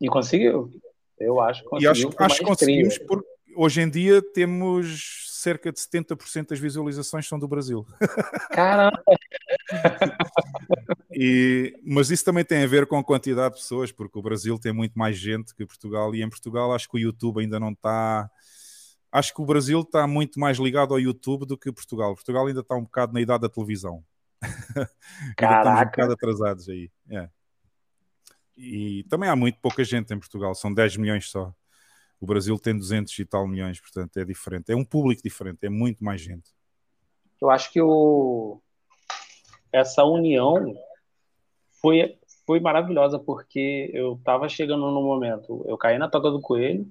E conseguiu. Eu acho que conseguiu. E acho, acho que conseguimos porque hoje em dia temos cerca de 70% das visualizações são do Brasil. *laughs* Caramba! e, mas isso também tem a ver com a quantidade de pessoas, porque o Brasil tem muito mais gente que Portugal e em Portugal acho que o YouTube ainda não está acho que o Brasil está muito mais ligado ao YouTube do que Portugal. Portugal ainda está um bocado na idade da televisão. *laughs* ainda estamos um bocado atrasados aí. É. E também há muito pouca gente em Portugal, são 10 milhões só. O Brasil tem 200 e tal milhões, portanto é diferente. É um público diferente, é muito mais gente. Eu acho que o... essa união foi, foi maravilhosa, porque eu estava chegando no momento, eu caí na toca do coelho,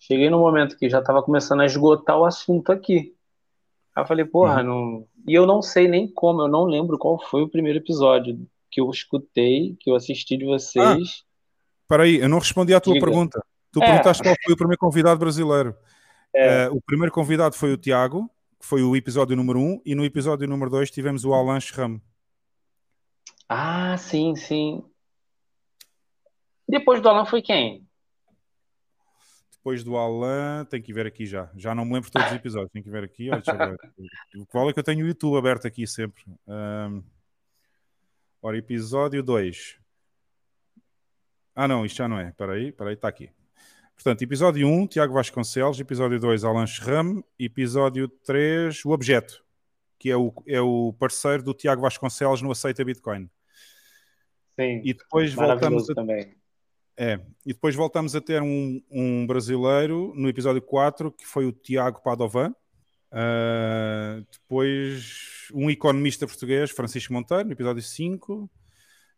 Cheguei no momento que já estava começando a esgotar o assunto aqui. Aí eu falei, porra, uhum. não. E eu não sei nem como, eu não lembro qual foi o primeiro episódio. que eu escutei, que eu assisti de vocês. Ah, aí, eu não respondi à tua Diga. pergunta. Tu é. perguntaste qual foi o primeiro convidado brasileiro. É. Uh, o primeiro convidado foi o Tiago, que foi o episódio número 1, um, e no episódio número 2 tivemos o Alan Schramm. Ah, sim, sim. Depois do Alan foi quem? Depois do Alan, tem que ver aqui já. Já não me lembro todos os episódios, tem que ver aqui. Olha. O qual é que eu tenho o YouTube aberto aqui sempre. Um... Ora, episódio 2. Ah, não, isto já não é. Espera aí, espera aí, está aqui. Portanto, episódio 1, Tiago Vasconcelos. Episódio 2, Alan Schramm. Episódio 3, o Objeto, que é o, é o parceiro do Tiago Vasconcelos no Aceita Bitcoin. Sim, e depois voltamos a... também. É, e depois voltamos a ter um, um brasileiro no episódio 4, que foi o Tiago Padovan. Uh, depois um economista português, Francisco Monteiro, no episódio 5.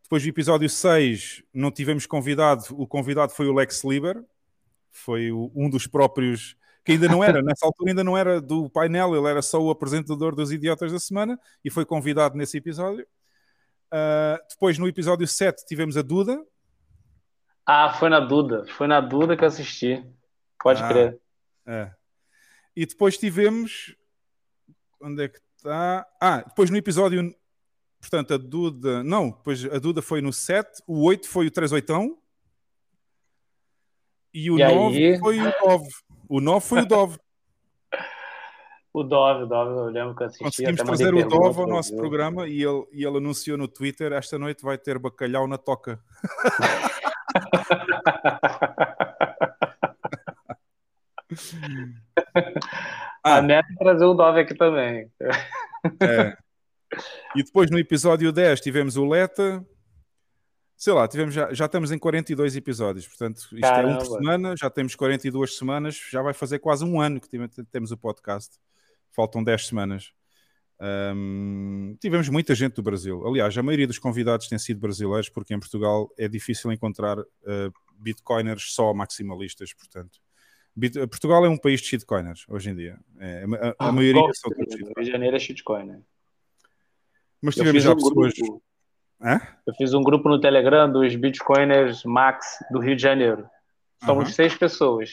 Depois do episódio 6 não tivemos convidado, o convidado foi o Lex Liber, foi o, um dos próprios que ainda não era, *laughs* nessa altura ainda não era do painel, ele era só o apresentador dos Idiotas da Semana e foi convidado nesse episódio. Uh, depois, no episódio 7, tivemos a Duda. Ah, foi na Duda, foi na Duda que assisti, pode ah, crer. É. E depois tivemos. Onde é que está? Ah, depois no episódio. Portanto, a Duda. Não, depois a Duda foi no 7, o 8 foi o 38. E o e 9 aí? foi o Dove. O 9 foi o Dove. o Dove, o Dove, eu lembro que assisti. Conseguimos trazer o Dove ao nosso programa e ele, e ele anunciou no Twitter: esta noite vai ter bacalhau na toca. *laughs* *laughs* ah. A meta é trazer o Dove aqui também. É. E depois no episódio 10 tivemos o Leta, sei lá, tivemos já, já estamos em 42 episódios, portanto, isto Caramba. é um por semana, já temos 42 semanas, já vai fazer quase um ano que temos o podcast. Faltam 10 semanas. Um, tivemos muita gente do Brasil. Aliás, a maioria dos convidados tem sido brasileiros, porque em Portugal é difícil encontrar uh, bitcoiners só maximalistas, portanto. Bit Portugal é um país de shitcoiners hoje em dia. É, a, a, ah, maioria são todos Rio de Janeiro é shitcoiner. Mas tivemos já um pessoas. Grupo é? Eu fiz um grupo no Telegram dos Bitcoiners Max do Rio de Janeiro. Somos uhum. seis pessoas.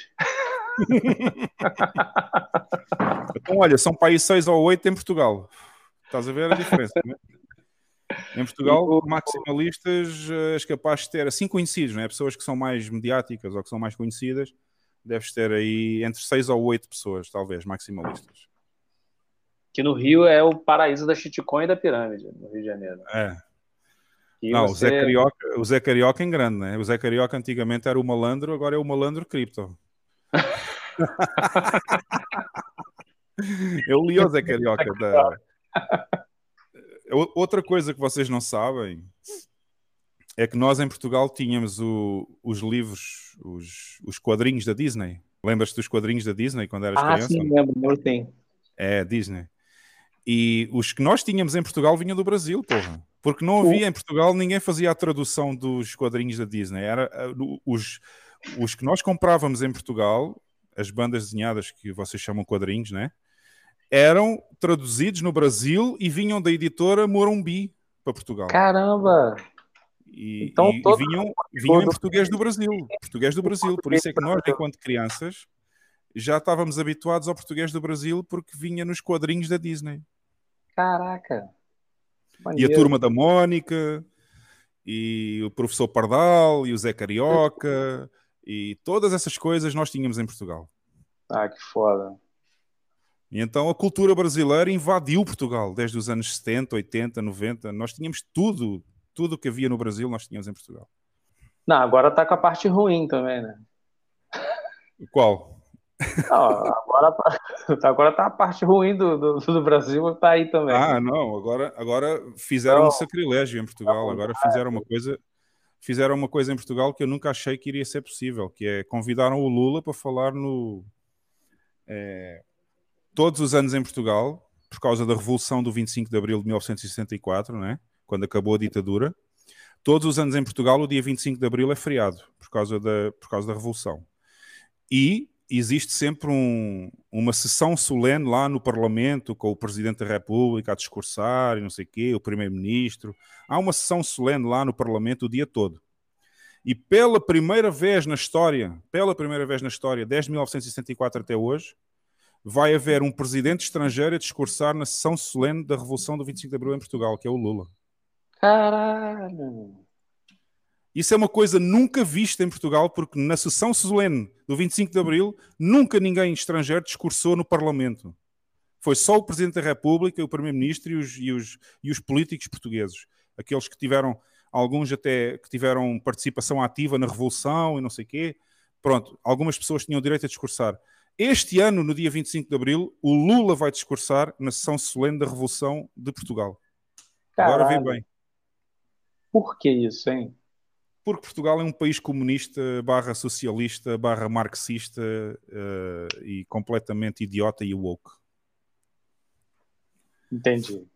Então, olha, são países seis ou oito em Portugal. Estás a ver a diferença, né? Em Portugal, maximalistas eh, és capaz de ter assim conhecidos, né? pessoas que são mais mediáticas ou que são mais conhecidas, deves ter aí entre seis ou oito pessoas, talvez, maximalistas. Que no Rio é o paraíso da shitcoin e da pirâmide, no Rio de Janeiro. É, e não, você... o, Zé Carioca, o Zé Carioca em grande, né? O Zé Carioca antigamente era o malandro, agora é o malandro cripto. Eu li o Zé Carioca. Da... *laughs* Outra coisa que vocês não sabem é que nós em Portugal tínhamos o, os livros, os, os quadrinhos da Disney. Lembras-te dos quadrinhos da Disney quando eras ah, criança? Sim, lembro, sim. É, Disney. E os que nós tínhamos em Portugal vinham do Brasil, porra. Porque não havia em Portugal, ninguém fazia a tradução dos quadrinhos da Disney. Era eh, os, os que nós comprávamos em Portugal, as bandas desenhadas que vocês chamam quadrinhos, né? Eram traduzidos no Brasil e vinham da editora Morumbi para Portugal. Caramba! E, então, e, todo... e vinham, vinham em português do Brasil. Português do Brasil. Por isso é que nós, enquanto crianças, já estávamos habituados ao português do Brasil porque vinha nos quadrinhos da Disney. Caraca! Maneiro. E a turma da Mónica, e o professor Pardal, e o Zé Carioca, e todas essas coisas nós tínhamos em Portugal. Ah, que foda. E então a cultura brasileira invadiu Portugal desde os anos 70, 80, 90. Nós tínhamos tudo, tudo que havia no Brasil, nós tínhamos em Portugal. Não, agora tá com a parte ruim também, né? Qual? Não, agora, tá, *laughs* agora tá a parte ruim do, do, do, Brasil, tá aí também. Ah, não, agora, agora fizeram não, um sacrilégio em Portugal, agora fizeram uma coisa fizeram uma coisa em Portugal que eu nunca achei que iria ser possível, que é convidaram o Lula para falar no é, todos os anos em Portugal, por causa da Revolução do 25 de Abril de 1964, né? quando acabou a ditadura, todos os anos em Portugal o dia 25 de Abril é feriado, por causa da, por causa da Revolução. E existe sempre um, uma sessão solene lá no Parlamento com o Presidente da República a discursar e não sei o quê, o Primeiro-Ministro. Há uma sessão solene lá no Parlamento o dia todo. E pela primeira vez na história, pela primeira vez na história, desde 1964 até hoje, vai haver um presidente estrangeiro a discursar na sessão solene da Revolução do 25 de Abril em Portugal, que é o Lula. Caralho! Isso é uma coisa nunca vista em Portugal, porque na sessão solene do 25 de Abril, nunca ninguém estrangeiro discursou no Parlamento. Foi só o Presidente da República, o Primeiro-Ministro e os, e, os, e os políticos portugueses. Aqueles que tiveram, alguns até que tiveram participação ativa na Revolução e não sei o quê. Pronto, algumas pessoas tinham direito a discursar. Este ano, no dia 25 de Abril, o Lula vai discursar na sessão solene da Revolução de Portugal. Caralho. Agora vê bem. Por que isso, hein? Porque Portugal é um país comunista, barra socialista, barra marxista uh, e completamente idiota e woke. Entendi.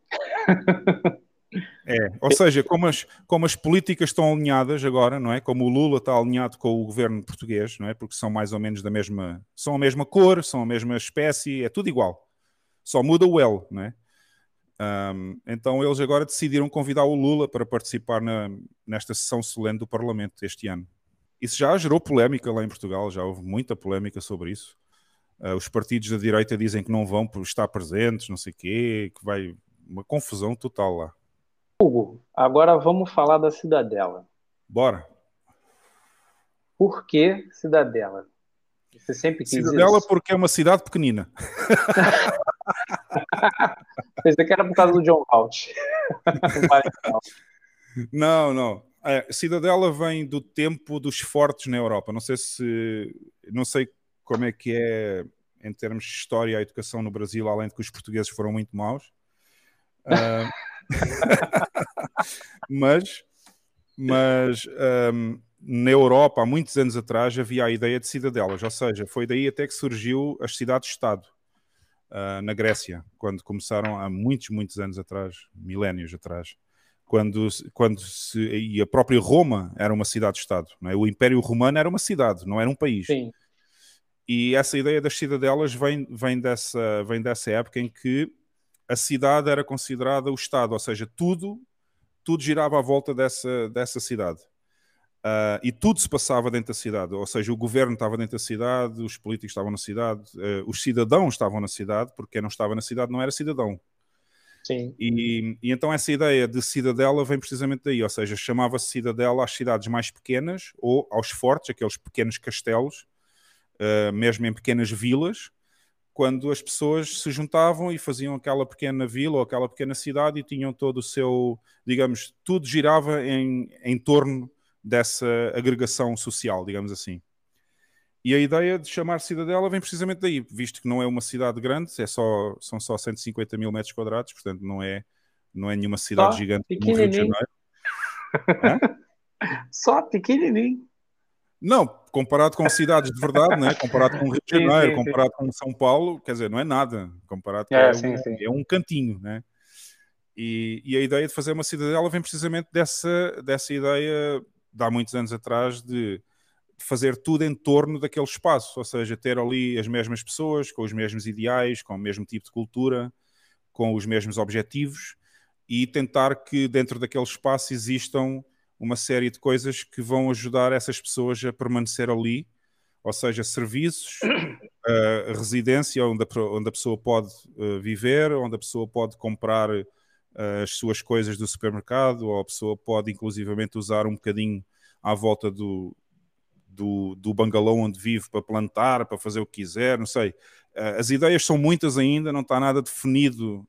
É, ou seja, como as, como as políticas estão alinhadas agora, não é? Como o Lula está alinhado com o governo português, não é? Porque são mais ou menos da mesma, são a mesma cor, são a mesma espécie, é tudo igual. Só muda o L, não é? Um, então eles agora decidiram convidar o Lula para participar na, nesta sessão solene do Parlamento este ano. Isso já gerou polémica lá em Portugal, já houve muita polémica sobre isso. Uh, os partidos da direita dizem que não vão por estar presentes, não sei o quê, que vai uma confusão total lá. Hugo, agora vamos falar da Cidadela. Bora. Por que Cidadela? Você sempre quis Cidadela isso. porque é uma cidade pequenina. *laughs* Pensei que era por causa do John Holt. *laughs* não, não. É, Cidadela vem do tempo dos fortes na Europa. Não sei se. Não sei como é que é em termos de história a educação no Brasil, além de que os portugueses foram muito maus. Uh, *laughs* mas mas um, na Europa, há muitos anos atrás, havia a ideia de cidadelas, ou seja, foi daí até que surgiu as cidades-estado uh, na Grécia, quando começaram há muitos, muitos anos atrás, milénios atrás, quando, quando se, e a própria Roma era uma cidade-estado, é? o Império Romano era uma cidade, não era um país. Sim. E essa ideia das cidadelas vem, vem, dessa, vem dessa época em que a cidade era considerada o Estado, ou seja, tudo, tudo girava à volta dessa, dessa cidade. Uh, e tudo se passava dentro da cidade, ou seja, o governo estava dentro da cidade, os políticos estavam na cidade, uh, os cidadãos estavam na cidade, porque quem não estava na cidade não era cidadão. Sim. E, e então essa ideia de cidadela vem precisamente daí, ou seja, chamava-se cidadela às cidades mais pequenas ou aos fortes, aqueles pequenos castelos, uh, mesmo em pequenas vilas, quando as pessoas se juntavam e faziam aquela pequena vila ou aquela pequena cidade e tinham todo o seu, digamos, tudo girava em, em torno dessa agregação social, digamos assim. E a ideia de chamar Cidadela vem precisamente daí, visto que não é uma cidade grande, é só, são só 150 mil metros quadrados, portanto não é, não é nenhuma cidade só gigante como o Rio de Janeiro. *laughs* Só pequenininho. Não, comparado com cidades de verdade, né? comparado com o Rio de Janeiro, sim, sim, comparado sim. com São Paulo, quer dizer, não é nada. Comparado com é, é, um, é um cantinho, né? E, e, a ideia de fazer uma cidadela vem precisamente dessa, dessa ideia de há muitos anos atrás de fazer tudo em torno daquele espaço, ou seja, ter ali as mesmas pessoas, com os mesmos ideais, com o mesmo tipo de cultura, com os mesmos objetivos e tentar que dentro daquele espaço existam uma série de coisas que vão ajudar essas pessoas a permanecer ali, ou seja, serviços, uh, *coughs* residência onde a, onde a pessoa pode uh, viver, onde a pessoa pode comprar as suas coisas do supermercado, ou a pessoa pode inclusivamente usar um bocadinho à volta do, do, do bangalô onde vive para plantar, para fazer o que quiser, não sei. as ideias são muitas ainda, não está nada definido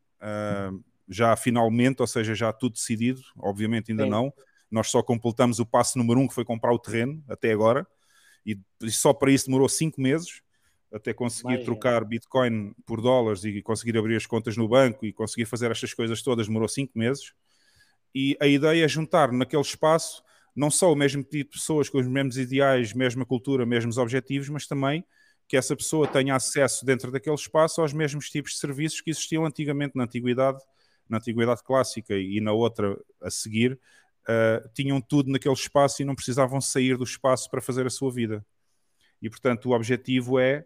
já finalmente, ou seja, já tudo decidido, obviamente ainda Sim. não nós só completamos o passo número um, que foi comprar o terreno, até agora, e só para isso demorou cinco meses, até conseguir Imagina. trocar Bitcoin por dólares e conseguir abrir as contas no banco e conseguir fazer estas coisas todas, demorou cinco meses. E a ideia é juntar naquele espaço não só o mesmo tipo de pessoas com os mesmos ideais, mesma cultura, mesmos objetivos, mas também que essa pessoa tenha acesso dentro daquele espaço aos mesmos tipos de serviços que existiam antigamente na antiguidade, na antiguidade clássica e na outra a seguir, uh, tinham tudo naquele espaço e não precisavam sair do espaço para fazer a sua vida. E portanto, o objetivo é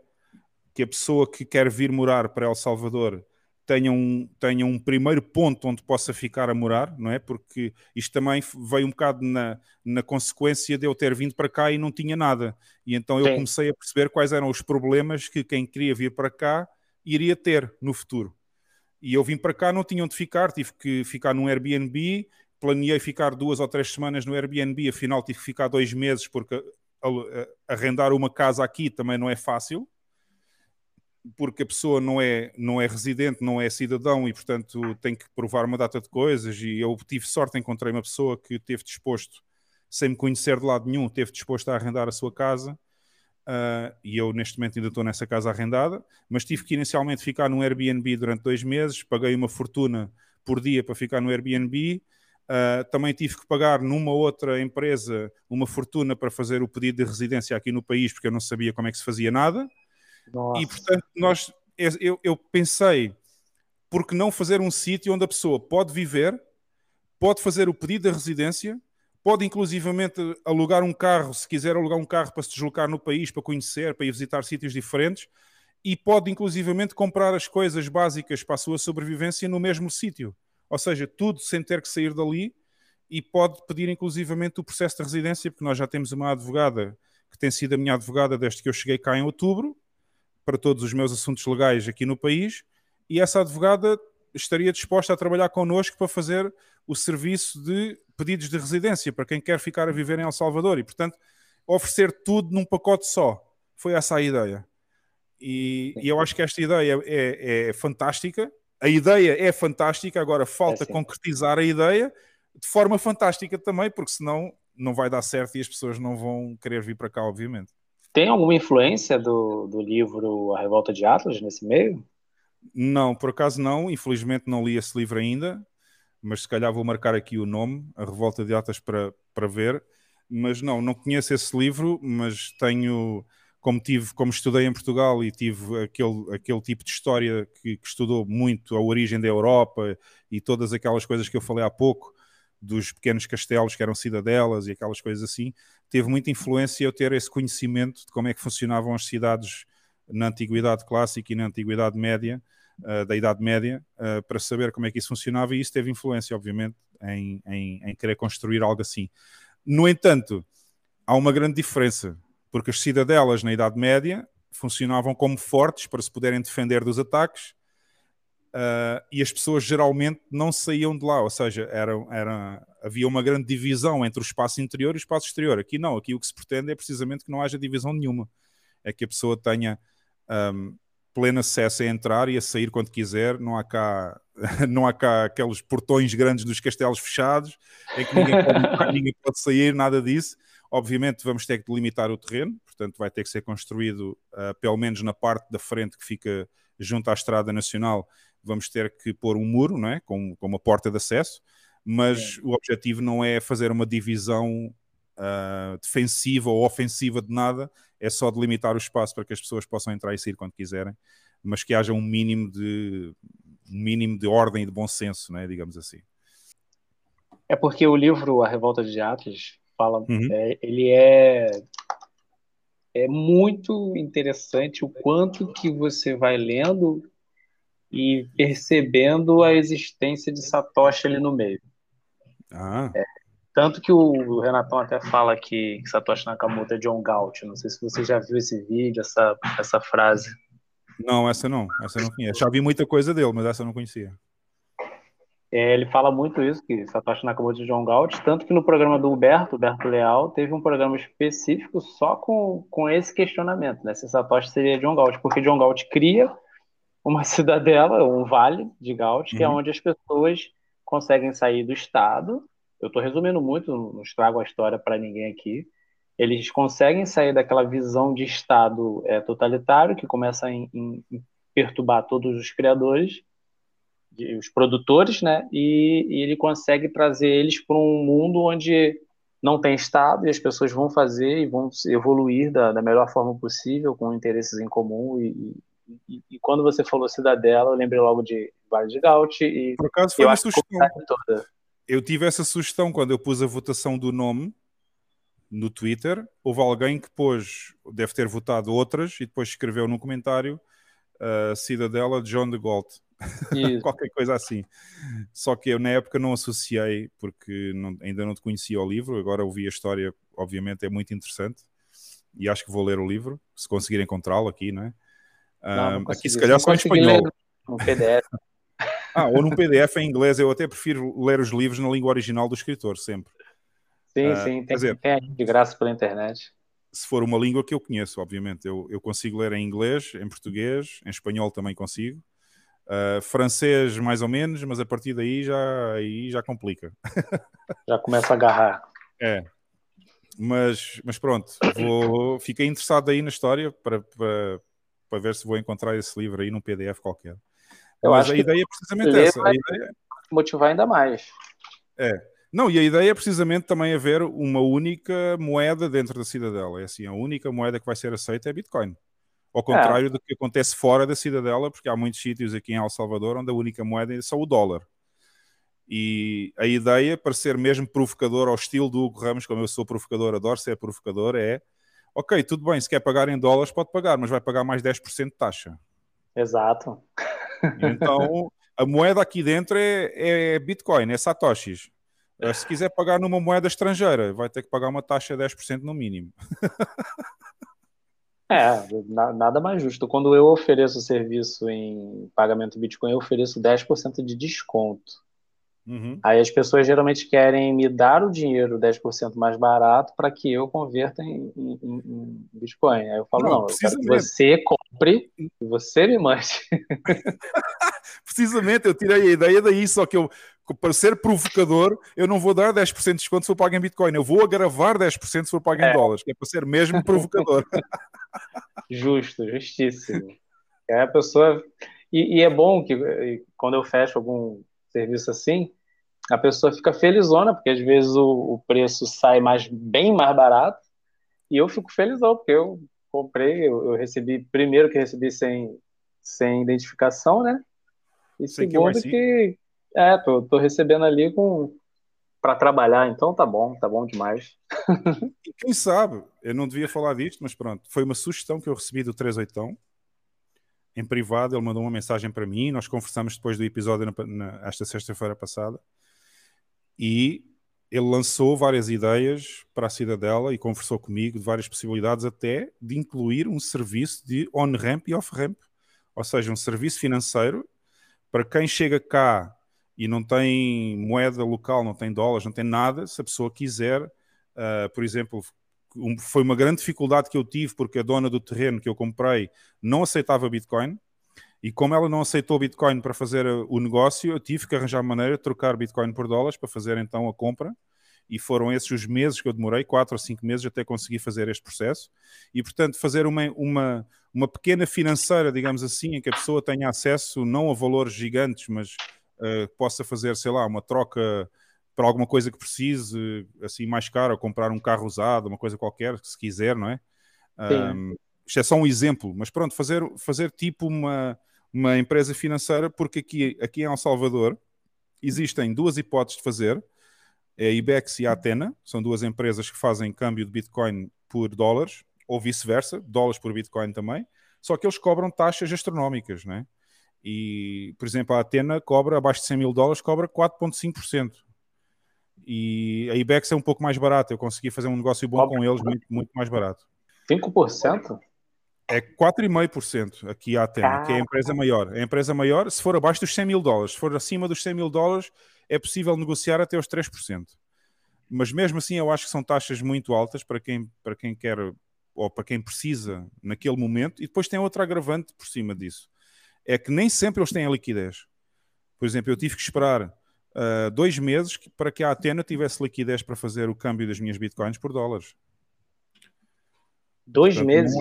que a pessoa que quer vir morar para El Salvador tenha um, tenha um primeiro ponto onde possa ficar a morar, não é? Porque isto também veio um bocado na, na consequência de eu ter vindo para cá e não tinha nada. E então eu Sim. comecei a perceber quais eram os problemas que quem queria vir para cá iria ter no futuro. E eu vim para cá, não tinha onde ficar, tive que ficar num Airbnb, planeei ficar duas ou três semanas no Airbnb, afinal tive que ficar dois meses porque arrendar uma casa aqui também não é fácil porque a pessoa não é, não é residente, não é cidadão e, portanto, tem que provar uma data de coisas. E eu tive sorte, encontrei uma pessoa que esteve disposto, sem me conhecer de lado nenhum, esteve disposto a arrendar a sua casa. Uh, e eu, neste momento, ainda estou nessa casa arrendada. Mas tive que inicialmente ficar no Airbnb durante dois meses, paguei uma fortuna por dia para ficar no Airbnb. Uh, também tive que pagar numa outra empresa uma fortuna para fazer o pedido de residência aqui no país, porque eu não sabia como é que se fazia nada. E portanto, nós, eu, eu pensei, por que não fazer um sítio onde a pessoa pode viver, pode fazer o pedido da residência, pode inclusivamente alugar um carro, se quiser alugar um carro para se deslocar no país, para conhecer, para ir visitar sítios diferentes, e pode inclusivamente comprar as coisas básicas para a sua sobrevivência no mesmo sítio. Ou seja, tudo sem ter que sair dali e pode pedir inclusivamente o processo de residência, porque nós já temos uma advogada que tem sido a minha advogada desde que eu cheguei cá em outubro, para todos os meus assuntos legais aqui no país e essa advogada estaria disposta a trabalhar connosco para fazer o serviço de pedidos de residência para quem quer ficar a viver em El Salvador e, portanto, oferecer tudo num pacote só. Foi essa a ideia. E, e eu acho que esta ideia é, é, fantástica. A ideia é fantástica, agora falta é concretizar a ideia de forma fantástica também, porque senão não vai dar certo e as pessoas não vão querer vir para cá, obviamente. Tem alguma influência do, do livro A Revolta de Atlas nesse meio? Não, por acaso não. Infelizmente não li esse livro ainda, mas se calhar vou marcar aqui o nome, A Revolta de Atlas, para, para ver. Mas não, não conheço esse livro, mas tenho, como tive, como estudei em Portugal e tive aquele, aquele tipo de história que, que estudou muito a origem da Europa e todas aquelas coisas que eu falei há pouco, dos pequenos castelos que eram cidadelas e aquelas coisas assim, teve muita influência eu ter esse conhecimento de como é que funcionavam as cidades na Antiguidade Clássica e na Antiguidade Média, uh, da Idade Média, uh, para saber como é que isso funcionava e isso teve influência, obviamente, em, em, em querer construir algo assim. No entanto, há uma grande diferença, porque as cidadelas na Idade Média funcionavam como fortes para se poderem defender dos ataques Uh, e as pessoas geralmente não saíam de lá, ou seja, era, era, havia uma grande divisão entre o espaço interior e o espaço exterior. Aqui não, aqui o que se pretende é precisamente que não haja divisão nenhuma, é que a pessoa tenha um, pleno acesso a entrar e a sair quando quiser, não há cá, *laughs* não há cá aqueles portões grandes dos castelos fechados, em que ninguém pode, *laughs* ninguém pode sair, nada disso. Obviamente vamos ter que delimitar o terreno, portanto vai ter que ser construído uh, pelo menos na parte da frente que fica junto à Estrada Nacional, vamos ter que pôr um muro, não é? com, com uma porta de acesso, mas é. o objetivo não é fazer uma divisão uh, defensiva ou ofensiva de nada, é só delimitar o espaço para que as pessoas possam entrar e sair quando quiserem, mas que haja um mínimo de um mínimo de ordem e de bom senso, né, digamos assim. É porque o livro A Revolta de Atlas fala, uhum. é, ele é é muito interessante o quanto que você vai lendo e percebendo a existência de Satoshi ali no meio. Ah. É, tanto que o Renatão até fala que, Satoshi Nakamoto é John Galt. Não sei se você já viu esse vídeo, essa, essa frase. Não, essa não. Essa não conheço. Já vi muita coisa dele, mas essa eu não conhecia. É, ele fala muito isso, que Satoshi Nakamoto é John Galt, tanto que no programa do Huberto, Huberto Leal, teve um programa específico só com, com esse questionamento, né? Se Satoshi seria John Galt, porque John Galt cria uma *laughs* cidadela, um vale de Gaut, que é uhum. é onde as pessoas conseguem sair do Estado. Eu estou resumindo muito, não estrago a história para ninguém aqui. Eles conseguem sair daquela visão de Estado é, totalitário que começa a em, em perturbar todos os criadores, os produtores, né? E, e ele consegue trazer eles para um mundo onde não tem Estado e as pessoas vão fazer e vão evoluir da, da melhor forma possível, com interesses em comum e, e, e, quando você falou Cidadela, eu lembrei logo de Vale de Gaut e por acaso foi uma sugestão. Eu tive essa sugestão quando eu pus a votação do nome no Twitter, houve alguém que pôs, deve ter votado outras, e depois escreveu num comentário uh, Cidadela de John de Gaulle. *laughs* Qualquer coisa assim. Só que eu na época não associei, porque não, ainda não te conhecia o livro, agora ouvi a história, obviamente é muito interessante, e acho que vou ler o livro, se conseguir encontrá-lo aqui, não é? Não, não aqui se calhar só em espanhol. No PDF. *laughs* ah, ou num PDF em inglês, eu até prefiro ler os livros na língua original do escritor, sempre. Sim, uh, sim, tem, dizer, tem de graça pela internet. Se for uma língua que eu conheço, obviamente, eu, eu consigo ler em inglês, em português, em espanhol também consigo. Uh, francês mais ou menos, mas a partir daí já, aí já complica. *laughs* Já começa a agarrar. É. Mas, mas pronto, vou, fiquei interessado aí na história para, para, para ver se vou encontrar esse livro aí num PDF qualquer. Eu mas acho a ideia é precisamente essa. A ideia... Motivar ainda mais. É. Não, e a ideia é precisamente também haver uma única moeda dentro da cidadela. É assim, a única moeda que vai ser aceita é Bitcoin. Ao contrário é. do que acontece fora da cidadela, porque há muitos sítios aqui em El Salvador onde a única moeda é só o dólar. E a ideia, para ser mesmo provocador ao estilo do Hugo Ramos, como eu sou provocador, adoro ser provocador, é ok, tudo bem, se quer pagar em dólares, pode pagar, mas vai pagar mais 10% de taxa. Exato. Então, a moeda aqui dentro é, é Bitcoin, é Satoshis. Eh, se quiser pagar numa moeda estrangeira, vai ter que pagar uma taxa de 10% no mínimo. *laughs* É, nada mais justo. Quando eu ofereço serviço em pagamento Bitcoin, eu ofereço 10% de desconto. Uhum. Aí as pessoas geralmente querem me dar o dinheiro 10% mais barato para que eu converta em, em, em, Bitcoin. Aí eu falo, não, não eu quero que você compre e você me mande. *laughs* precisamente, eu tirei a ideia daí, só que eu, para ser provocador, eu não vou dar 10% de desconto se for pago em Bitcoin, eu vou agravar 10% se for pago é. em dólares, que é para ser mesmo provocador. *laughs* *laughs* Justo, justíssimo. É a pessoa. E, e, é bom que quando eu fecho algum serviço assim, a pessoa fica felizona, porque às vezes o, o preço sai mais, bem mais barato, e eu fico felizão, porque eu comprei, eu, eu recebi, primeiro que recebi sem, sem identificação, né? E segundo que, que é, tô, tô recebendo ali com para trabalhar, então tá bom, tá bom demais. *laughs* e quem sabe, eu não devia falar disto, mas pronto, foi uma sugestão que eu recebi do 38 em privado, ele mandou uma mensagem para mim, nós conversamos depois do episódio na, na, esta sexta-feira passada, e ele lançou várias ideias para a cidadela e conversou comigo de várias possibilidades, até de incluir um serviço de on-ramp e off-ramp, ou seja, um serviço financeiro para quem chega cá e não tem moeda local, não tem dólares, não tem nada, se a pessoa quiser, uh, por exemplo, um, foi uma grande dificuldade que eu tive porque a dona do terreno que eu comprei não aceitava Bitcoin. E como ela não aceitou Bitcoin para fazer o negócio, eu tive que arranjar maneira de trocar Bitcoin por dólares para fazer então a compra. E foram esses os meses que eu demorei, quatro ou cinco meses, até conseguir fazer este processo. E, portanto, fazer uma, uma, uma pequena financeira, digamos assim, em que a pessoa tenha acesso não a valores gigantes, mas uh, possa fazer, sei lá, uma troca para alguma coisa que precise, assim, mais caro, comprar um carro usado, uma coisa qualquer, se quiser, não é? Um, isto é só um exemplo, mas pronto, fazer, fazer tipo uma, uma empresa financeira, porque aqui, aqui em El Salvador existem duas hipóteses de fazer, é a IBEX e a Atena, são duas empresas que fazem câmbio de Bitcoin por dólares, ou vice-versa, dólares por Bitcoin também, só que eles cobram taxas astronómicas, não é? E, por exemplo, a Atena cobra abaixo de 100 mil dólares, cobra 4,5%. E a IBEX é um pouco mais barata. Eu consegui fazer um negócio bom com eles, muito, muito mais barato. 5%? É 4,5% aqui a Atena, que é a empresa maior. A empresa maior, se for abaixo dos 100 mil dólares, se for acima dos 100 mil dólares, é possível negociar até os 3%. Mas mesmo assim, eu acho que são taxas muito altas para quem, para quem quer ou para quem precisa naquele momento. E depois tem outra agravante por cima disso é que nem sempre eles têm a liquidez. Por exemplo, eu tive que esperar uh, dois meses para que a Atena tivesse liquidez para fazer o câmbio das minhas bitcoins por dólares. Dois Portanto, meses?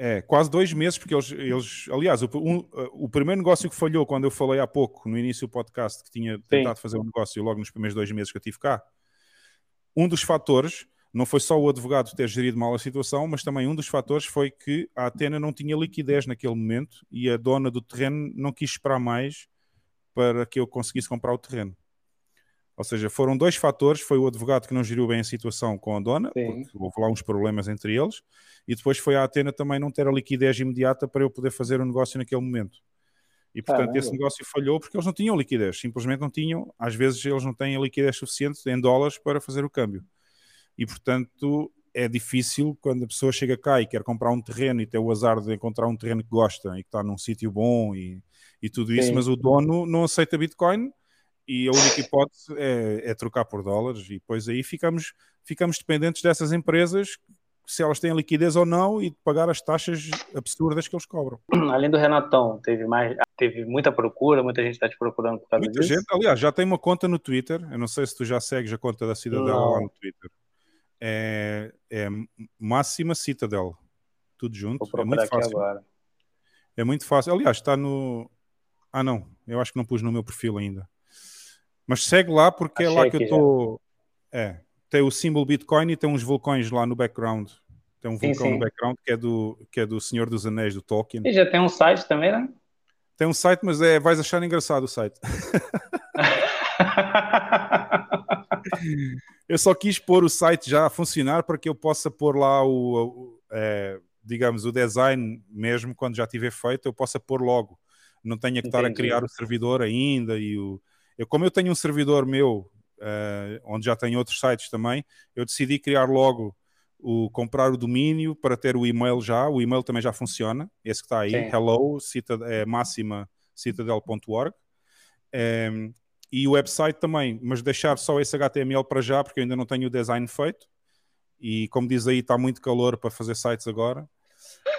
É, quase dois meses, porque eles, eles aliás, o, um, o primeiro negócio que falhou quando eu falei há pouco, no início do podcast, que tinha tentado Sim. fazer um negócio logo nos primeiros dois meses que eu tive cá, um dos fatores não foi só o advogado ter gerido mal a situação, mas também um dos fatores foi que a Atena não tinha liquidez naquele momento e a dona do terreno não quis esperar mais para que eu conseguisse comprar o terreno. Ou seja, foram dois fatores. Foi o advogado que não geriu bem a situação com a dona, Sim. porque houve lá uns problemas entre eles, e depois foi a Atena também não ter a liquidez imediata para eu poder fazer o um negócio naquele momento. E portanto esse negócio falhou porque eles não tinham liquidez, simplesmente não tinham, às vezes eles não têm a liquidez suficiente em dólares para fazer o câmbio. E portanto é difícil quando a pessoa chega cá e quer comprar um terreno e tem o azar de encontrar um terreno que gosta e que está num sítio bom e, e tudo isso, Sim. mas o dono não aceita Bitcoin e a única hipótese é, é, trocar por dólares e depois aí ficamos, ficamos dependentes dessas empresas se elas têm liquidez ou não e de pagar as taxas absurdas que eles cobram. *clears throat* Além do Renatão, teve mais, teve muita procura, muita gente está te procurando por causa muita disso? Gente, aliás, já tem uma conta no Twitter, eu não sei se tu já segues a conta da Cidadela lá no Twitter. É, é Máxima Citadel, tudo junto. é muito fácil. Agora. É muito fácil. Aliás, está no. Ah, não, eu acho que não pus no meu perfil ainda. Mas segue lá porque Achei é lá que eu estou. É, tem o símbolo Bitcoin e tem uns vulcões lá no background. Tem um vulcão sim, sim. no background que é, do, que é do Senhor dos Anéis, do Tolkien. E já tem um site também, né? Tem um site, mas é, vais achar engraçado o site. *laughs* eu só quis pôr o site já a funcionar para que eu possa pôr lá o, o é, digamos, o design mesmo, quando já tiver feito, eu possa pôr logo. Não tenha que Entendi. estar a criar o servidor ainda e o, eu, como eu tenho um servidor meu, uh, onde já tenho outros sites também, eu decidi criar logo o comprar o domínio para ter o e-mail já. O e-mail também já funciona, esse que está aí, Sim. hello, citad é, máxima citadel.org. Um, ehm, e o website também, mas deixar só esse HTML para já, porque eu ainda não tenho o design feito. E como diz aí, está muito calor para fazer sites agora.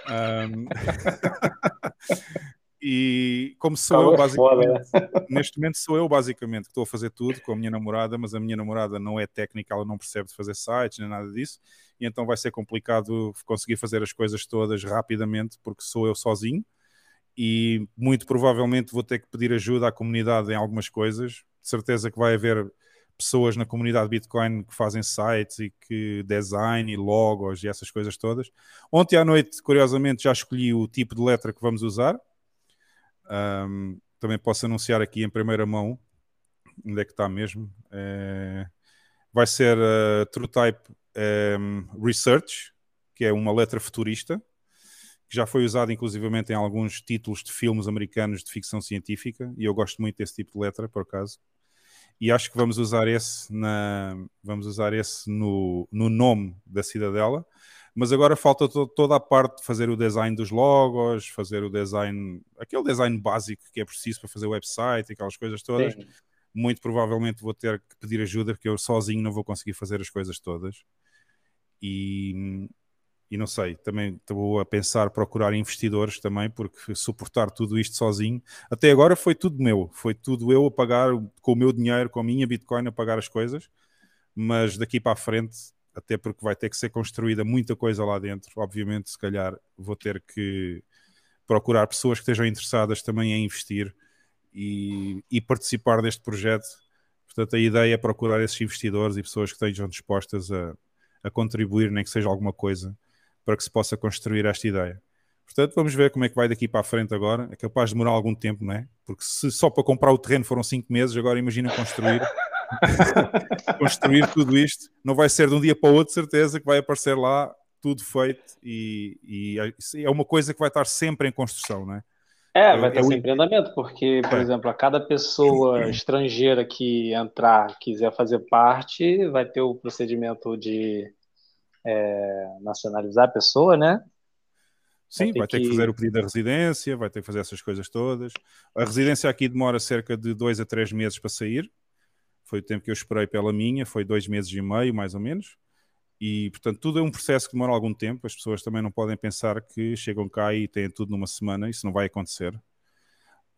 Um... *laughs* *laughs* E como sou eu, *laughs* basicamente, foda, né? *laughs* neste momento sou eu, basicamente, que estou a fazer tudo com a minha namorada, mas a minha namorada não é técnica, ela não percebe de fazer sites nem nada disso, e então vai ser complicado conseguir fazer as coisas todas rapidamente, porque sou eu sozinho, e muito provavelmente vou ter que pedir ajuda à comunidade em algumas coisas. De certeza que vai haver pessoas na comunidade Bitcoin que fazem sites e que design e logos e essas coisas todas. Ontem à noite, curiosamente, já escolhi o tipo de letra que vamos usar um, também posso anunciar aqui em primeira mão onde é que está mesmo. É, vai ser a TrueType um, Research, que é uma letra futurista, que já foi usada inclusivamente em alguns títulos de filmes americanos de ficção científica, e eu gosto muito desse tipo de letra, por acaso. E acho que vamos usar esse, na, vamos usar esse no, no nome da cidadela mas agora falta to toda a parte de fazer o design dos logos, fazer o design, aquele design básico que é preciso para fazer o website, aquelas coisas todas. Sim. Muito provavelmente vou ter que pedir ajuda porque eu sozinho não vou conseguir fazer as coisas todas. E, e não sei, também estou a pensar procurar investidores também, porque suportar tudo isto sozinho, até agora foi tudo meu, foi tudo eu a pagar com o meu dinheiro, com a minha Bitcoin a pagar as coisas, mas daqui para a frente até porque vai ter que ser construída muita coisa lá dentro. Obviamente, se calhar vou ter que procurar pessoas que estejam interessadas também em investir e, e participar deste projeto. Portanto, a ideia é procurar esses investidores e pessoas que estejam dispostas a, a contribuir, nem que seja alguma coisa, para que se possa construir esta ideia. Portanto, vamos ver como é que vai daqui para a frente agora. É capaz de demorar algum tempo, não é? Porque se só para comprar o terreno foram cinco meses, agora imagina construir. *laughs* construir tudo isto. Não vai ser de um dia para o outro, certeza, que vai aparecer lá tudo feito e, e é uma coisa que vai estar sempre em construção, não é? É, vai estar sempre em andamento, porque, por é. exemplo, a cada pessoa estrangeira que entrar, quiser fazer parte, vai ter o procedimento de é, nacionalizar a pessoa, né? Sim, vai ter, vai ter que... que... fazer o pedido da residência, vai ter que fazer essas coisas todas. A residência aqui demora cerca de dois a três meses para sair, foi o tempo que eu esperei pela minha, foi dois meses e meio, mais ou menos. E, portanto, tudo é um processo que demora algum tempo. As pessoas também não podem pensar que chegam cá e têm tudo numa semana. Isso não vai acontecer.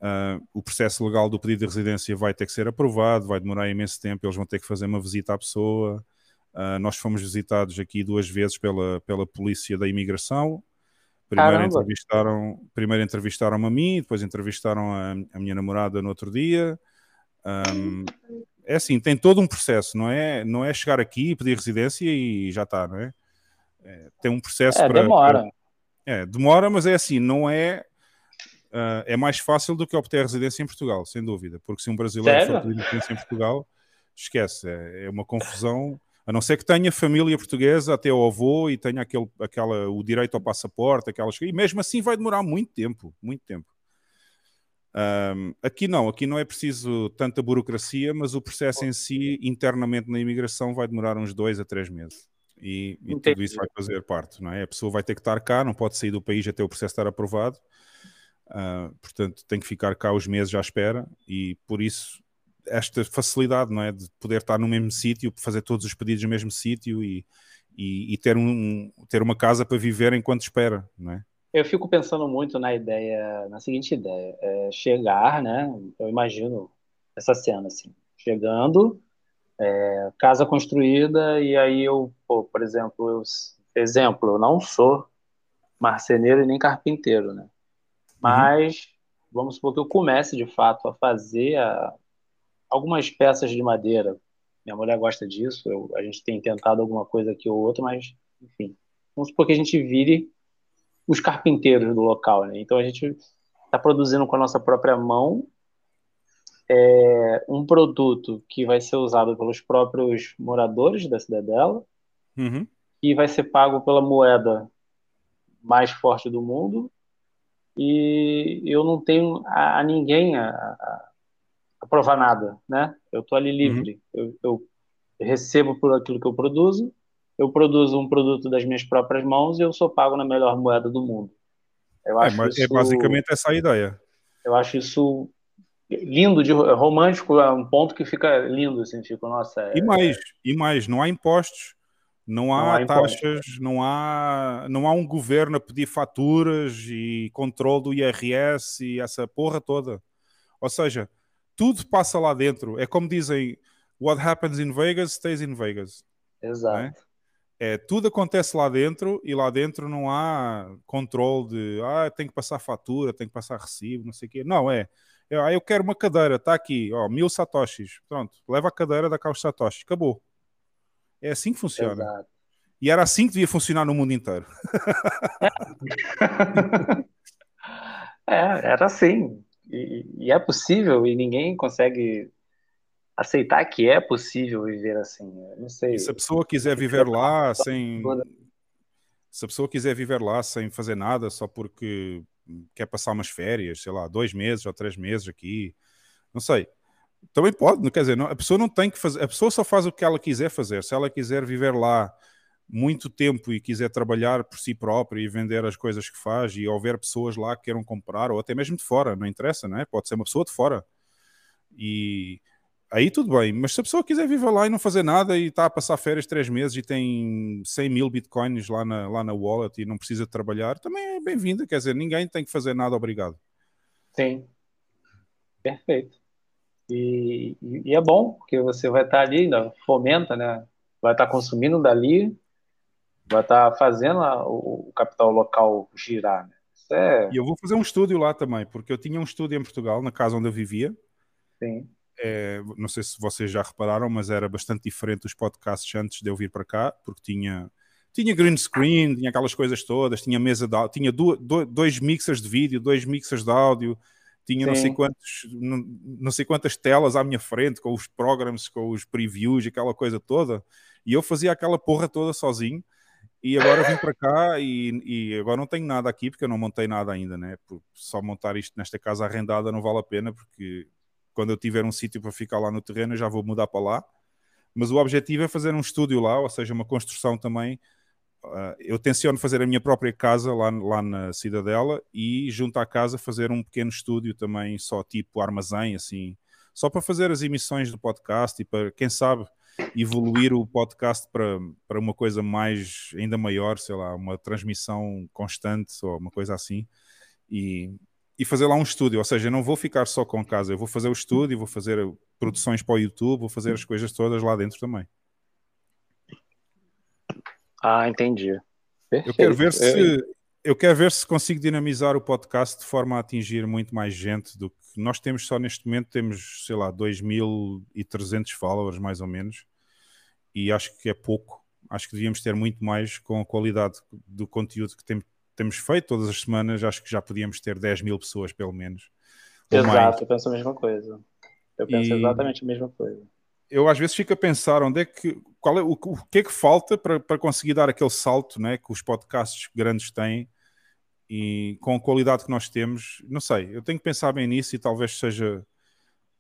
Uh, o processo legal do pedido de residência vai ter que ser aprovado, vai demorar imenso tempo. Eles vão ter que fazer uma visita à pessoa. Uh, nós fomos visitados aqui duas vezes pela, pela polícia da imigração. Primeiro entrevistaram, primeiro entrevistaram-me a mim, depois entrevistaram a, a minha namorada no outro dia. Um, é assim, tem todo um processo, não é, não é chegar aqui, pedir residência e já está, não é? é tem um processo é, para. Demora. Para, é, demora, mas é assim, não é. Uh, é mais fácil do que obter residência em Portugal, sem dúvida, porque se um brasileiro Sério? for pedir residência em Portugal, esquece, é, é uma confusão. A não ser que tenha família portuguesa até o avô e tenha aquele, aquela, o direito ao passaporte, aquelas e mesmo assim vai demorar muito tempo, muito tempo. Um, aqui não, aqui não é preciso tanta burocracia, mas o processo em si, internamente na imigração, vai demorar uns dois a três meses. E, e tudo isso vai fazer parte, não é? A pessoa vai ter que estar cá, não pode sair do país até o processo estar aprovado. Uh, portanto, tem que ficar cá os meses à espera e por isso esta facilidade, não é? De poder estar no mesmo sítio, fazer todos os pedidos no mesmo sítio e, e, e, ter, um, ter uma casa para viver enquanto espera, não é? Eu fico pensando muito na ideia, na seguinte ideia, é chegar, né? Eu imagino essa cena assim, chegando, é, casa construída e aí eu, pô, por exemplo, eu, exemplo, eu não sou marceneiro e nem carpinteiro, né? Uhum. Mas uhum. vamos supor que eu comece de fato a fazer a, algumas peças de madeira. Minha mulher gosta disso, eu, a gente tem tentado alguma coisa aqui ou outra, mas enfim, vamos supor que a gente vire os carpinteiros do local, né? Então a gente está produzindo com a nossa própria mão é, um produto que vai ser usado pelos próprios moradores da cidadela uhum. e vai ser pago pela moeda mais forte do mundo e eu não tenho a, a ninguém a, a, a, provar nada, né? Eu estou ali livre, uhum. eu, eu recebo por aquilo que eu produzo eu produzo um produto das minhas próprias mãos e eu sou pago na melhor moeda do mundo. Eu é, acho é, isso, é basicamente essa a ideia. Eu acho isso lindo, de romântico, é um ponto que fica lindo, assim, fica, nossa. É, e mais, e mais, não há impostos, não há, não há taxas, impostos. não há, não há um governo a pedir faturas e controle do IRS e essa porra toda. Ou seja, tudo passa lá dentro. É como dizem, what happens in Vegas stays in Vegas. Exato. É, tudo acontece lá dentro e lá dentro não há controle de ah, tem que passar fatura, tem que passar recibo, não sei o quê. Não, é, é ah, eu quero uma cadeira, está aqui, ó, mil satoshis. Pronto, leva a cadeira da os satoshis, acabou. É assim que funciona. Exato. E era assim que devia funcionar no mundo inteiro. *laughs* é, era assim. E, e, é possível, e ninguém consegue aceitar que é possível viver assim. não sei. Se a pessoa quiser viver lá sem. Se a pessoa quiser viver lá sem fazer nada, só porque quer passar umas férias, sei lá, dois meses ou três meses aqui, não sei. Também pode, quer dizer, não, a pessoa não tem que fazer, a pessoa só faz o que ela quiser fazer. Se ela quiser viver lá muito tempo e quiser trabalhar por si própria e vender as coisas que faz e houver pessoas lá que queiram comprar ou até mesmo de fora, não interessa, não é? Pode ser uma pessoa de fora. E aí tudo bem, mas se a pessoa quiser viver lá e não fazer nada e está a passar férias três meses e tem 100 mil bitcoins lá na, lá na wallet e não precisa trabalhar, também é bem-vinda, quer dizer, ninguém tem que fazer nada, obrigado. Sim, perfeito. E, e é bom, porque você vai estar ali, fomenta, né? Vai estar consumindo dali, vai estar fazendo a, o, o, capital local girar, né? É... E eu vou fazer um estúdio lá também, porque eu tinha um estúdio em Portugal, na casa onde eu vivia. Sim é, não sei se vocês já repararam, mas era bastante diferente dos podcasts antes de eu vir para cá, porque tinha, tinha green screen, tinha aquelas coisas todas, tinha mesa de áudio, tinha do, do, dois mixers de vídeo, dois mixers de áudio, tinha não sei, quantos, não, não, sei quantas telas à minha frente, com os programs, com os previews, aquela coisa toda, e eu fazia aquela porra toda sozinho. E agora vim para cá e, e, agora não tenho nada aqui porque eu não montei nada ainda, né? Por só montar isto nesta casa arrendada não vale a pena porque quando eu tiver um sítio para ficar lá no terreno, eu já vou mudar para lá. Mas o objetivo é fazer um estúdio lá, ou seja, uma construção também. Uh, eu tenciono fazer a minha própria casa lá, lá na Cidadela e, junto à casa, fazer um pequeno estúdio também, só tipo armazém, assim, só para fazer as emissões do podcast e para, quem sabe, evoluir o podcast para, para uma coisa mais, ainda maior, sei lá, uma transmissão constante ou uma coisa assim. E, e fazer lá um estúdio. Ou seja, eu não vou ficar só com casa, eu vou fazer o estúdio, vou fazer produções para o YouTube, vou fazer as coisas todas lá dentro também. Ah, entendi. Perfeito. Eu quero ver se eu quero ver se consigo dinamizar o podcast de forma a atingir muito mais gente do que nós temos só neste momento temos, sei lá, 2.300 followers mais ou menos. E acho que é pouco. Acho que devíamos ter muito mais com a qualidade do conteúdo que temos temos feito todas as semanas, acho que já podíamos ter 10 mil pessoas, pelo menos. Exato, eu penso a mesma coisa. Eu penso e... exatamente a mesma coisa. eu às vezes fico a pensar onde é que, qual é, o, o que é que falta para, para conseguir dar aquele salto né, que os podcasts grandes têm e com a qualidade que nós temos, não sei, eu tenho que pensar bem nisso e talvez seja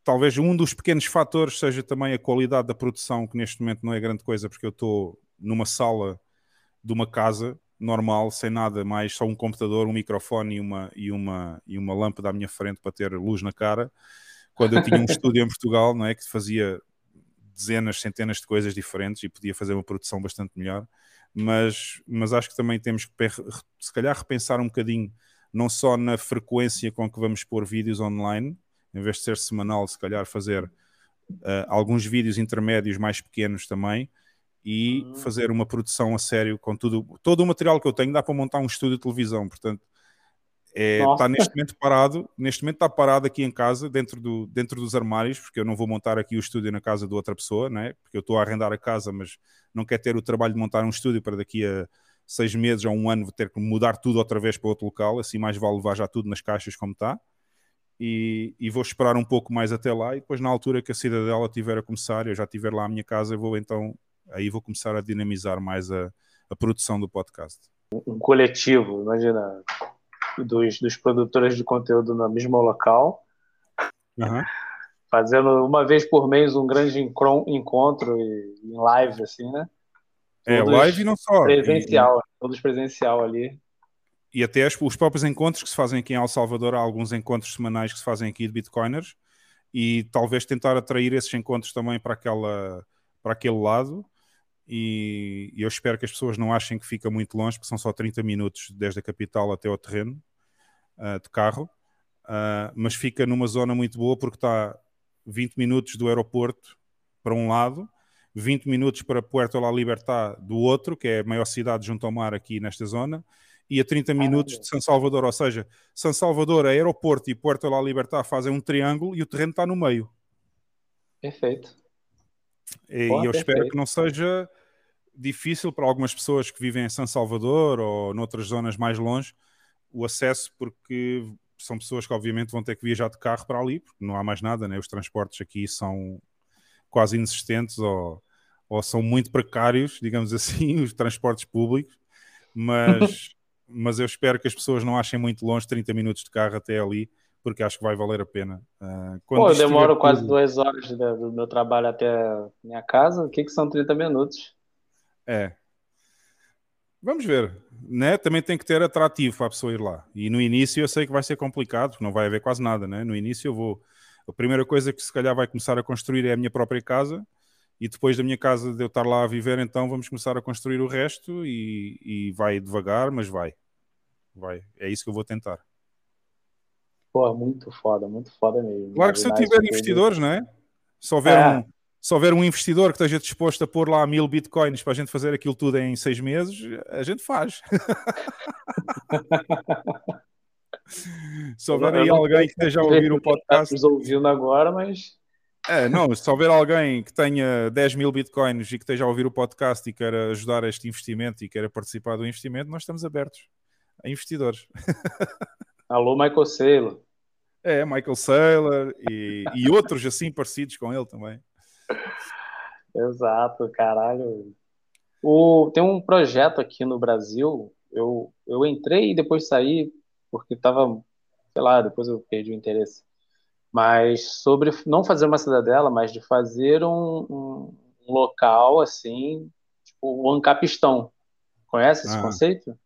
talvez um dos pequenos fatores seja também a qualidade da produção, que neste momento não é grande coisa, porque eu estou numa sala de uma casa normal, sem nada mais, só um computador, um microfone e uma, e uma, e uma lâmpada à minha frente para ter luz na cara. Quando eu tinha um *laughs* estúdio em Portugal, não é? Que fazia dezenas, centenas de coisas diferentes e podia fazer uma produção bastante melhor. Mas, mas acho que também temos que, se calhar, repensar um bocadinho, não só na frequência com que vamos pôr vídeos online, em vez de ser semanal, se calhar fazer uh, alguns vídeos intermédios mais pequenos também e uhum. fazer uma produção a sério com tudo, todo o material que eu tenho dá para montar um estúdio de televisão, portanto é, está neste momento parado, neste momento está parado aqui em casa, dentro, do, dentro dos armários, porque eu não vou montar aqui o estúdio na casa de outra pessoa, né? porque eu estou a arrendar a casa, mas não quero ter o trabalho de montar um estúdio para daqui a seis meses ou um ano ter que mudar tudo outra vez para outro local, assim mais vale levar já tudo nas caixas como está e, e, vou esperar um pouco mais até lá e depois na altura que a cidadela tiver a começar, eu já tiver lá a minha casa, eu vou então aí vou começar a dinamizar mais a, a produção do podcast. Um coletivo, imagina, dos, dos produtores de conteúdo no mesmo local, uhum. fazendo uma vez por mês um grande encontro em live, assim, né? É, todos é, live não só. Presencial, e, todos presencial ali e até os próprios encontros que se fazem aqui em El Salvador, há alguns encontros semanais que se fazem aqui de Bitcoiners e talvez tentar atrair esses encontros também para, aquela, para aquele lado. E, e eu espero que as pessoas não achem que fica muito longe, porque são só 30 minutos desde a capital até ao terreno uh, de carro, uh, mas fica numa zona muito boa porque está 20 minutos do aeroporto para um lado, 20 minutos para Puerto La Libertad do outro, que é a maior cidade junto ao mar aqui nesta zona, e a 30 minutos de São Salvador. Ou seja, São Salvador, aeroporto e Puerto La Libertad fazem um triângulo e o terreno está no meio. Perfeito. E Pô, eu perfeito. espero que não seja difícil para algumas pessoas que vivem em São Salvador ou noutras zonas mais longe o acesso, porque são pessoas que obviamente vão ter que viajar de carro para ali, porque não há mais nada, né? os transportes aqui são quase inexistentes ou, ou são muito precários, digamos *laughs* assim, os transportes públicos, mas *laughs* mas eu espero que as pessoas não achem muito longe 30 minutos de carro até ali, porque acho que vai valer a pena. Uh, Pô, eu demoro quase tudo... duas horas do meu trabalho até a minha casa, o que, que são 30 minutos? É. Vamos ver, né? Também tem que ter atrativo para a pessoa ir lá. E no início eu sei que vai ser complicado, porque não vai haver quase nada, né? No início eu vou. A primeira coisa que se calhar vai começar a construir é a minha própria casa e depois da minha casa de eu estar lá a viver, então vamos começar a construir o resto e, e vai devagar, mas vai. Vai. É isso que eu vou tentar. Pô, muito foda, muito foda mesmo. Claro que se eu tiver investidores, não é? Se houver, é. um, se houver um investidor que esteja disposto a pôr lá mil bitcoins para a gente fazer aquilo tudo em seis meses, a gente faz. *laughs* se houver aí alguém que esteja a ouvir o podcast. Estamos ouvindo agora, mas é, não, se houver alguém que tenha 10 mil bitcoins e que esteja a ouvir o podcast e queira ajudar este investimento e queira participar do investimento, nós estamos abertos a investidores. *laughs* Alô, Michael Saylor. É, Michael Saylor e, e *laughs* outros assim parecidos com ele também. Exato, caralho. O, tem um projeto aqui no Brasil, eu, eu entrei e depois saí, porque estava, sei lá, depois eu perdi o interesse mas sobre não fazer uma cidadela, mas de fazer um, um, um local assim, tipo o Ancapistão. Conhece esse ah. conceito?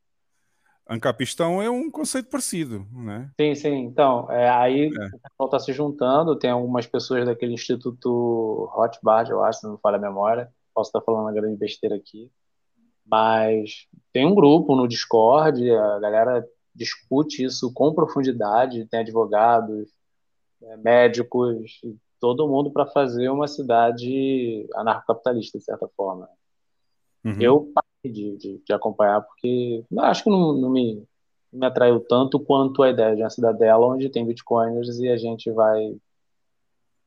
Ancapistão é um conceito parecido, né? Sim, sim. Então, é, aí é. o pessoal está se juntando, tem algumas pessoas daquele Instituto Hotbard, eu acho, se não falha a memória. Posso estar falando uma grande besteira aqui. Mas tem um grupo no Discord, a galera discute isso com profundidade, tem advogados, é, médicos, todo mundo para fazer uma cidade anarcocapitalista, de certa forma. Uhum. Eu de, de, de, acompanhar porque acho que não, não me, me atraiu tanto quanto a ideia de uma cidadela onde tem bitcoiners e a gente vai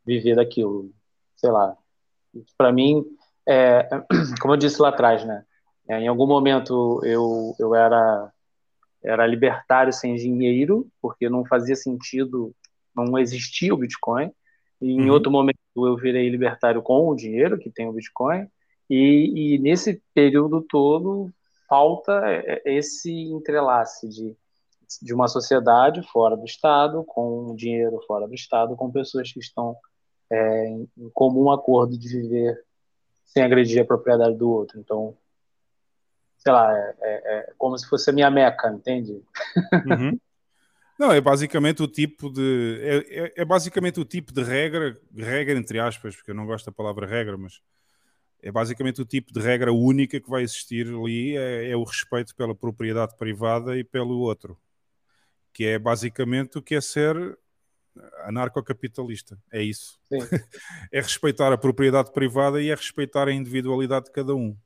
viver daquilo. Sei lá. Para mim, é, *clears throat* como eu disse lá atrás, né? É, em algum momento eu, eu era, era libertário sem dinheiro, porque não fazia sentido não existia o Bitcoin. E em uhum. outro momento eu virei libertário com o dinheiro que tem o Bitcoin. E, e nesse período todo falta é, é, esse entrelace de, de uma sociedade fora do Estado, com dinheiro fora do Estado, com pessoas que estão é, em comum acordo de viver sem agredir a propriedade do outro. Então, sei lá, é, é, é como se fosse a minha meca, entende? Uhum. Não, é basicamente o tipo de. É, é, é, basicamente o tipo de regra, regra entre aspas, porque eu não gosto da palavra regra, mas é basicamente o tipo de regra única que vai existir ali, é, é o respeito pela propriedade privada e pelo outro. Que é basicamente o que é ser anarcocapitalista. É isso. *laughs* é respeitar a propriedade privada e é respeitar a individualidade de cada um.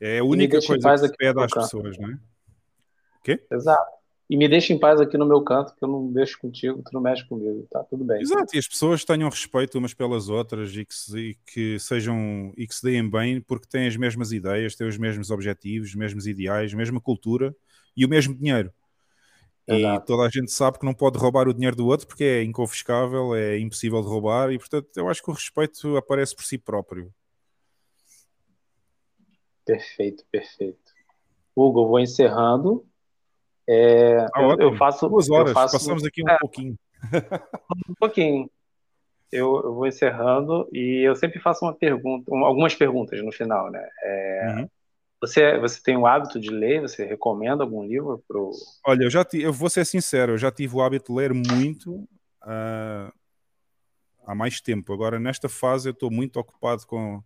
É a única coisa que se pede às pessoas, não é? O quê? Exato e me deixa em paz aqui no meu canto, que eu não deixo contigo, tu não mexe comigo, tá tudo bem. Exato, e as pessoas tenham respeito umas pelas outras e que, se, e que sejam e que se deem bem porque têm as mesmas ideias, têm os mesmos objetivos, os mesmos ideais, a mesma cultura e o mesmo dinheiro. Exato. E toda a gente sabe que não pode roubar o dinheiro do outro porque é inconfiscável, é impossível de roubar e portanto eu acho que o respeito aparece por si próprio. Perfeito, perfeito. Hugo, vou encerrando. É, ah, eu, eu, faço. Duas horas, faço, passamos aqui um é, pouquinho. *laughs* um pouquinho. Eu, eu, vou encerrando e eu sempre faço uma pergunta, algumas perguntas no final, né? É, uhum. Você, você tem o hábito de ler? Você recomenda algum livro pro? Olha, eu já eu vou ser sincero, eu já tive o hábito de ler muito uh, há mais tempo. Agora nesta fase eu estou muito ocupado com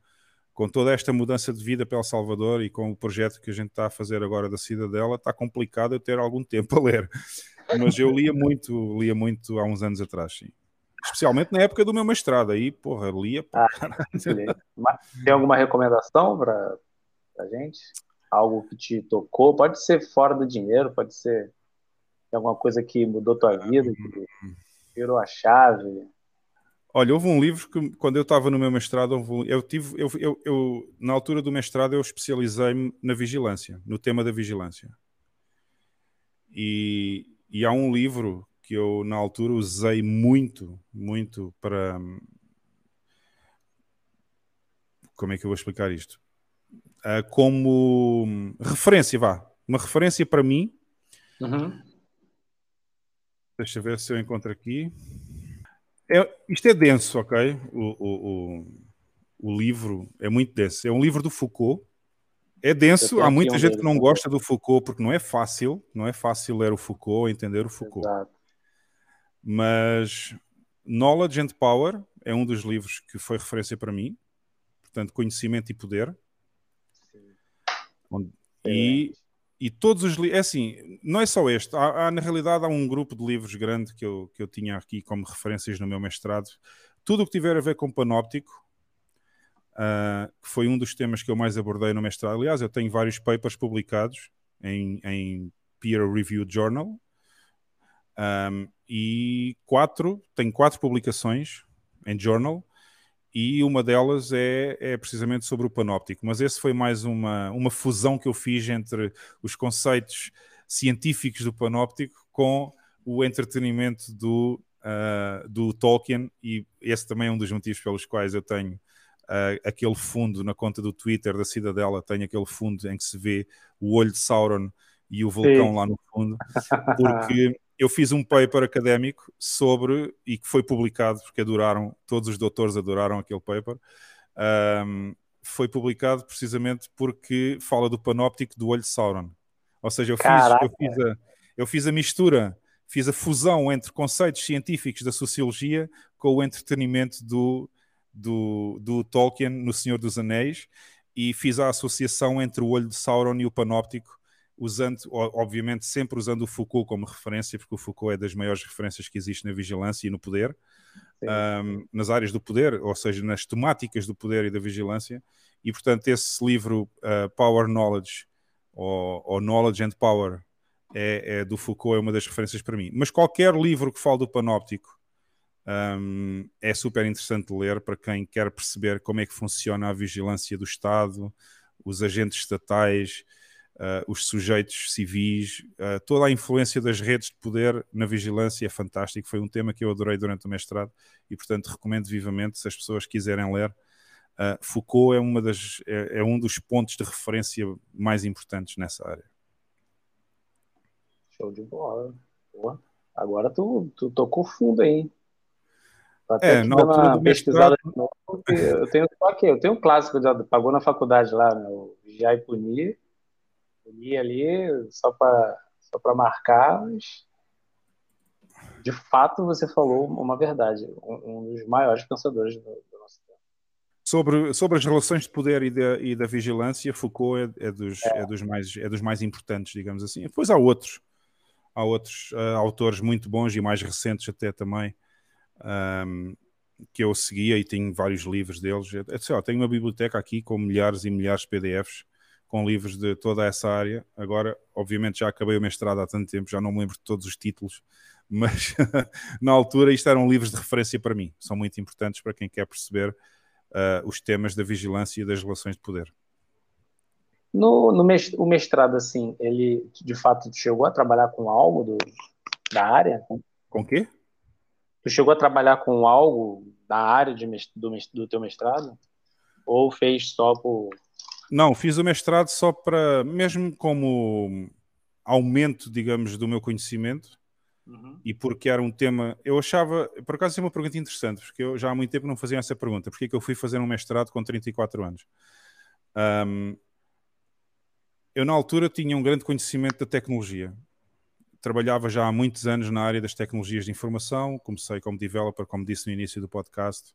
com toda esta mudança de vida para El Salvador e com o projeto que a gente está a fazer agora da Cidadela, está complicado eu ter algum tempo a ler. *laughs* Mas eu lia muito, lia muito há uns anos atrás, sim. Especialmente na época do meu mestrado, aí, porra, lia. Ah, tem alguma recomendação para a gente? Algo que te tocou? Pode ser fora do dinheiro, pode ser alguma coisa que mudou tua vida, que virou a chave. Olha, houve um livro que, quando eu estava no meu mestrado, eu tive, eu, eu, eu na altura do mestrado, eu especializei-me na vigilância, no tema da vigilância. E, e há um livro que eu, na altura, usei muito, muito para. Como é que eu vou explicar isto? Uh, como referência, vá. Uma referência para mim. Uhum. Deixa eu ver se eu encontro aqui. É, isto é denso, ok? O, o, o, livro é muito denso. É um livro do Foucault. É denso. Há muita gente que não gosta do Foucault porque não é fácil. Não é fácil ler o Foucault, entender o Foucault. Exato. Mas Knowledge and Power é um dos livros que foi referência para mim. Portanto, Conhecimento e Poder. Sim. E e todos os livros, é assim, não é só este, há, há, na realidade há um grupo de livros grande que eu, que eu tinha aqui como referências no meu mestrado. Tudo o que tiver a ver com panóptico, uh, que foi um dos temas que eu mais abordei no mestrado. Aliás, eu tenho vários papers publicados em, em peer reviewed journal. Um, e quatro, tenho quatro publicações em journal e uma delas é, é, precisamente sobre o panóptico. Mas esse foi mais uma, uma fusão que eu fiz entre os conceitos científicos do panóptico com o entretenimento do, uh, do Tolkien, e esse também é um dos motivos pelos quais eu tenho uh, aquele fundo na conta do Twitter da Cidadela, tenho aquele fundo em que se vê o olho de Sauron e o vulcão Sim. lá no fundo, porque *laughs* eu fiz um paper académico sobre, e que foi publicado, porque adoraram, todos os doutores adoraram aquele paper, um, foi publicado precisamente porque fala do panóptico do olho de Sauron. Ou seja, eu fiz, eu fiz, a, eu fiz a mistura, fiz a fusão entre conceitos científicos da sociologia com o entretenimento do, do, do Tolkien no Senhor dos Anéis e fiz a associação entre o olho de Sauron e o panóptico usando, obviamente, sempre usando o Foucault como referência, porque o Foucault é das maiores referências que existe na vigilância e no poder, um, nas áreas do poder, ou seja, nas temáticas do poder e da vigilância. E, portanto, esse livro, uh, Power Knowledge, ou, ou, Knowledge and Power, é, é, do Foucault, é uma das referências para mim. Mas qualquer livro que fale do panóptico um, é super interessante de ler para quem quer perceber como é que funciona a vigilância do Estado, os agentes estatais, uh, os sujeitos civis, uh, toda a influência das redes de poder na vigilância é fantástico. Foi um tema que eu adorei durante o mestrado e, portanto, recomendo vivamente se as pessoas quiserem ler. Uh, Foucault é, uma das, é, é, um dos pontos de referência mais importantes nessa área. Show de bola. Boa. Agora tu, tu tocou fundo aí. Até é, na altura do mestrado... eu tenho só aqui, eu tenho um clássico, já pagou na faculdade lá, né? o Vigiar e Punir, li ali só para só para marcar, mas de fato você falou uma verdade, um, um dos maiores pensadores do, do, nosso tempo. Sobre, sobre as relações de poder e da, e da vigilância, Foucault é, é dos, é. é. dos mais, é dos mais importantes, digamos assim. Depois há outros, há outros uh, autores muito bons e mais recentes até também, um, que eu seguia e tenho vários livros deles. É, sei lá, tenho uma biblioteca aqui com milhares e milhares de PDFs com livros de toda essa área. Agora, obviamente, já acabei o mestrado há tanto tempo, já não me lembro de todos os títulos, *laughs* mas na altura isto eram livros de referência para mim. São muito importantes para quem quer perceber uh, os temas da vigilância e das relações de poder. No, no mestrado, o mestrado, assim, ele de fato chegou a trabalhar com algo do, da área? Com o quê? Tu chegou a trabalhar com algo da área de, do, do teu mestrado? Ou fez só por não, fiz o mestrado só para, mesmo como aumento, digamos, do meu conhecimento, uhum. e porque era um tema. Eu achava, por acaso, é uma pergunta interessante, porque eu já há muito tempo não fazia essa pergunta: porque é que eu fui fazer um mestrado com 34 anos? Um, eu, na altura, tinha um grande conhecimento da tecnologia. Trabalhava já há muitos anos na área das tecnologias de informação, comecei como developer, como disse no início do podcast,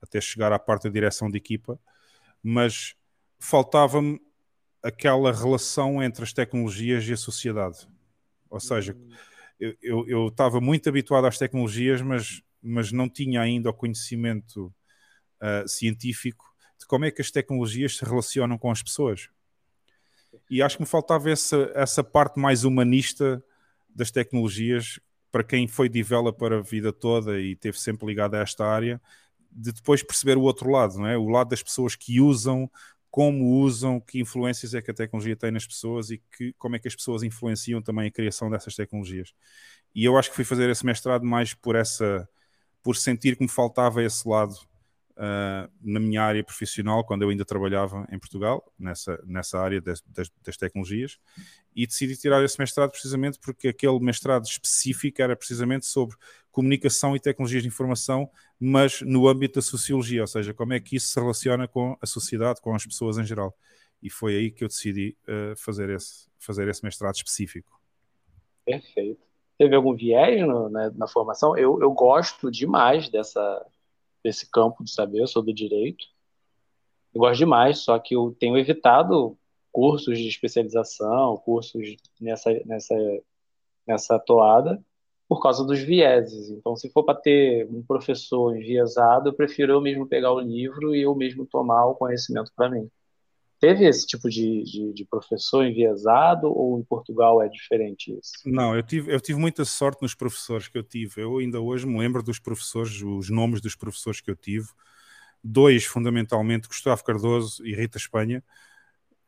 até chegar à parte da direção de equipa, mas faltava-me aquela relação entre as tecnologias e a sociedade. Ou seja, eu estava muito habituado às tecnologias, mas, mas não tinha ainda o conhecimento uh, científico de como é que as tecnologias se relacionam com as pessoas. E acho que me faltava essa, essa parte mais humanista das tecnologias para quem foi developer a vida toda e teve sempre ligado a esta área, de depois perceber o outro lado, não é? O lado das pessoas que usam, como usam, que influências é que a tecnologia tem nas pessoas e que, como é que as pessoas influenciam também a criação dessas tecnologias. E eu acho que fui fazer esse mestrado mais por essa, por sentir que me faltava esse lado uh, na minha área profissional, quando eu ainda trabalhava em Portugal, nessa, nessa área das, das, das, tecnologias, e decidi tirar esse mestrado precisamente porque aquele mestrado específico era precisamente sobre comunicação e tecnologias de informação, mas no âmbito da sociologia, ou seja, como é que isso se relaciona com a sociedade, com as pessoas em geral. E foi aí que eu decidi uh, fazer, esse, fazer esse mestrado específico. Perfeito. Teve algum viés no, né, na formação? Eu, eu gosto demais dessa, desse campo de saber sobre direito. Eu gosto demais, só que eu tenho evitado cursos de especialização, cursos nessa, nessa, nessa toada, por causa dos vieses. Então, se for para ter um professor enviesado, eu prefiro eu mesmo pegar o livro e eu mesmo tomar o conhecimento para mim. Teve esse tipo de, de, de, professor enviesado ou em Portugal é diferente isso? Não, eu tive, eu tive muita sorte nos professores que eu tive. Eu ainda hoje me lembro dos professores, os nomes dos professores que eu tive. Dois, fundamentalmente, Gustavo Cardoso e Rita Espanha,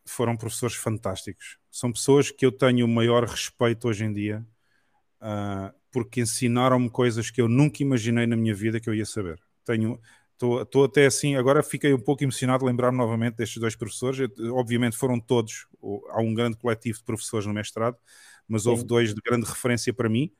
foram professores fantásticos. São pessoas que eu tenho o maior respeito hoje em dia, uh, porque ensinaram-me coisas que eu nunca imaginei na minha vida que eu ia saber. Tenho, Estou até assim, agora fiquei um pouco emocionado de lembrar-me novamente destes dois professores. Obviamente foram todos, há um grande coletivo de professores no mestrado, mas Sim. houve dois de grande referência para mim.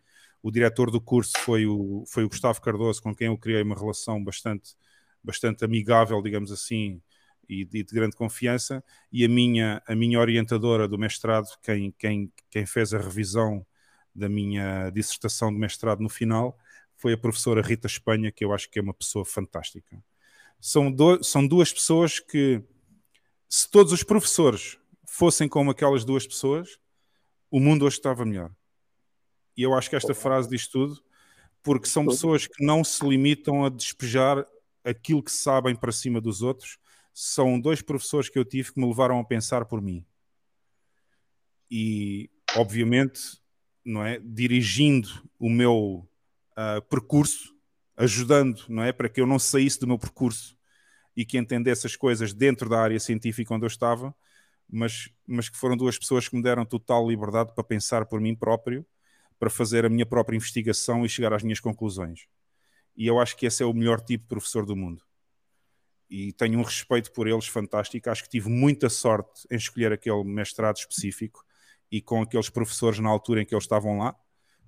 O diretor do curso foi o, foi o Gustavo Cardoso, com quem eu criei uma relação bastante, bastante amigável, digamos assim, e de, de, grande confiança. E a minha, a minha orientadora do mestrado, quem, quem, quem fez a revisão da minha dissertação de mestrado no final, foi a professora Rita Espanha, que eu acho que é uma pessoa fantástica. São, do, são duas pessoas que, se todos os professores fossem como aquelas duas pessoas, o mundo hoje estava melhor. E eu acho que esta frase diz tudo, porque são pessoas que não se limitam a despejar aquilo que sabem para cima dos outros. São dois professores que eu tive que me levaram a pensar por mim. E, obviamente, não é, dirigindo o meu uh, percurso, ajudando, não é? Para que eu não saísse do meu percurso e que entendesse as coisas dentro da área científica onde eu estava, mas, mas que foram duas pessoas que me deram total liberdade para pensar por mim próprio, para fazer a minha própria investigação e chegar às minhas conclusões. E eu acho que esse é o melhor tipo de professor do mundo. E tenho um respeito por eles fantástico. Acho que tive muita sorte em escolher aquele mestrado específico e com aqueles professores na altura em que eles estavam lá.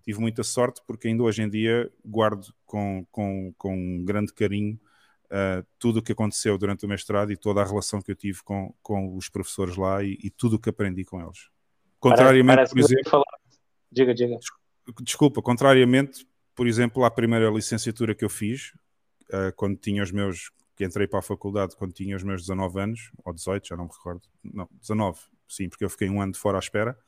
Tive muita sorte porque ainda hoje em dia guardo com, com, com um grande carinho uh, tudo o que aconteceu durante o mestrado e toda a relação que eu tive com, com os professores lá e, e tudo o que aprendi com eles. Contrariamente, parece, parece por exemplo. Falar... Diga, diga. Desculpa, contrariamente, por exemplo, à primeira licenciatura que eu fiz, uh, quando tinha os meus. que entrei para a faculdade quando tinha os meus 19 anos, ou 18, já não me recordo. Não, 19, sim, porque eu fiquei um ano de fora à espera.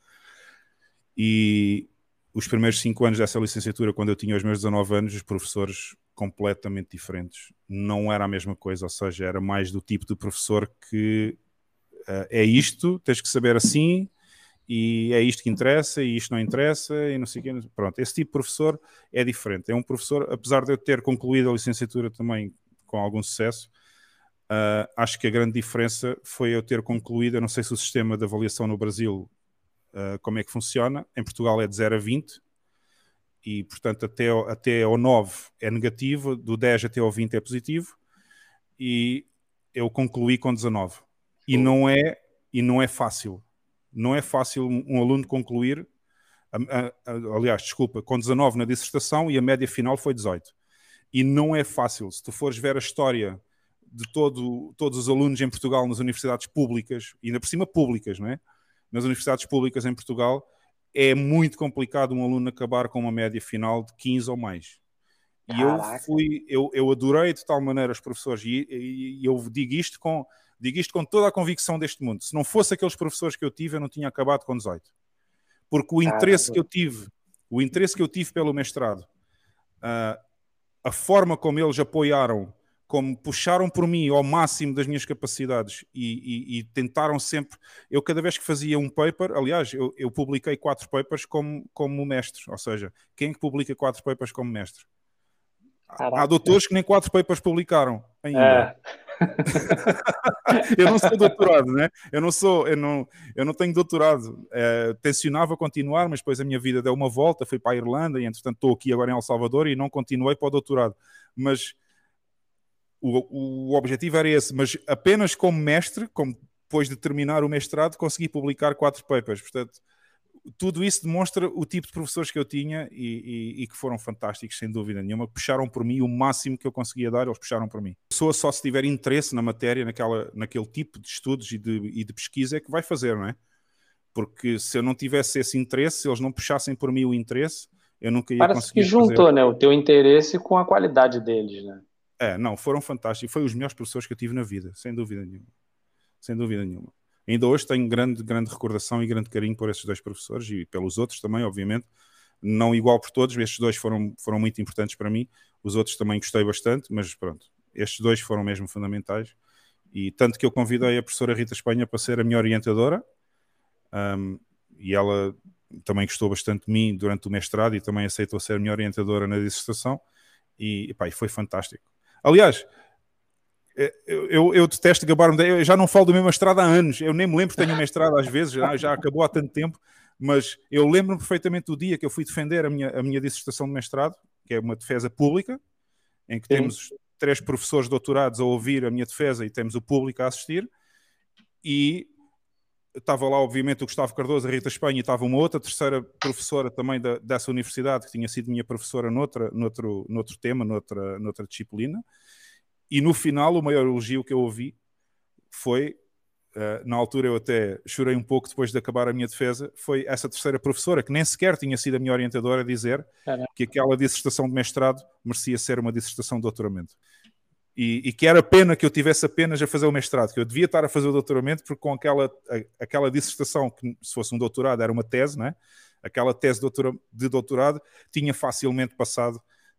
E os primeiros cinco anos dessa licenciatura, quando eu tinha os meus 19 anos, os professores completamente diferentes. Não era a mesma coisa, ou seja, era mais do tipo de professor que uh, é isto, tens que saber assim, e é isto que interessa, e isto não interessa, e não sei o quê. Pronto, esse tipo de professor é diferente. É um professor, apesar de eu ter concluído a licenciatura também com algum sucesso, uh, acho que a grande diferença foi eu ter concluído, eu não sei se o sistema de avaliação no Brasil, uh, como é que funciona, em Portugal é de 0 a 20, e portanto até, até ao 9 é negativo, do 10 até ao 20 é positivo, e eu concluí com 19. E não é, e não é fácil. Não é fácil um aluno concluir, aliás, desculpa, com 19 na dissertação e a média final foi 18. E não é fácil. Se tu fores ver a história de todo, todos os alunos em Portugal nas universidades públicas, ainda por cima públicas, não é? Nas universidades públicas em Portugal, é muito complicado um aluno acabar com uma média final de 15 ou mais. E Caraca. eu fui, eu, eu adorei de tal maneira os professores, e, e, e, eu digo isto, com, digo isto com toda a convicção deste mundo. Se não fosse aqueles professores que eu tive, eu não tinha acabado com 18. Porque o interesse que eu tive, o interesse que eu tive pelo mestrado, uh, a forma como eles apoiaram como puxaram por mim ao máximo das minhas capacidades e, e, e, tentaram sempre. Eu, cada vez que fazia um paper, aliás, eu, eu, publiquei quatro papers como, como mestre, ou seja, quem é que publica quatro papers como mestre? Caraca. Há doutores que nem quatro papers publicaram ainda. É. *laughs* eu não sou doutorado, né? Eu não sou, eu não, eu não tenho doutorado. É, tencionava continuar, mas depois a minha vida deu uma volta, fui para a Irlanda e entretanto estou aqui agora em El Salvador e não continuei para o doutorado. Mas o, o objetivo era esse, mas apenas como mestre, como depois de terminar o mestrado, consegui publicar quatro papers. Portanto, tudo isso demonstra o tipo de professores que eu tinha e, e, e, que foram fantásticos, sem dúvida nenhuma. Puxaram por mim o máximo que eu conseguia dar, eles puxaram por mim. A pessoa só se tiver interesse na matéria, naquela, naquele tipo de estudos e de, e de pesquisa é que vai fazer, não é? Porque se eu não tivesse esse interesse, se eles não puxassem por mim o interesse, eu nunca ia Parece conseguir. Parece que juntou, fazer. né? O teu interesse com a qualidade deles, né? É, não, foram fantásticos. Foi os melhores professores que eu tive na vida, sem dúvida nenhuma. Sem dúvida nenhuma. Ainda hoje tenho grande, grande recordação e grande carinho por esses dois professores e pelos outros também, obviamente. Não igual por todos, estes dois foram, foram muito importantes para mim. Os outros também gostei bastante, mas pronto, estes dois foram mesmo fundamentais. E tanto que eu convidei a professora Rita Espanha para ser a minha orientadora, um, e ela também gostou bastante de mim durante o mestrado e também aceitou ser a minha orientadora na dissertação. E, epá, e foi fantástico Aliás, é, eu, eu, eu detesto gabar-me, eu já não falo do meu mestrado há anos, eu nem me lembro que tenho mestrado às vezes, já, já acabou há tanto tempo, mas eu lembro-me perfeitamente do dia que eu fui defender a minha, a minha dissertação de mestrado, que é uma defesa pública, em que Sim. temos três professores doutorados a ouvir a minha defesa e temos o público a assistir, e estava lá, obviamente, o Gustavo Cardoso, a Rita Espanha, e estava uma outra terceira professora também da, dessa universidade, que tinha sido minha professora noutra, noutro, noutro tema, noutra, noutra disciplina. E no final, o maior elogio que eu ouvi foi, uh, na altura eu até chorei um pouco depois de acabar a minha defesa, foi essa terceira professora, que nem sequer tinha sido a minha orientadora, a dizer que aquela dissertação de mestrado merecia ser uma dissertação de doutoramento e, e, que era pena que eu tivesse apenas a fazer o mestrado, que eu devia estar a fazer o doutoramento, porque com aquela, a, aquela dissertação, que se fosse um doutorado era uma tese, né? aquela tese de doutorado, tinha facilmente passado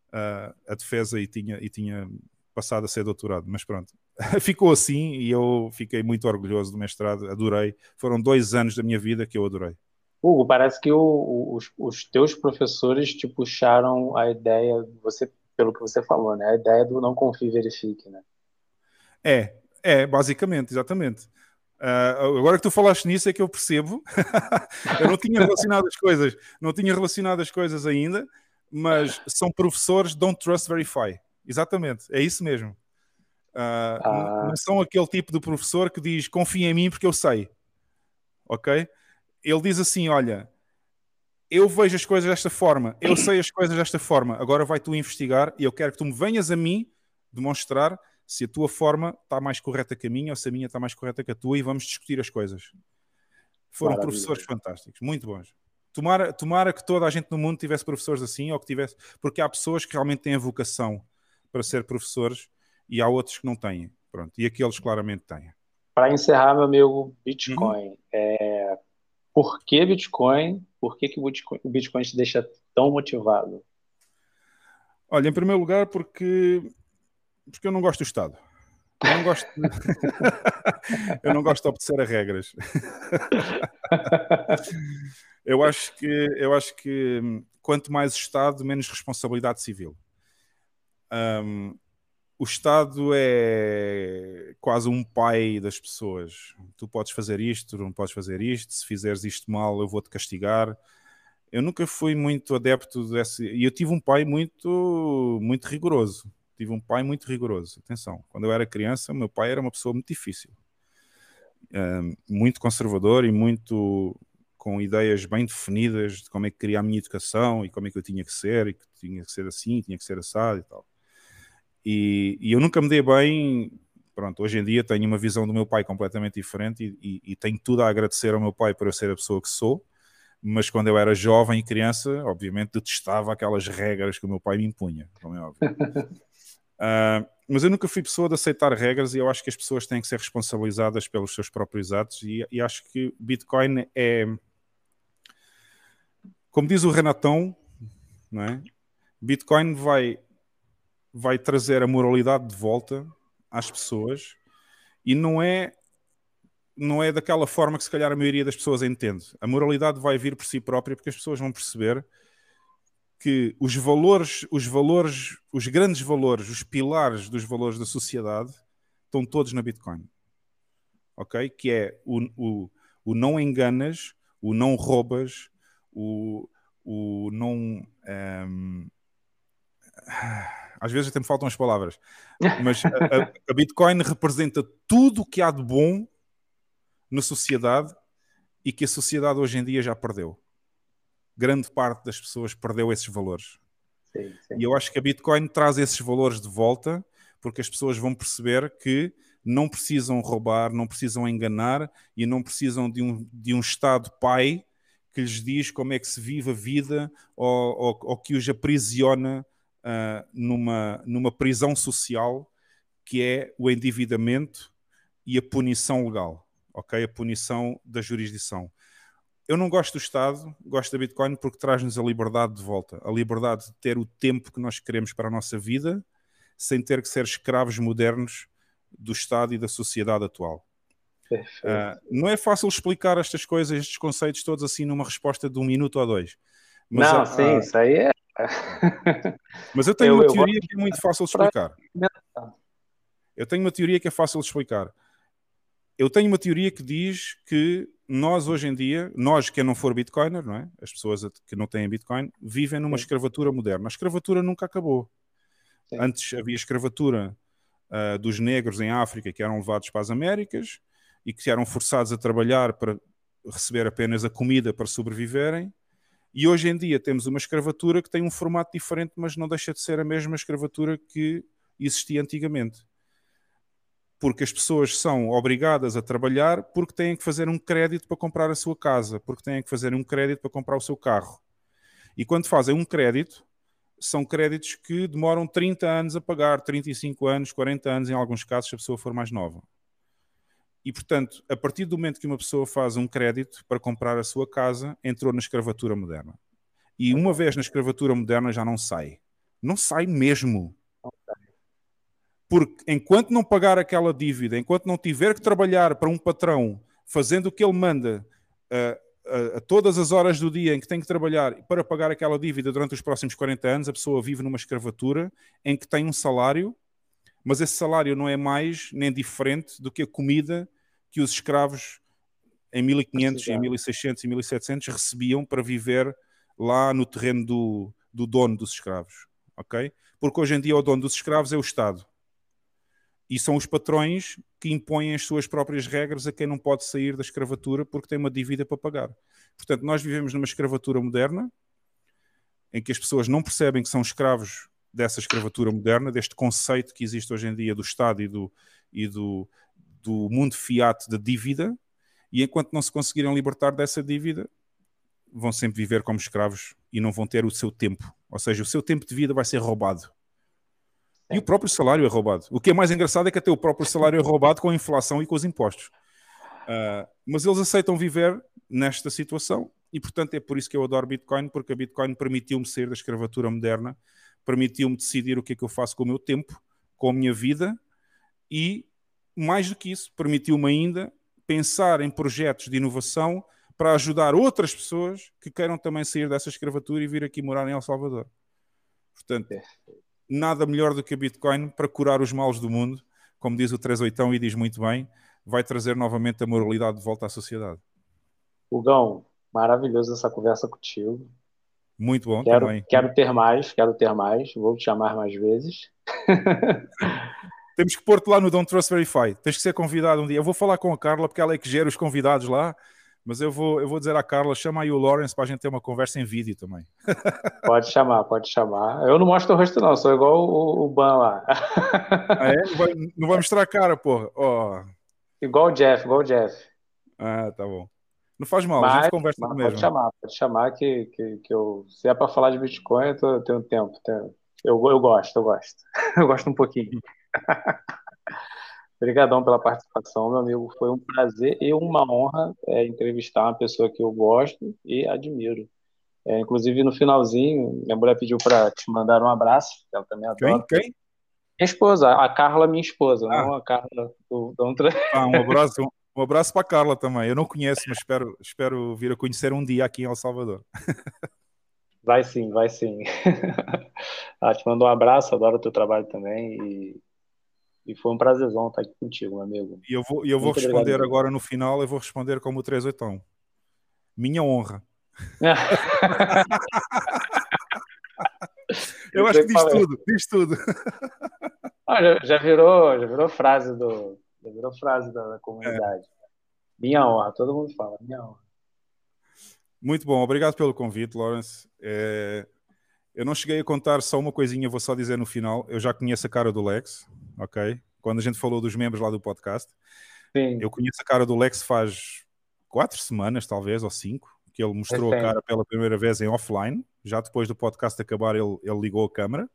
uh, a defesa e tinha, e tinha passado a ser doutorado. Mas pronto, *laughs* ficou assim e eu fiquei muito orgulhoso do mestrado, adorei. Foram dois anos da minha vida que eu adorei. Hugo, parece que o, os, os teus professores te puxaram a ideia, você pelo que você falou, né? A ideia do não confie, verifique, né? É, é, basicamente, exatamente. Uh, agora que tu falaste nisso é que eu percebo. *laughs* eu não tinha relacionado as coisas, não tinha relacionado as coisas ainda, mas são professores don't trust verify. Exatamente, é isso mesmo. Uh, ah. Não são aquele tipo de professor que diz confia em mim porque eu sei. Ok? Ele diz assim: olha, eu vejo as coisas desta forma, eu sei as coisas desta forma, agora vai tu investigar e eu quero que tu me venhas a mim demonstrar se a tua forma está mais correta que a minha ou se a minha está mais correta que a tua e vamos discutir as coisas. Foram Maravilha. professores fantásticos, muito bons. Tomara, tomara que toda a gente no mundo tivesse professores assim ou que tivesse, porque há pessoas que realmente têm a vocação para ser professores e há outros que não têm. Pronto, e aqueles claramente têm. Para encerrar, meu amigo, Bitcoin. Uhum. É... Por que Bitcoin? Por que, que o Bitcoin te deixa tão motivado? Olha, em primeiro lugar, porque, porque eu não gosto do Estado. Eu não gosto, de... *laughs* eu não gosto de obedecer a regras. *laughs* eu acho que eu acho que quanto mais Estado, menos responsabilidade civil. Um, o Estado é quase um pai das pessoas. Tu podes fazer isto, tu não podes fazer isto. Se fizeres isto mal, eu vou-te castigar. Eu nunca fui muito adepto desse. E eu tive um pai muito, muito rigoroso. Tive um pai muito rigoroso. Atenção, quando eu era criança, meu pai era uma pessoa muito difícil, muito conservador e muito com ideias bem definidas de como é que queria a minha educação e como é que eu tinha que ser e que tinha que ser assim, tinha que ser assado e tal. E, e, eu nunca me dei bem. Pronto, hoje em dia tenho uma visão do meu pai completamente diferente e, e, e, tenho tudo a agradecer ao meu pai por eu ser a pessoa que sou. Mas quando eu era jovem e criança, obviamente detestava aquelas regras que o meu pai me impunha, como é óbvio. uh, *laughs* mas eu nunca fui pessoa de aceitar regras e eu acho que as pessoas têm que ser responsabilizadas pelos seus próprios atos. E, e acho que Bitcoin é. Como diz o Renatão, não é? Bitcoin vai vai trazer a moralidade de volta às pessoas e não é não é daquela forma que se calhar a maioria das pessoas entende. A moralidade vai vir por si própria porque as pessoas vão perceber que os valores, os valores, os grandes valores, os pilares dos valores da sociedade estão todos na Bitcoin. Ok? Que é o, o, o não enganas, o não roubas, o, o não. Um, ehm, às vezes até me faltam as palavras, *laughs* mas a, a, Bitcoin representa tudo o que há de bom na sociedade e que a sociedade hoje em dia já perdeu. Grande parte das pessoas perdeu esses valores. Sim, sim. E eu acho que a Bitcoin traz esses valores de volta porque as pessoas vão perceber que não precisam roubar, não precisam enganar e não precisam de um, de um Estado pai que lhes diz como é que se vive a vida ou, ou, ou que os aprisiona uh, numa, numa prisão social que é o endividamento e a punição legal, ok? A punição da jurisdição. Eu não gosto do Estado, gosto da Bitcoin porque traz-nos a liberdade de volta, a liberdade de ter o tempo que nós queremos para a nossa vida, sem ter que ser escravos modernos do Estado e da sociedade atual. Uh, não é fácil explicar estas coisas, estes conceitos todos assim numa resposta de um minuto ou dois. Mas, não, uh, sim, isso aí é *laughs* mas eu tenho eu, uma eu teoria que é muito fácil de explicar. Eu tenho uma teoria que é fácil de explicar. Eu tenho uma teoria que diz que nós hoje em dia, nós que não for Bitcoiner, não é? As pessoas que não têm Bitcoin, vivem numa Sim. escravatura moderna. A escravatura nunca acabou. Sim. Antes havia escravatura uh, dos negros em África que eram levados para as Américas e que eram forçados a trabalhar para receber apenas a comida para sobreviverem. E hoje em dia temos uma escravatura que tem um formato diferente, mas não deixa de ser a mesma escravatura que existia antigamente. Porque as pessoas são obrigadas a trabalhar porque têm que fazer um crédito para comprar a sua casa, porque têm que fazer um crédito para comprar o seu carro. E quando fazem um crédito, são créditos que demoram 30 anos a pagar, 35 anos, 40 anos em alguns casos, se a pessoa for mais nova. E, portanto, a partir do momento que uma pessoa faz um crédito para comprar a sua casa, entrou na escravatura moderna. E uma vez na escravatura moderna já não sai. Não sai mesmo. Porque enquanto não pagar aquela dívida, enquanto não tiver que trabalhar para um patrão fazendo o que ele manda a, a, a, todas as horas do dia em que tem que trabalhar para pagar aquela dívida durante os próximos 40 anos, a pessoa vive numa escravatura em que tem um salário, mas esse salário não é mais nem diferente do que a comida que os escravos em 1500, em 1600 e 1700 recebiam para viver lá no terreno do, do dono dos escravos, ok? Porque hoje em dia o dono dos escravos é o Estado. E são os patrões que impõem as suas próprias regras a quem não pode sair da escravatura porque tem uma dívida para pagar. Portanto, nós vivemos numa escravatura moderna em que as pessoas não percebem que são escravos dessa escravatura moderna, deste conceito que existe hoje em dia do Estado e do, e do, do mundo fiat da dívida, e enquanto não se conseguirem libertar dessa dívida, vão sempre viver como escravos e não vão ter o seu tempo. Ou seja, o seu tempo de vida vai ser roubado. E o próprio salário é roubado. O que é mais engraçado é que até o próprio *laughs* salário é roubado com a inflação e com os impostos. Uh, mas eles aceitam viver nesta situação e, portanto, é por isso que eu adoro Bitcoin, porque a Bitcoin permitiu-me sair da escravatura moderna, permitiu-me decidir o que é que eu faço com o meu tempo, com a minha vida e, mais do que isso, permitiu-me ainda pensar em projetos de inovação para ajudar outras pessoas que queiram também sair dessa escravatura e vir aqui morar em El Salvador. Portanto, nada melhor do que a Bitcoin para curar os males do mundo, como diz o 38 e diz muito bem, vai trazer novamente a moralidade de volta à sociedade. Hugão, maravilhoso essa conversa contigo. Muito bom quero, também. Quero ter mais, quero ter mais, vou te chamar mais vezes. *laughs* Temos que pôr-te lá no Don't Trust Verify. Tens que ser convidado um dia. Eu vou falar com a Carla, porque ela é que gera os convidados lá. Mas eu vou, eu vou dizer à Carla, chama aí o Lawrence para a gente ter uma conversa em vídeo também. *laughs* Pode chamar, pode chamar. Eu não mostro o rosto, não, sou igual o, o Ban lá. Ah, é? Não vai, não vai mostrar a cara, porra. Oh. Igual o Jeff, igual o Jeff. Ah, tá bom. Não faz mal, mas, a gente conversa mas mesmo. Pode chamar, pode chamar que, que, que eu. Se é para falar de Bitcoin, eu, tô, eu tenho tempo. Tenho, eu, eu gosto, eu gosto. *laughs* Eu gosto um pouquinho. *laughs* Obrigadão pela participação, meu amigo. Foi um prazer e uma honra é, entrevistar uma pessoa que eu gosto e admiro. É, inclusive, no finalzinho, minha mulher pediu para te mandar um abraço, ela também adora. Quem? Quem? Minha esposa, a Carla, minha esposa, ah. não a Carla do, do outra. Ah, um *laughs* abraço, um, abraço para a Carla também. Eu não conheço, mas espero, espero vir a conhecer um dia aqui em El Salvador. Vai sim, vai sim. Ela *laughs* te mandou um abraço, adoro o teu trabalho também e e foi um prazerzão estar aqui contigo, meu amigo. E eu vou, eu vou responder obrigado, agora no final, eu vou responder como o 38. Minha honra. *laughs* eu, acho que diz tudo, diz tudo. Ah, já, já, virou, já virou frase do, já virou frase da, da comunidade. É. Minha honra, todo mundo fala, minha honra. Muito bom, obrigado pelo convite, Lawrence. É, eu não cheguei a contar só uma coisinha, vou só dizer no final. Eu já conheço a cara do Lex, ok? Quando a gente falou dos membros lá do podcast. Sim. Eu conheço a cara do Lex faz quatro semanas, talvez, ou cinco, que ele mostrou é a cara pela primeira vez em offline. Já depois do podcast acabar, ele, ele ligou a câmera.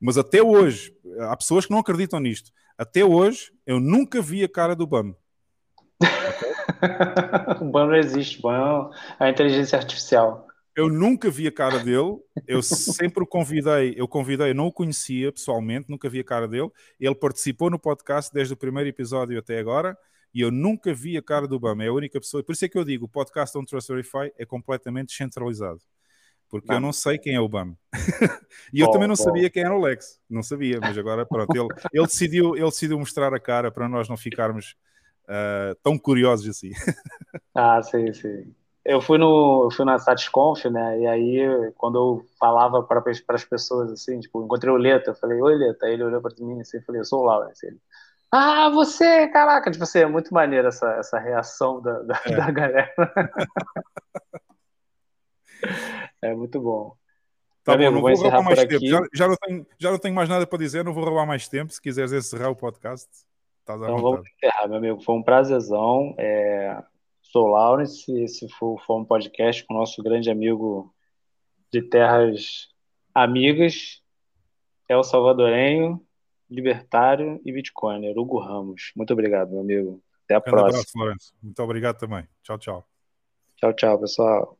Mas até hoje, há pessoas que não acreditam nisto. Até hoje, eu nunca vi a cara do Bam. *laughs* o Bam não existe, Bam é a inteligência artificial. Eu nunca vi a cara dele, eu sempre o convidei, eu convidei, não o conhecia pessoalmente, nunca vi a cara dele. Ele participou no podcast desde o primeiro episódio até agora e eu nunca vi a cara do Bama. É a única pessoa, por isso é que eu digo: o podcast On Trust Verify é completamente centralizado. Porque não. eu não sei quem é o Bam. *laughs* e eu oh, também não oh. sabia quem era o Lex. Não sabia, mas agora pronto. Ele, ele, decidiu, ele decidiu mostrar a cara para nós não ficarmos uh, tão curiosos assim. *laughs* ah, sim, sim eu fui no eu fui na Satisconf, né? E aí quando eu falava para as pessoas assim, tipo, encontrei o Leta, eu falei: "Oi, Leta". Aí ele olhou para mim assim, e falei: "Eu sou o Lawrence". Ele: "Ah, você, caraca, tipo assim, é muito maneiro essa essa reação da, da, é. da galera". *laughs* é muito bom. Tá bom, não vou, vou roubar mais tempo. Já, já, não tenho, já não tenho mais nada para dizer, não vou roubar mais tempo. Se quiseres encerrar o podcast, estás à então vontade. vamos encerrar, meu amigo. Foi um prazerzão. É Sou Lawrence e esse foi, foi um podcast com o nosso grande amigo de terras amigas, El Salvadorenho, libertário e bitcoiner, Hugo Ramos. Muito obrigado, meu amigo. Até a próxima. Abraço, Muito obrigado também. Tchau, tchau. Tchau, tchau, pessoal.